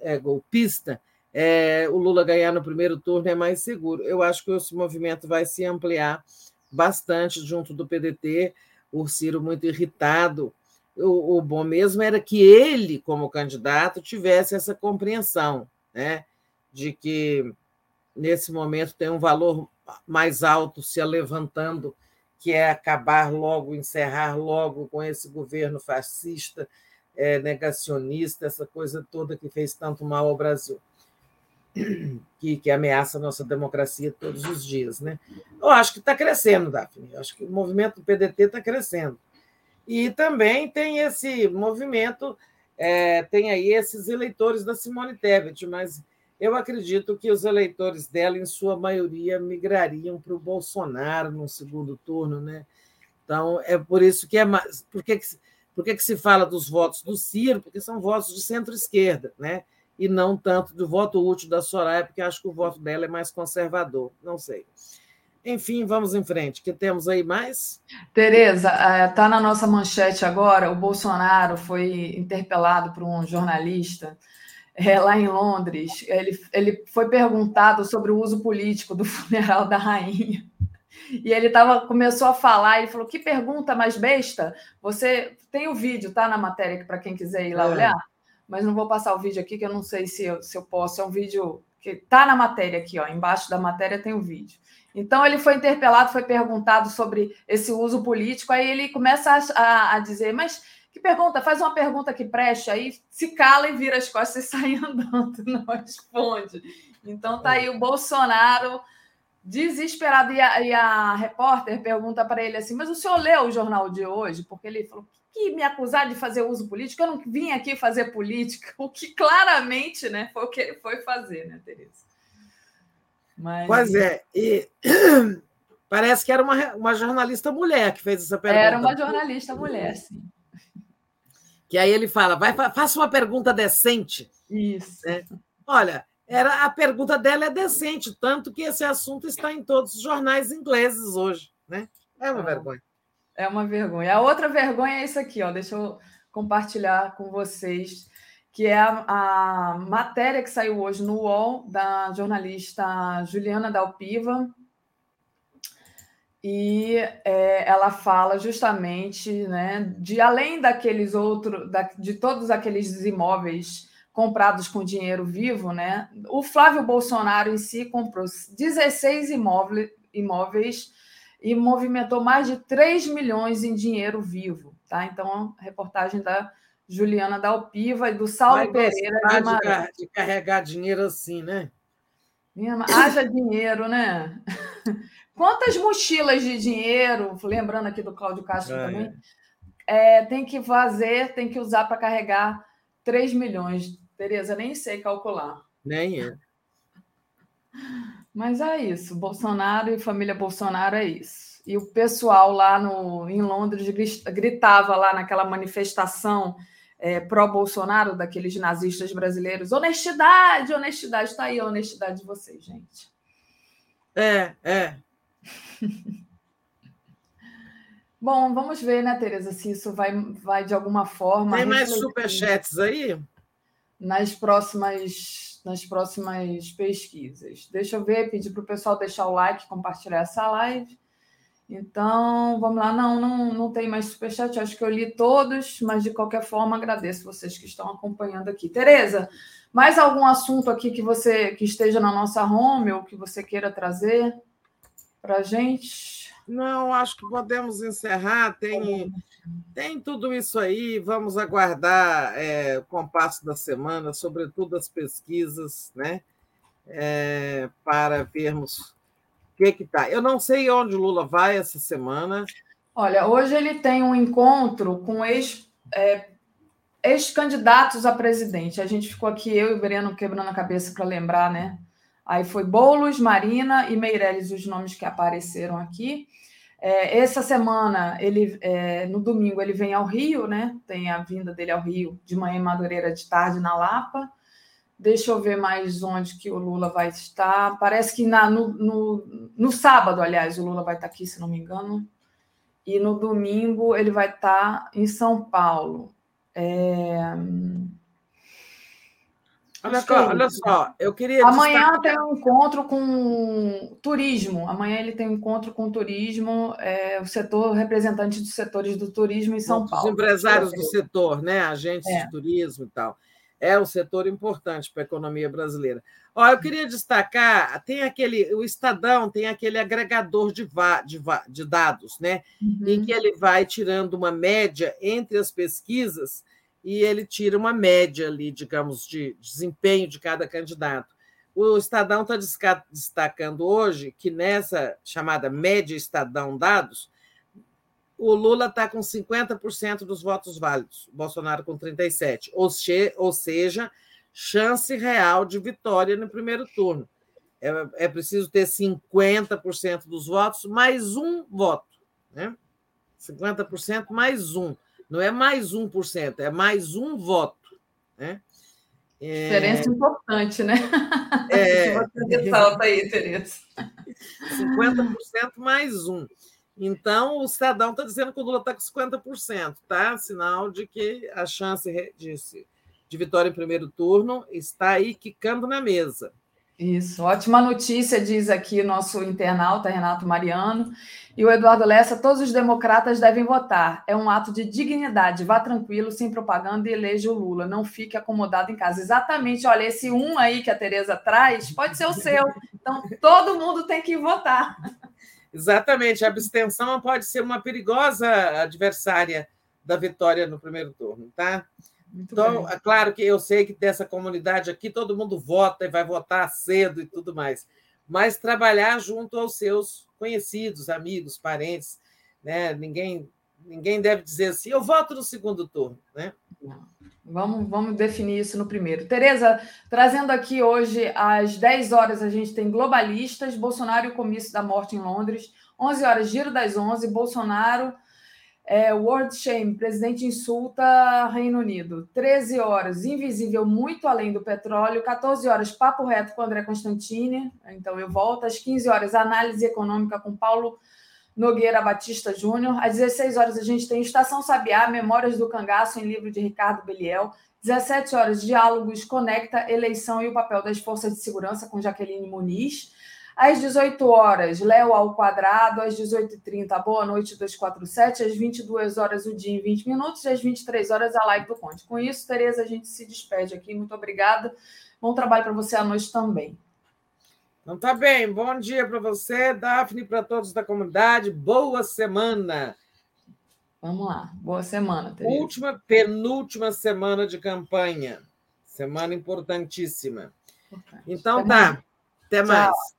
é, golpista, é, o Lula ganhar no primeiro turno é mais seguro. Eu acho que esse movimento vai se ampliar bastante junto do PDT, o Ciro muito irritado. O, o bom mesmo era que ele, como candidato, tivesse essa compreensão né, de que nesse momento tem um valor mais alto se levantando que é acabar logo, encerrar logo com esse governo fascista, é, negacionista, essa coisa toda que fez tanto mal ao Brasil, que, que ameaça a nossa democracia todos os dias. Né? Eu acho que está crescendo, Daphne, eu acho que o movimento do PDT está crescendo. E também tem esse movimento, é, tem aí esses eleitores da Simone Tebet, mas eu acredito que os eleitores dela, em sua maioria, migrariam para o Bolsonaro no segundo turno, né? Então, é por isso que é mais. Por que, que, por que, que se fala dos votos do Ciro? Porque são votos de centro-esquerda, né? E não tanto do voto útil da Soraya, porque acho que o voto dela é mais conservador. Não sei. Enfim, vamos em frente. Que temos aí mais? Tereza, está na nossa manchete agora. O Bolsonaro foi interpelado por um jornalista é, lá em Londres. Ele, ele foi perguntado sobre o uso político do funeral da rainha. E ele tava, começou a falar, ele falou: que pergunta mais besta? Você tem o vídeo, tá na matéria para quem quiser ir lá é. olhar, mas não vou passar o vídeo aqui, que eu não sei se eu, se eu posso. É um vídeo que tá na matéria aqui, ó. Embaixo da matéria tem o vídeo. Então ele foi interpelado, foi perguntado sobre esse uso político, aí ele começa a, a, a dizer, mas que pergunta? Faz uma pergunta que preste, aí se cala e vira as costas e sai andando, não responde. Então tá aí o Bolsonaro desesperado e a, e a repórter pergunta para ele assim: Mas o senhor leu o jornal de hoje? Porque ele falou que me acusar de fazer uso político, eu não vim aqui fazer política, o que claramente né, foi o que ele foi fazer, né, Tereza? Mas... Pois é, e parece que era uma, uma jornalista mulher que fez essa pergunta. Era uma jornalista mulher, sim. Que aí ele fala: vai, faça uma pergunta decente. Isso. Né? Olha, era a pergunta dela é decente, tanto que esse assunto está em todos os jornais ingleses hoje. Né? É uma é. vergonha. É uma vergonha. A outra vergonha é isso aqui, ó. Deixa eu compartilhar com vocês que é a, a, matéria que saiu hoje no UOL, da jornalista Juliana Dalpiva. E é, ela fala justamente né, de além daqueles outros, da, de todos aqueles imóveis comprados com dinheiro vivo, né? O Flávio Bolsonaro em si comprou 16 imóveis, imóveis e movimentou mais de 3 milhões em dinheiro vivo. Tá? Então, reportagem da Juliana Dalpiva e do Saulo Vai Pereira de, de carregar dinheiro assim, né? Minha, haja dinheiro, né? Quantas mochilas de dinheiro, lembrando aqui do Cláudio Castro ah, também, é. É, tem que fazer, tem que usar para carregar 3 milhões. Tereza, nem sei calcular. Nem é. Mas é isso. Bolsonaro e família Bolsonaro é isso. E o pessoal lá no, em Londres gritava lá naquela manifestação é, pró-Bolsonaro, daqueles nazistas brasileiros. Honestidade, honestidade. Está aí a honestidade de vocês, gente. É, é. Bom, vamos ver, né, Tereza, se isso vai, vai de alguma forma. Tem mais superchats aí? Nas próximas, nas próximas pesquisas. Deixa eu ver, pedir para o pessoal deixar o like, compartilhar essa live. Então, vamos lá. Não, não, não tem mais superchat. Acho que eu li todos, mas de qualquer forma agradeço vocês que estão acompanhando aqui. Tereza, mais algum assunto aqui que você que esteja na nossa home ou que você queira trazer para a gente? Não, acho que podemos encerrar. Tem, tem tudo isso aí. Vamos aguardar é, o compasso da semana, sobretudo as pesquisas, né? É, para vermos que que tá? Eu não sei onde o Lula vai essa semana. Olha, hoje ele tem um encontro com ex, é, ex-candidatos a presidente. A gente ficou aqui, eu e o Breno, quebrando a cabeça para lembrar, né? Aí foi Boulos, Marina e Meirelles, os nomes que apareceram aqui. É, essa semana, ele, é, no domingo, ele vem ao Rio, né? Tem a vinda dele ao Rio de manhã em Madureira, de tarde na Lapa. Deixa eu ver mais onde que o Lula vai estar. Parece que na, no, no, no, sábado, aliás, o Lula vai estar aqui, se não me engano. E no domingo ele vai estar em São Paulo. É... Olha só, olha só, eu queria. Amanhã destacar... tem um encontro com turismo. Amanhã ele tem um encontro com turismo, é, o setor representante dos setores do turismo em São Paulo. Os empresários do setor, né? Agentes é. de turismo e tal é um setor importante para a economia brasileira. Ó, eu queria destacar, tem aquele, o Estadão tem aquele agregador de, va, de, va, de dados, né? Uhum. Em que ele vai tirando uma média entre as pesquisas e ele tira uma média ali, digamos, de desempenho de cada candidato. O Estadão está destacando hoje que nessa chamada média Estadão Dados, o Lula está com 50% dos votos válidos, Bolsonaro com 37%, ou, ou seja, chance real de vitória no primeiro turno. É, é preciso ter 50% dos votos mais um voto. Né? 50% mais um. Não é mais 1%, é mais um voto. Né? É... Diferença importante, né? É... Você ressalta aí, Tereza. 50% mais um. Então, o Estadão está dizendo que o Lula está com 50%, tá? Sinal de que a chance de, de vitória em primeiro turno está aí quicando na mesa. Isso, ótima notícia, diz aqui nosso internauta Renato Mariano. E o Eduardo Lessa: todos os democratas devem votar. É um ato de dignidade. Vá tranquilo, sem propaganda e eleja o Lula. Não fique acomodado em casa. Exatamente, olha, esse um aí que a Tereza traz pode ser o seu. Então, todo mundo tem que votar. Exatamente, a abstenção pode ser uma perigosa adversária da vitória no primeiro turno, tá? Muito então, bem. é claro que eu sei que dessa comunidade aqui todo mundo vota e vai votar cedo e tudo mais, mas trabalhar junto aos seus conhecidos, amigos, parentes, né? Ninguém ninguém deve dizer assim, eu voto no segundo turno, né? Não. Vamos, vamos definir isso no primeiro. Tereza, trazendo aqui hoje às 10 horas a gente tem globalistas, Bolsonaro e o comício da morte em Londres, 11 horas, giro das 11, Bolsonaro, é, World Shame, presidente insulta Reino Unido, 13 horas, invisível muito além do petróleo, 14 horas, papo reto com André Constantini, então eu volto, às 15 horas, análise econômica com Paulo Nogueira Batista Júnior. Às 16 horas a gente tem Estação Sabiá, Memórias do Cangaço, em livro de Ricardo Beliel. 17 horas, Diálogos, Conecta, Eleição e o papel das Forças de Segurança com Jaqueline Muniz. Às 18 horas, Léo ao quadrado. Às 18h30, Boa Noite 247. Às 22 horas, o dia em 20 minutos. E às 23 horas, a live do Conte. Com isso, Tereza, a gente se despede aqui. Muito obrigada. Bom trabalho para você à noite também. Então tá bem, bom dia para você, Daphne, para todos da comunidade, boa semana. Vamos lá, boa semana. Tereza. Última, penúltima semana de campanha, semana importantíssima. Então tá, até mais. Tchau.